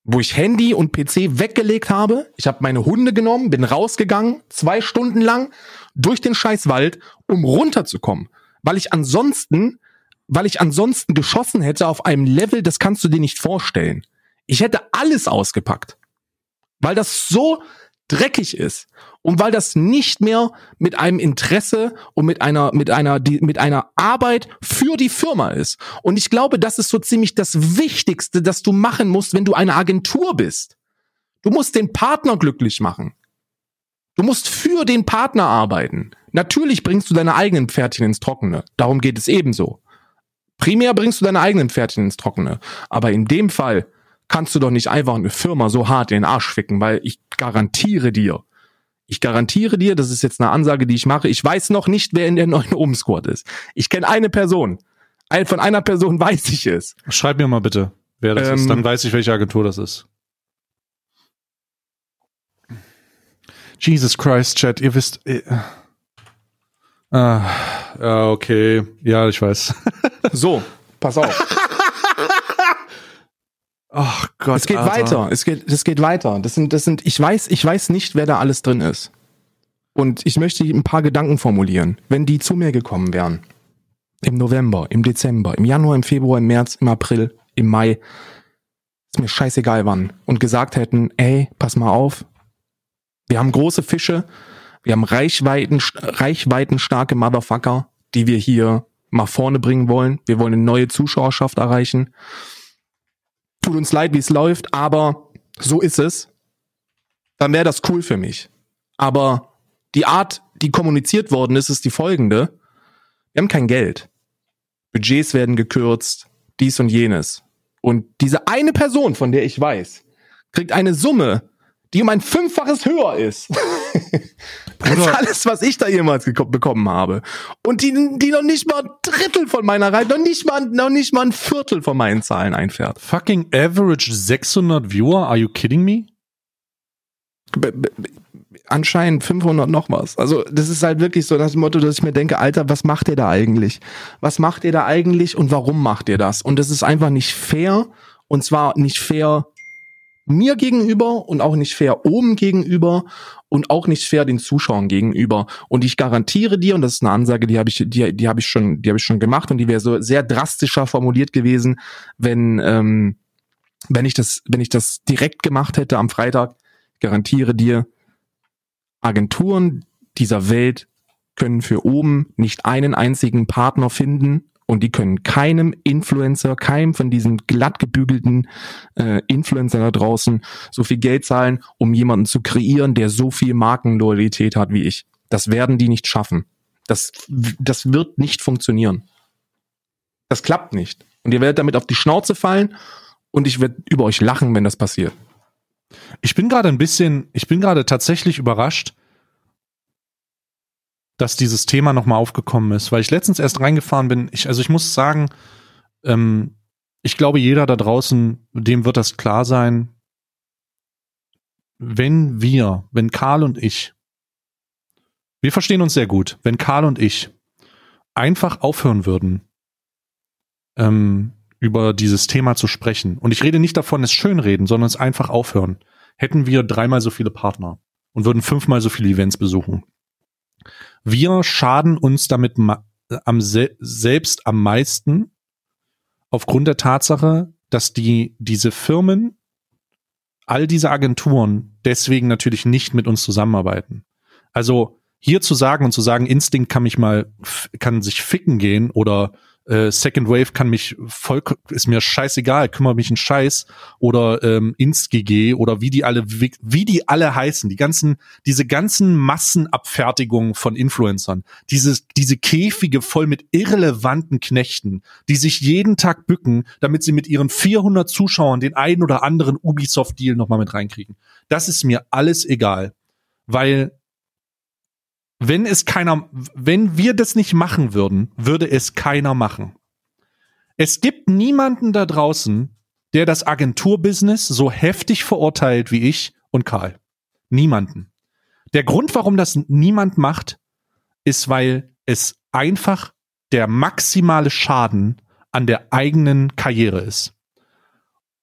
wo ich Handy und PC weggelegt habe. Ich habe meine Hunde genommen, bin rausgegangen, zwei Stunden lang durch den Scheißwald, um runterzukommen. Weil ich ansonsten, weil ich ansonsten geschossen hätte auf einem Level, das kannst du dir nicht vorstellen. Ich hätte alles ausgepackt. Weil das so dreckig ist und weil das nicht mehr mit einem Interesse und mit einer mit einer die, mit einer Arbeit für die Firma ist und ich glaube, das ist so ziemlich das wichtigste, das du machen musst, wenn du eine Agentur bist. Du musst den Partner glücklich machen. Du musst für den Partner arbeiten. Natürlich bringst du deine eigenen Pferdchen ins Trockene. Darum geht es ebenso. Primär bringst du deine eigenen Pferdchen ins Trockene. Aber in dem Fall kannst du doch nicht einfach eine Firma so hart in den Arsch ficken, weil ich garantiere dir, ich garantiere dir, das ist jetzt eine Ansage, die ich mache, ich weiß noch nicht, wer in der neuen Open Squad ist. Ich kenne eine Person. Von einer Person weiß ich es. Schreib mir mal bitte, wer das Ähm, ist. Dann weiß ich, welche Agentur das ist. Jesus Christ, Chat, ihr wisst. Äh, ah, okay. Ja, ich weiß. So, pass auf. Ach Gott. Es geht Alter. weiter. Es geht, es geht weiter. Das sind, das sind, ich weiß, ich weiß nicht, wer da alles drin ist. Und ich möchte ein paar Gedanken formulieren. Wenn die zu mir gekommen wären, im November, im Dezember, im Januar, im Februar, im März, im April, im Mai, ist mir scheißegal wann, und gesagt hätten, ey, pass mal auf, wir haben große Fische, wir haben Reichweiten, reichweitenstarke Motherfucker, die wir hier mal vorne bringen wollen. Wir wollen eine neue Zuschauerschaft erreichen tut uns leid, wie es läuft, aber so ist es, dann wäre das cool für mich. Aber die Art, die kommuniziert worden ist, ist die folgende. Wir haben kein Geld. Budgets werden gekürzt, dies und jenes. Und diese eine Person, von der ich weiß, kriegt eine Summe, die um ein Fünffaches höher ist. als alles, was ich da jemals bekommen habe. Und die, die noch nicht mal ein Drittel von meiner Reihe, noch nicht mal, noch nicht mal ein Viertel von meinen Zahlen einfährt. Fucking average 600 Viewer? Are you kidding me? B- anscheinend 500 noch was. Also das ist halt wirklich so das Motto, dass ich mir denke, Alter, was macht ihr da eigentlich? Was macht ihr da eigentlich und warum macht ihr das? Und das ist einfach nicht fair. Und zwar nicht fair mir gegenüber und auch nicht fair oben gegenüber und auch nicht fair den Zuschauern gegenüber. Und ich garantiere dir, und das ist eine Ansage, die habe ich, die, die habe ich schon, die habe ich schon gemacht und die wäre so sehr drastischer formuliert gewesen, wenn ähm, wenn ich das, wenn ich das direkt gemacht hätte am Freitag, garantiere dir, Agenturen dieser Welt können für oben nicht einen einzigen Partner finden und die können keinem Influencer, keinem von diesen glatt gebügelten äh, Influencer da draußen so viel Geld zahlen, um jemanden zu kreieren, der so viel Markenloyalität hat wie ich. Das werden die nicht schaffen. Das, das wird nicht funktionieren. Das klappt nicht. Und ihr werdet damit auf die Schnauze fallen und ich werde über euch lachen, wenn das passiert. Ich bin gerade ein bisschen, ich bin gerade tatsächlich überrascht, dass dieses Thema nochmal aufgekommen ist, weil ich letztens erst reingefahren bin. Ich, also ich muss sagen, ähm, ich glaube, jeder da draußen, dem wird das klar sein, wenn wir, wenn Karl und ich, wir verstehen uns sehr gut, wenn Karl und ich einfach aufhören würden, ähm, über dieses Thema zu sprechen. Und ich rede nicht davon, es schönreden, sondern es einfach aufhören. Hätten wir dreimal so viele Partner und würden fünfmal so viele Events besuchen wir schaden uns damit am se selbst am meisten aufgrund der Tatsache, dass die diese Firmen, all diese Agenturen deswegen natürlich nicht mit uns zusammenarbeiten. Also hier zu sagen und zu sagen, Instinct kann mich mal, kann sich ficken gehen oder äh, Second Wave kann mich voll, ist mir scheißegal, kümmert mich ein Scheiß oder ähm, InstGG oder wie die alle, wie, wie die alle heißen, die ganzen, diese ganzen Massenabfertigungen von Influencern, dieses, diese Käfige voll mit irrelevanten Knechten, die sich jeden Tag bücken, damit sie mit ihren 400 Zuschauern den einen oder anderen Ubisoft-Deal nochmal mit reinkriegen. Das ist mir alles egal, weil wenn es keiner, wenn wir das nicht machen würden, würde es keiner machen. Es gibt niemanden da draußen, der das Agenturbusiness so heftig verurteilt wie ich und Karl. Niemanden. Der Grund, warum das niemand macht, ist, weil es einfach der maximale Schaden an der eigenen Karriere ist.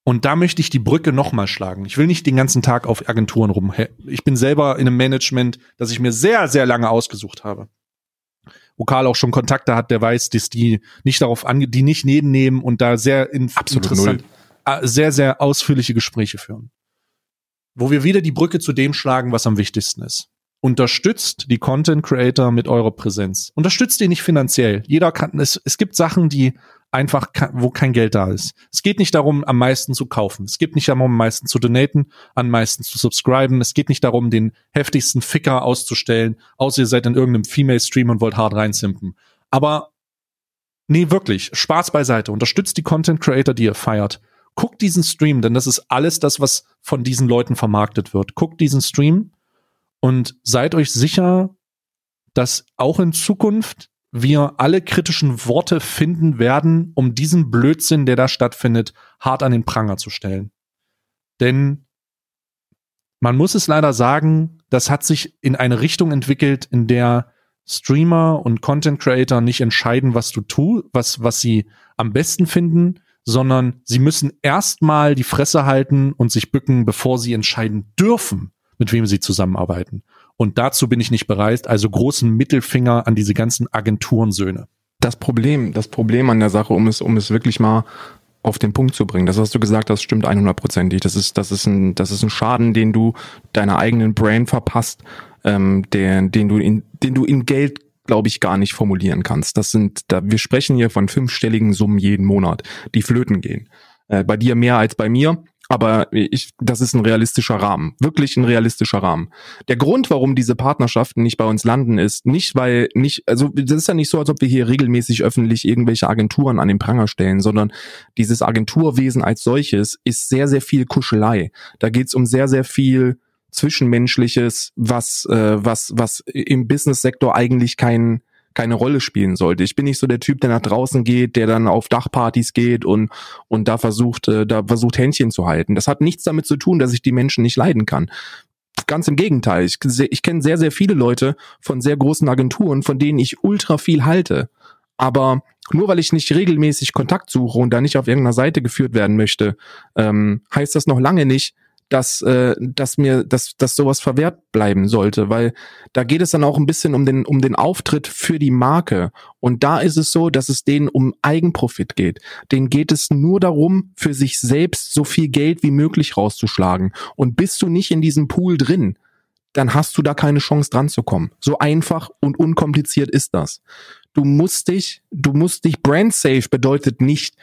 Und da möchte ich die Brücke nochmal schlagen. Ich will nicht den ganzen Tag auf Agenturen rum. Ich bin selber in einem Management, das ich mir sehr, sehr lange ausgesucht habe. Wo Karl auch schon Kontakte hat, der weiß, dass die nicht darauf ange, die nicht nebennehmen und da sehr in Absolut interessant, null. Äh, sehr, sehr ausführliche Gespräche führen. Wo wir wieder die Brücke zu dem schlagen, was am wichtigsten ist. Unterstützt die Content Creator mit eurer Präsenz. Unterstützt ihr nicht finanziell. Jeder kann, es, es gibt Sachen, die einfach, wo kein Geld da ist. Es geht nicht darum, am meisten zu kaufen. Es geht nicht darum, am meisten zu donaten, am meisten zu subscriben. Es geht nicht darum, den heftigsten Ficker auszustellen, außer ihr seid in irgendeinem Female-Stream und wollt hart reinsimpen. Aber nee, wirklich, Spaß beiseite. Unterstützt die Content Creator, die ihr feiert. Guckt diesen Stream, denn das ist alles das, was von diesen Leuten vermarktet wird. Guckt diesen Stream und seid euch sicher, dass auch in Zukunft wir alle kritischen Worte finden werden, um diesen Blödsinn, der da stattfindet, hart an den Pranger zu stellen. Denn man muss es leider sagen, das hat sich in eine Richtung entwickelt, in der Streamer und Content Creator nicht entscheiden, was du tust, was, was sie am besten finden, sondern sie müssen erstmal die Fresse halten und sich bücken, bevor sie entscheiden dürfen, mit wem sie zusammenarbeiten. Und dazu bin ich nicht bereit. Also großen Mittelfinger an diese ganzen Agenturensöhne. Das Problem, das Problem an der Sache, um es, um es wirklich mal auf den Punkt zu bringen. Das, was du gesagt hast, stimmt 100%ig. Das ist, das ist ein, das ist ein Schaden, den du deiner eigenen Brain verpasst, ähm, der, den du in, den du in Geld glaube ich, gar nicht formulieren kannst. Das sind, da, wir sprechen hier von fünfstelligen Summen jeden Monat, die flöten gehen. Äh, bei dir mehr als bei mir. Aber ich, das ist ein realistischer Rahmen. Wirklich ein realistischer Rahmen. Der Grund, warum diese Partnerschaften nicht bei uns landen, ist nicht, weil nicht, also das ist ja nicht so, als ob wir hier regelmäßig öffentlich irgendwelche Agenturen an den Pranger stellen, sondern dieses Agenturwesen als solches ist sehr, sehr viel Kuschelei. Da geht's um sehr, sehr viel Zwischenmenschliches, was, äh, was, was im Business-Sektor eigentlich kein, keine Rolle spielen sollte. Ich bin nicht so der Typ, der nach draußen geht, der dann auf Dachpartys geht und und da versucht, äh, da versucht Händchen zu halten. Das hat nichts damit zu tun, dass ich die Menschen nicht leiden kann. Ganz im Gegenteil. Ich, ich kenne sehr, sehr viele Leute von sehr großen Agenturen, von denen ich ultra viel halte. Aber nur weil ich nicht regelmäßig Kontakt suche und da nicht auf irgendeiner Seite geführt werden möchte, ähm, heißt das noch lange nicht, dass, äh, dass mir, dass, dass sowas verwehrt bleiben sollte, weil da geht es dann auch ein bisschen um den, um den Auftritt für die Marke. Und da ist es so, dass es denen um Eigenprofit geht. Denen geht es nur darum, für sich selbst so viel Geld wie möglich rauszuschlagen. Und bist du nicht in diesem Pool drin, dann hast du da keine Chance dran zu kommen. So einfach und unkompliziert ist das. Du musst dich, du musst dich brand safe bedeutet nicht,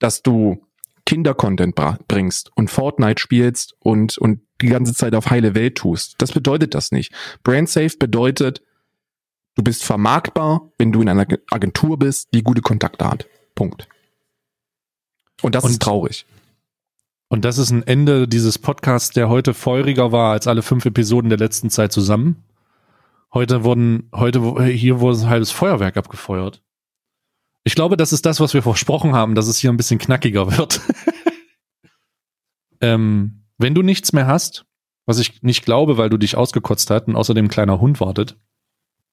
dass du Kinder-Content bringst und Fortnite spielst und, und die ganze Zeit auf heile Welt tust. Das bedeutet das nicht. Brand safe bedeutet, du bist vermarktbar, wenn du in einer Agentur bist, die gute Kontakte hat. Punkt. Und das und, ist traurig. Und das ist ein Ende dieses Podcasts, der heute feuriger war als alle fünf Episoden der letzten Zeit zusammen. Heute wurden, heute, hier wurde ein halbes Feuerwerk abgefeuert. Ich glaube, das ist das, was wir versprochen haben, dass es hier ein bisschen knackiger wird. ähm, wenn du nichts mehr hast, was ich nicht glaube, weil du dich ausgekotzt hast und außerdem ein kleiner Hund wartet.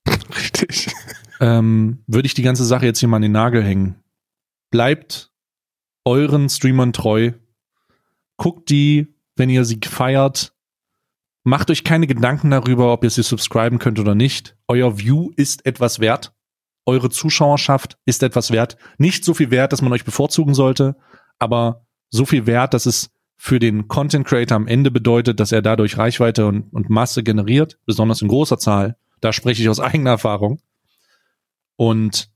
Richtig. Ähm, würde ich die ganze Sache jetzt hier mal an den Nagel hängen. Bleibt euren Streamern treu. Guckt die, wenn ihr sie feiert. Macht euch keine Gedanken darüber, ob ihr sie subscriben könnt oder nicht. Euer View ist etwas wert eure Zuschauerschaft ist etwas wert. Nicht so viel wert, dass man euch bevorzugen sollte, aber so viel wert, dass es für den Content Creator am Ende bedeutet, dass er dadurch Reichweite und, und Masse generiert, besonders in großer Zahl. Da spreche ich aus eigener Erfahrung. Und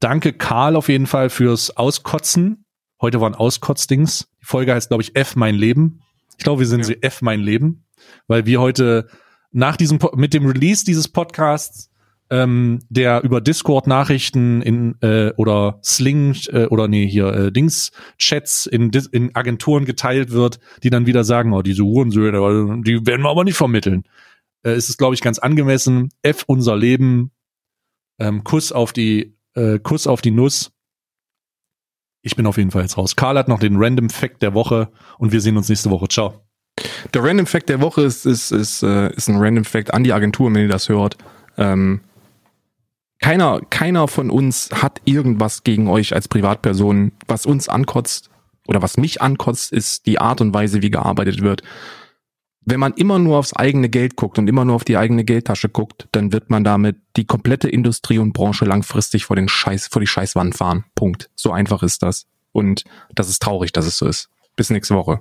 danke Karl auf jeden Fall fürs Auskotzen. Heute waren Auskotzdings. Die Folge heißt, glaube ich, F mein Leben. Ich glaube, wir sind ja. sie F mein Leben, weil wir heute nach diesem, mit dem Release dieses Podcasts ähm, der über Discord Nachrichten in äh, oder Sling äh, oder nee hier äh, Dings Chats in, in Agenturen geteilt wird, die dann wieder sagen, oh diese Hurensöhne, die werden wir aber nicht vermitteln. Äh, ist es glaube ich ganz angemessen. F unser Leben, ähm, Kuss auf die äh, Kuss auf die Nuss. Ich bin auf jeden Fall jetzt raus. Karl hat noch den Random Fact der Woche und wir sehen uns nächste Woche. Ciao. Der Random Fact der Woche ist, ist, ist, äh, ist ein Random Fact an die Agentur, wenn ihr das hört. Ähm, keiner, keiner von uns hat irgendwas gegen euch als Privatperson. Was uns ankotzt oder was mich ankotzt, ist die Art und Weise, wie gearbeitet wird. Wenn man immer nur aufs eigene Geld guckt und immer nur auf die eigene Geldtasche guckt, dann wird man damit die komplette Industrie und Branche langfristig vor den Scheiß, vor die Scheißwand fahren. Punkt. So einfach ist das. Und das ist traurig, dass es so ist. Bis nächste Woche.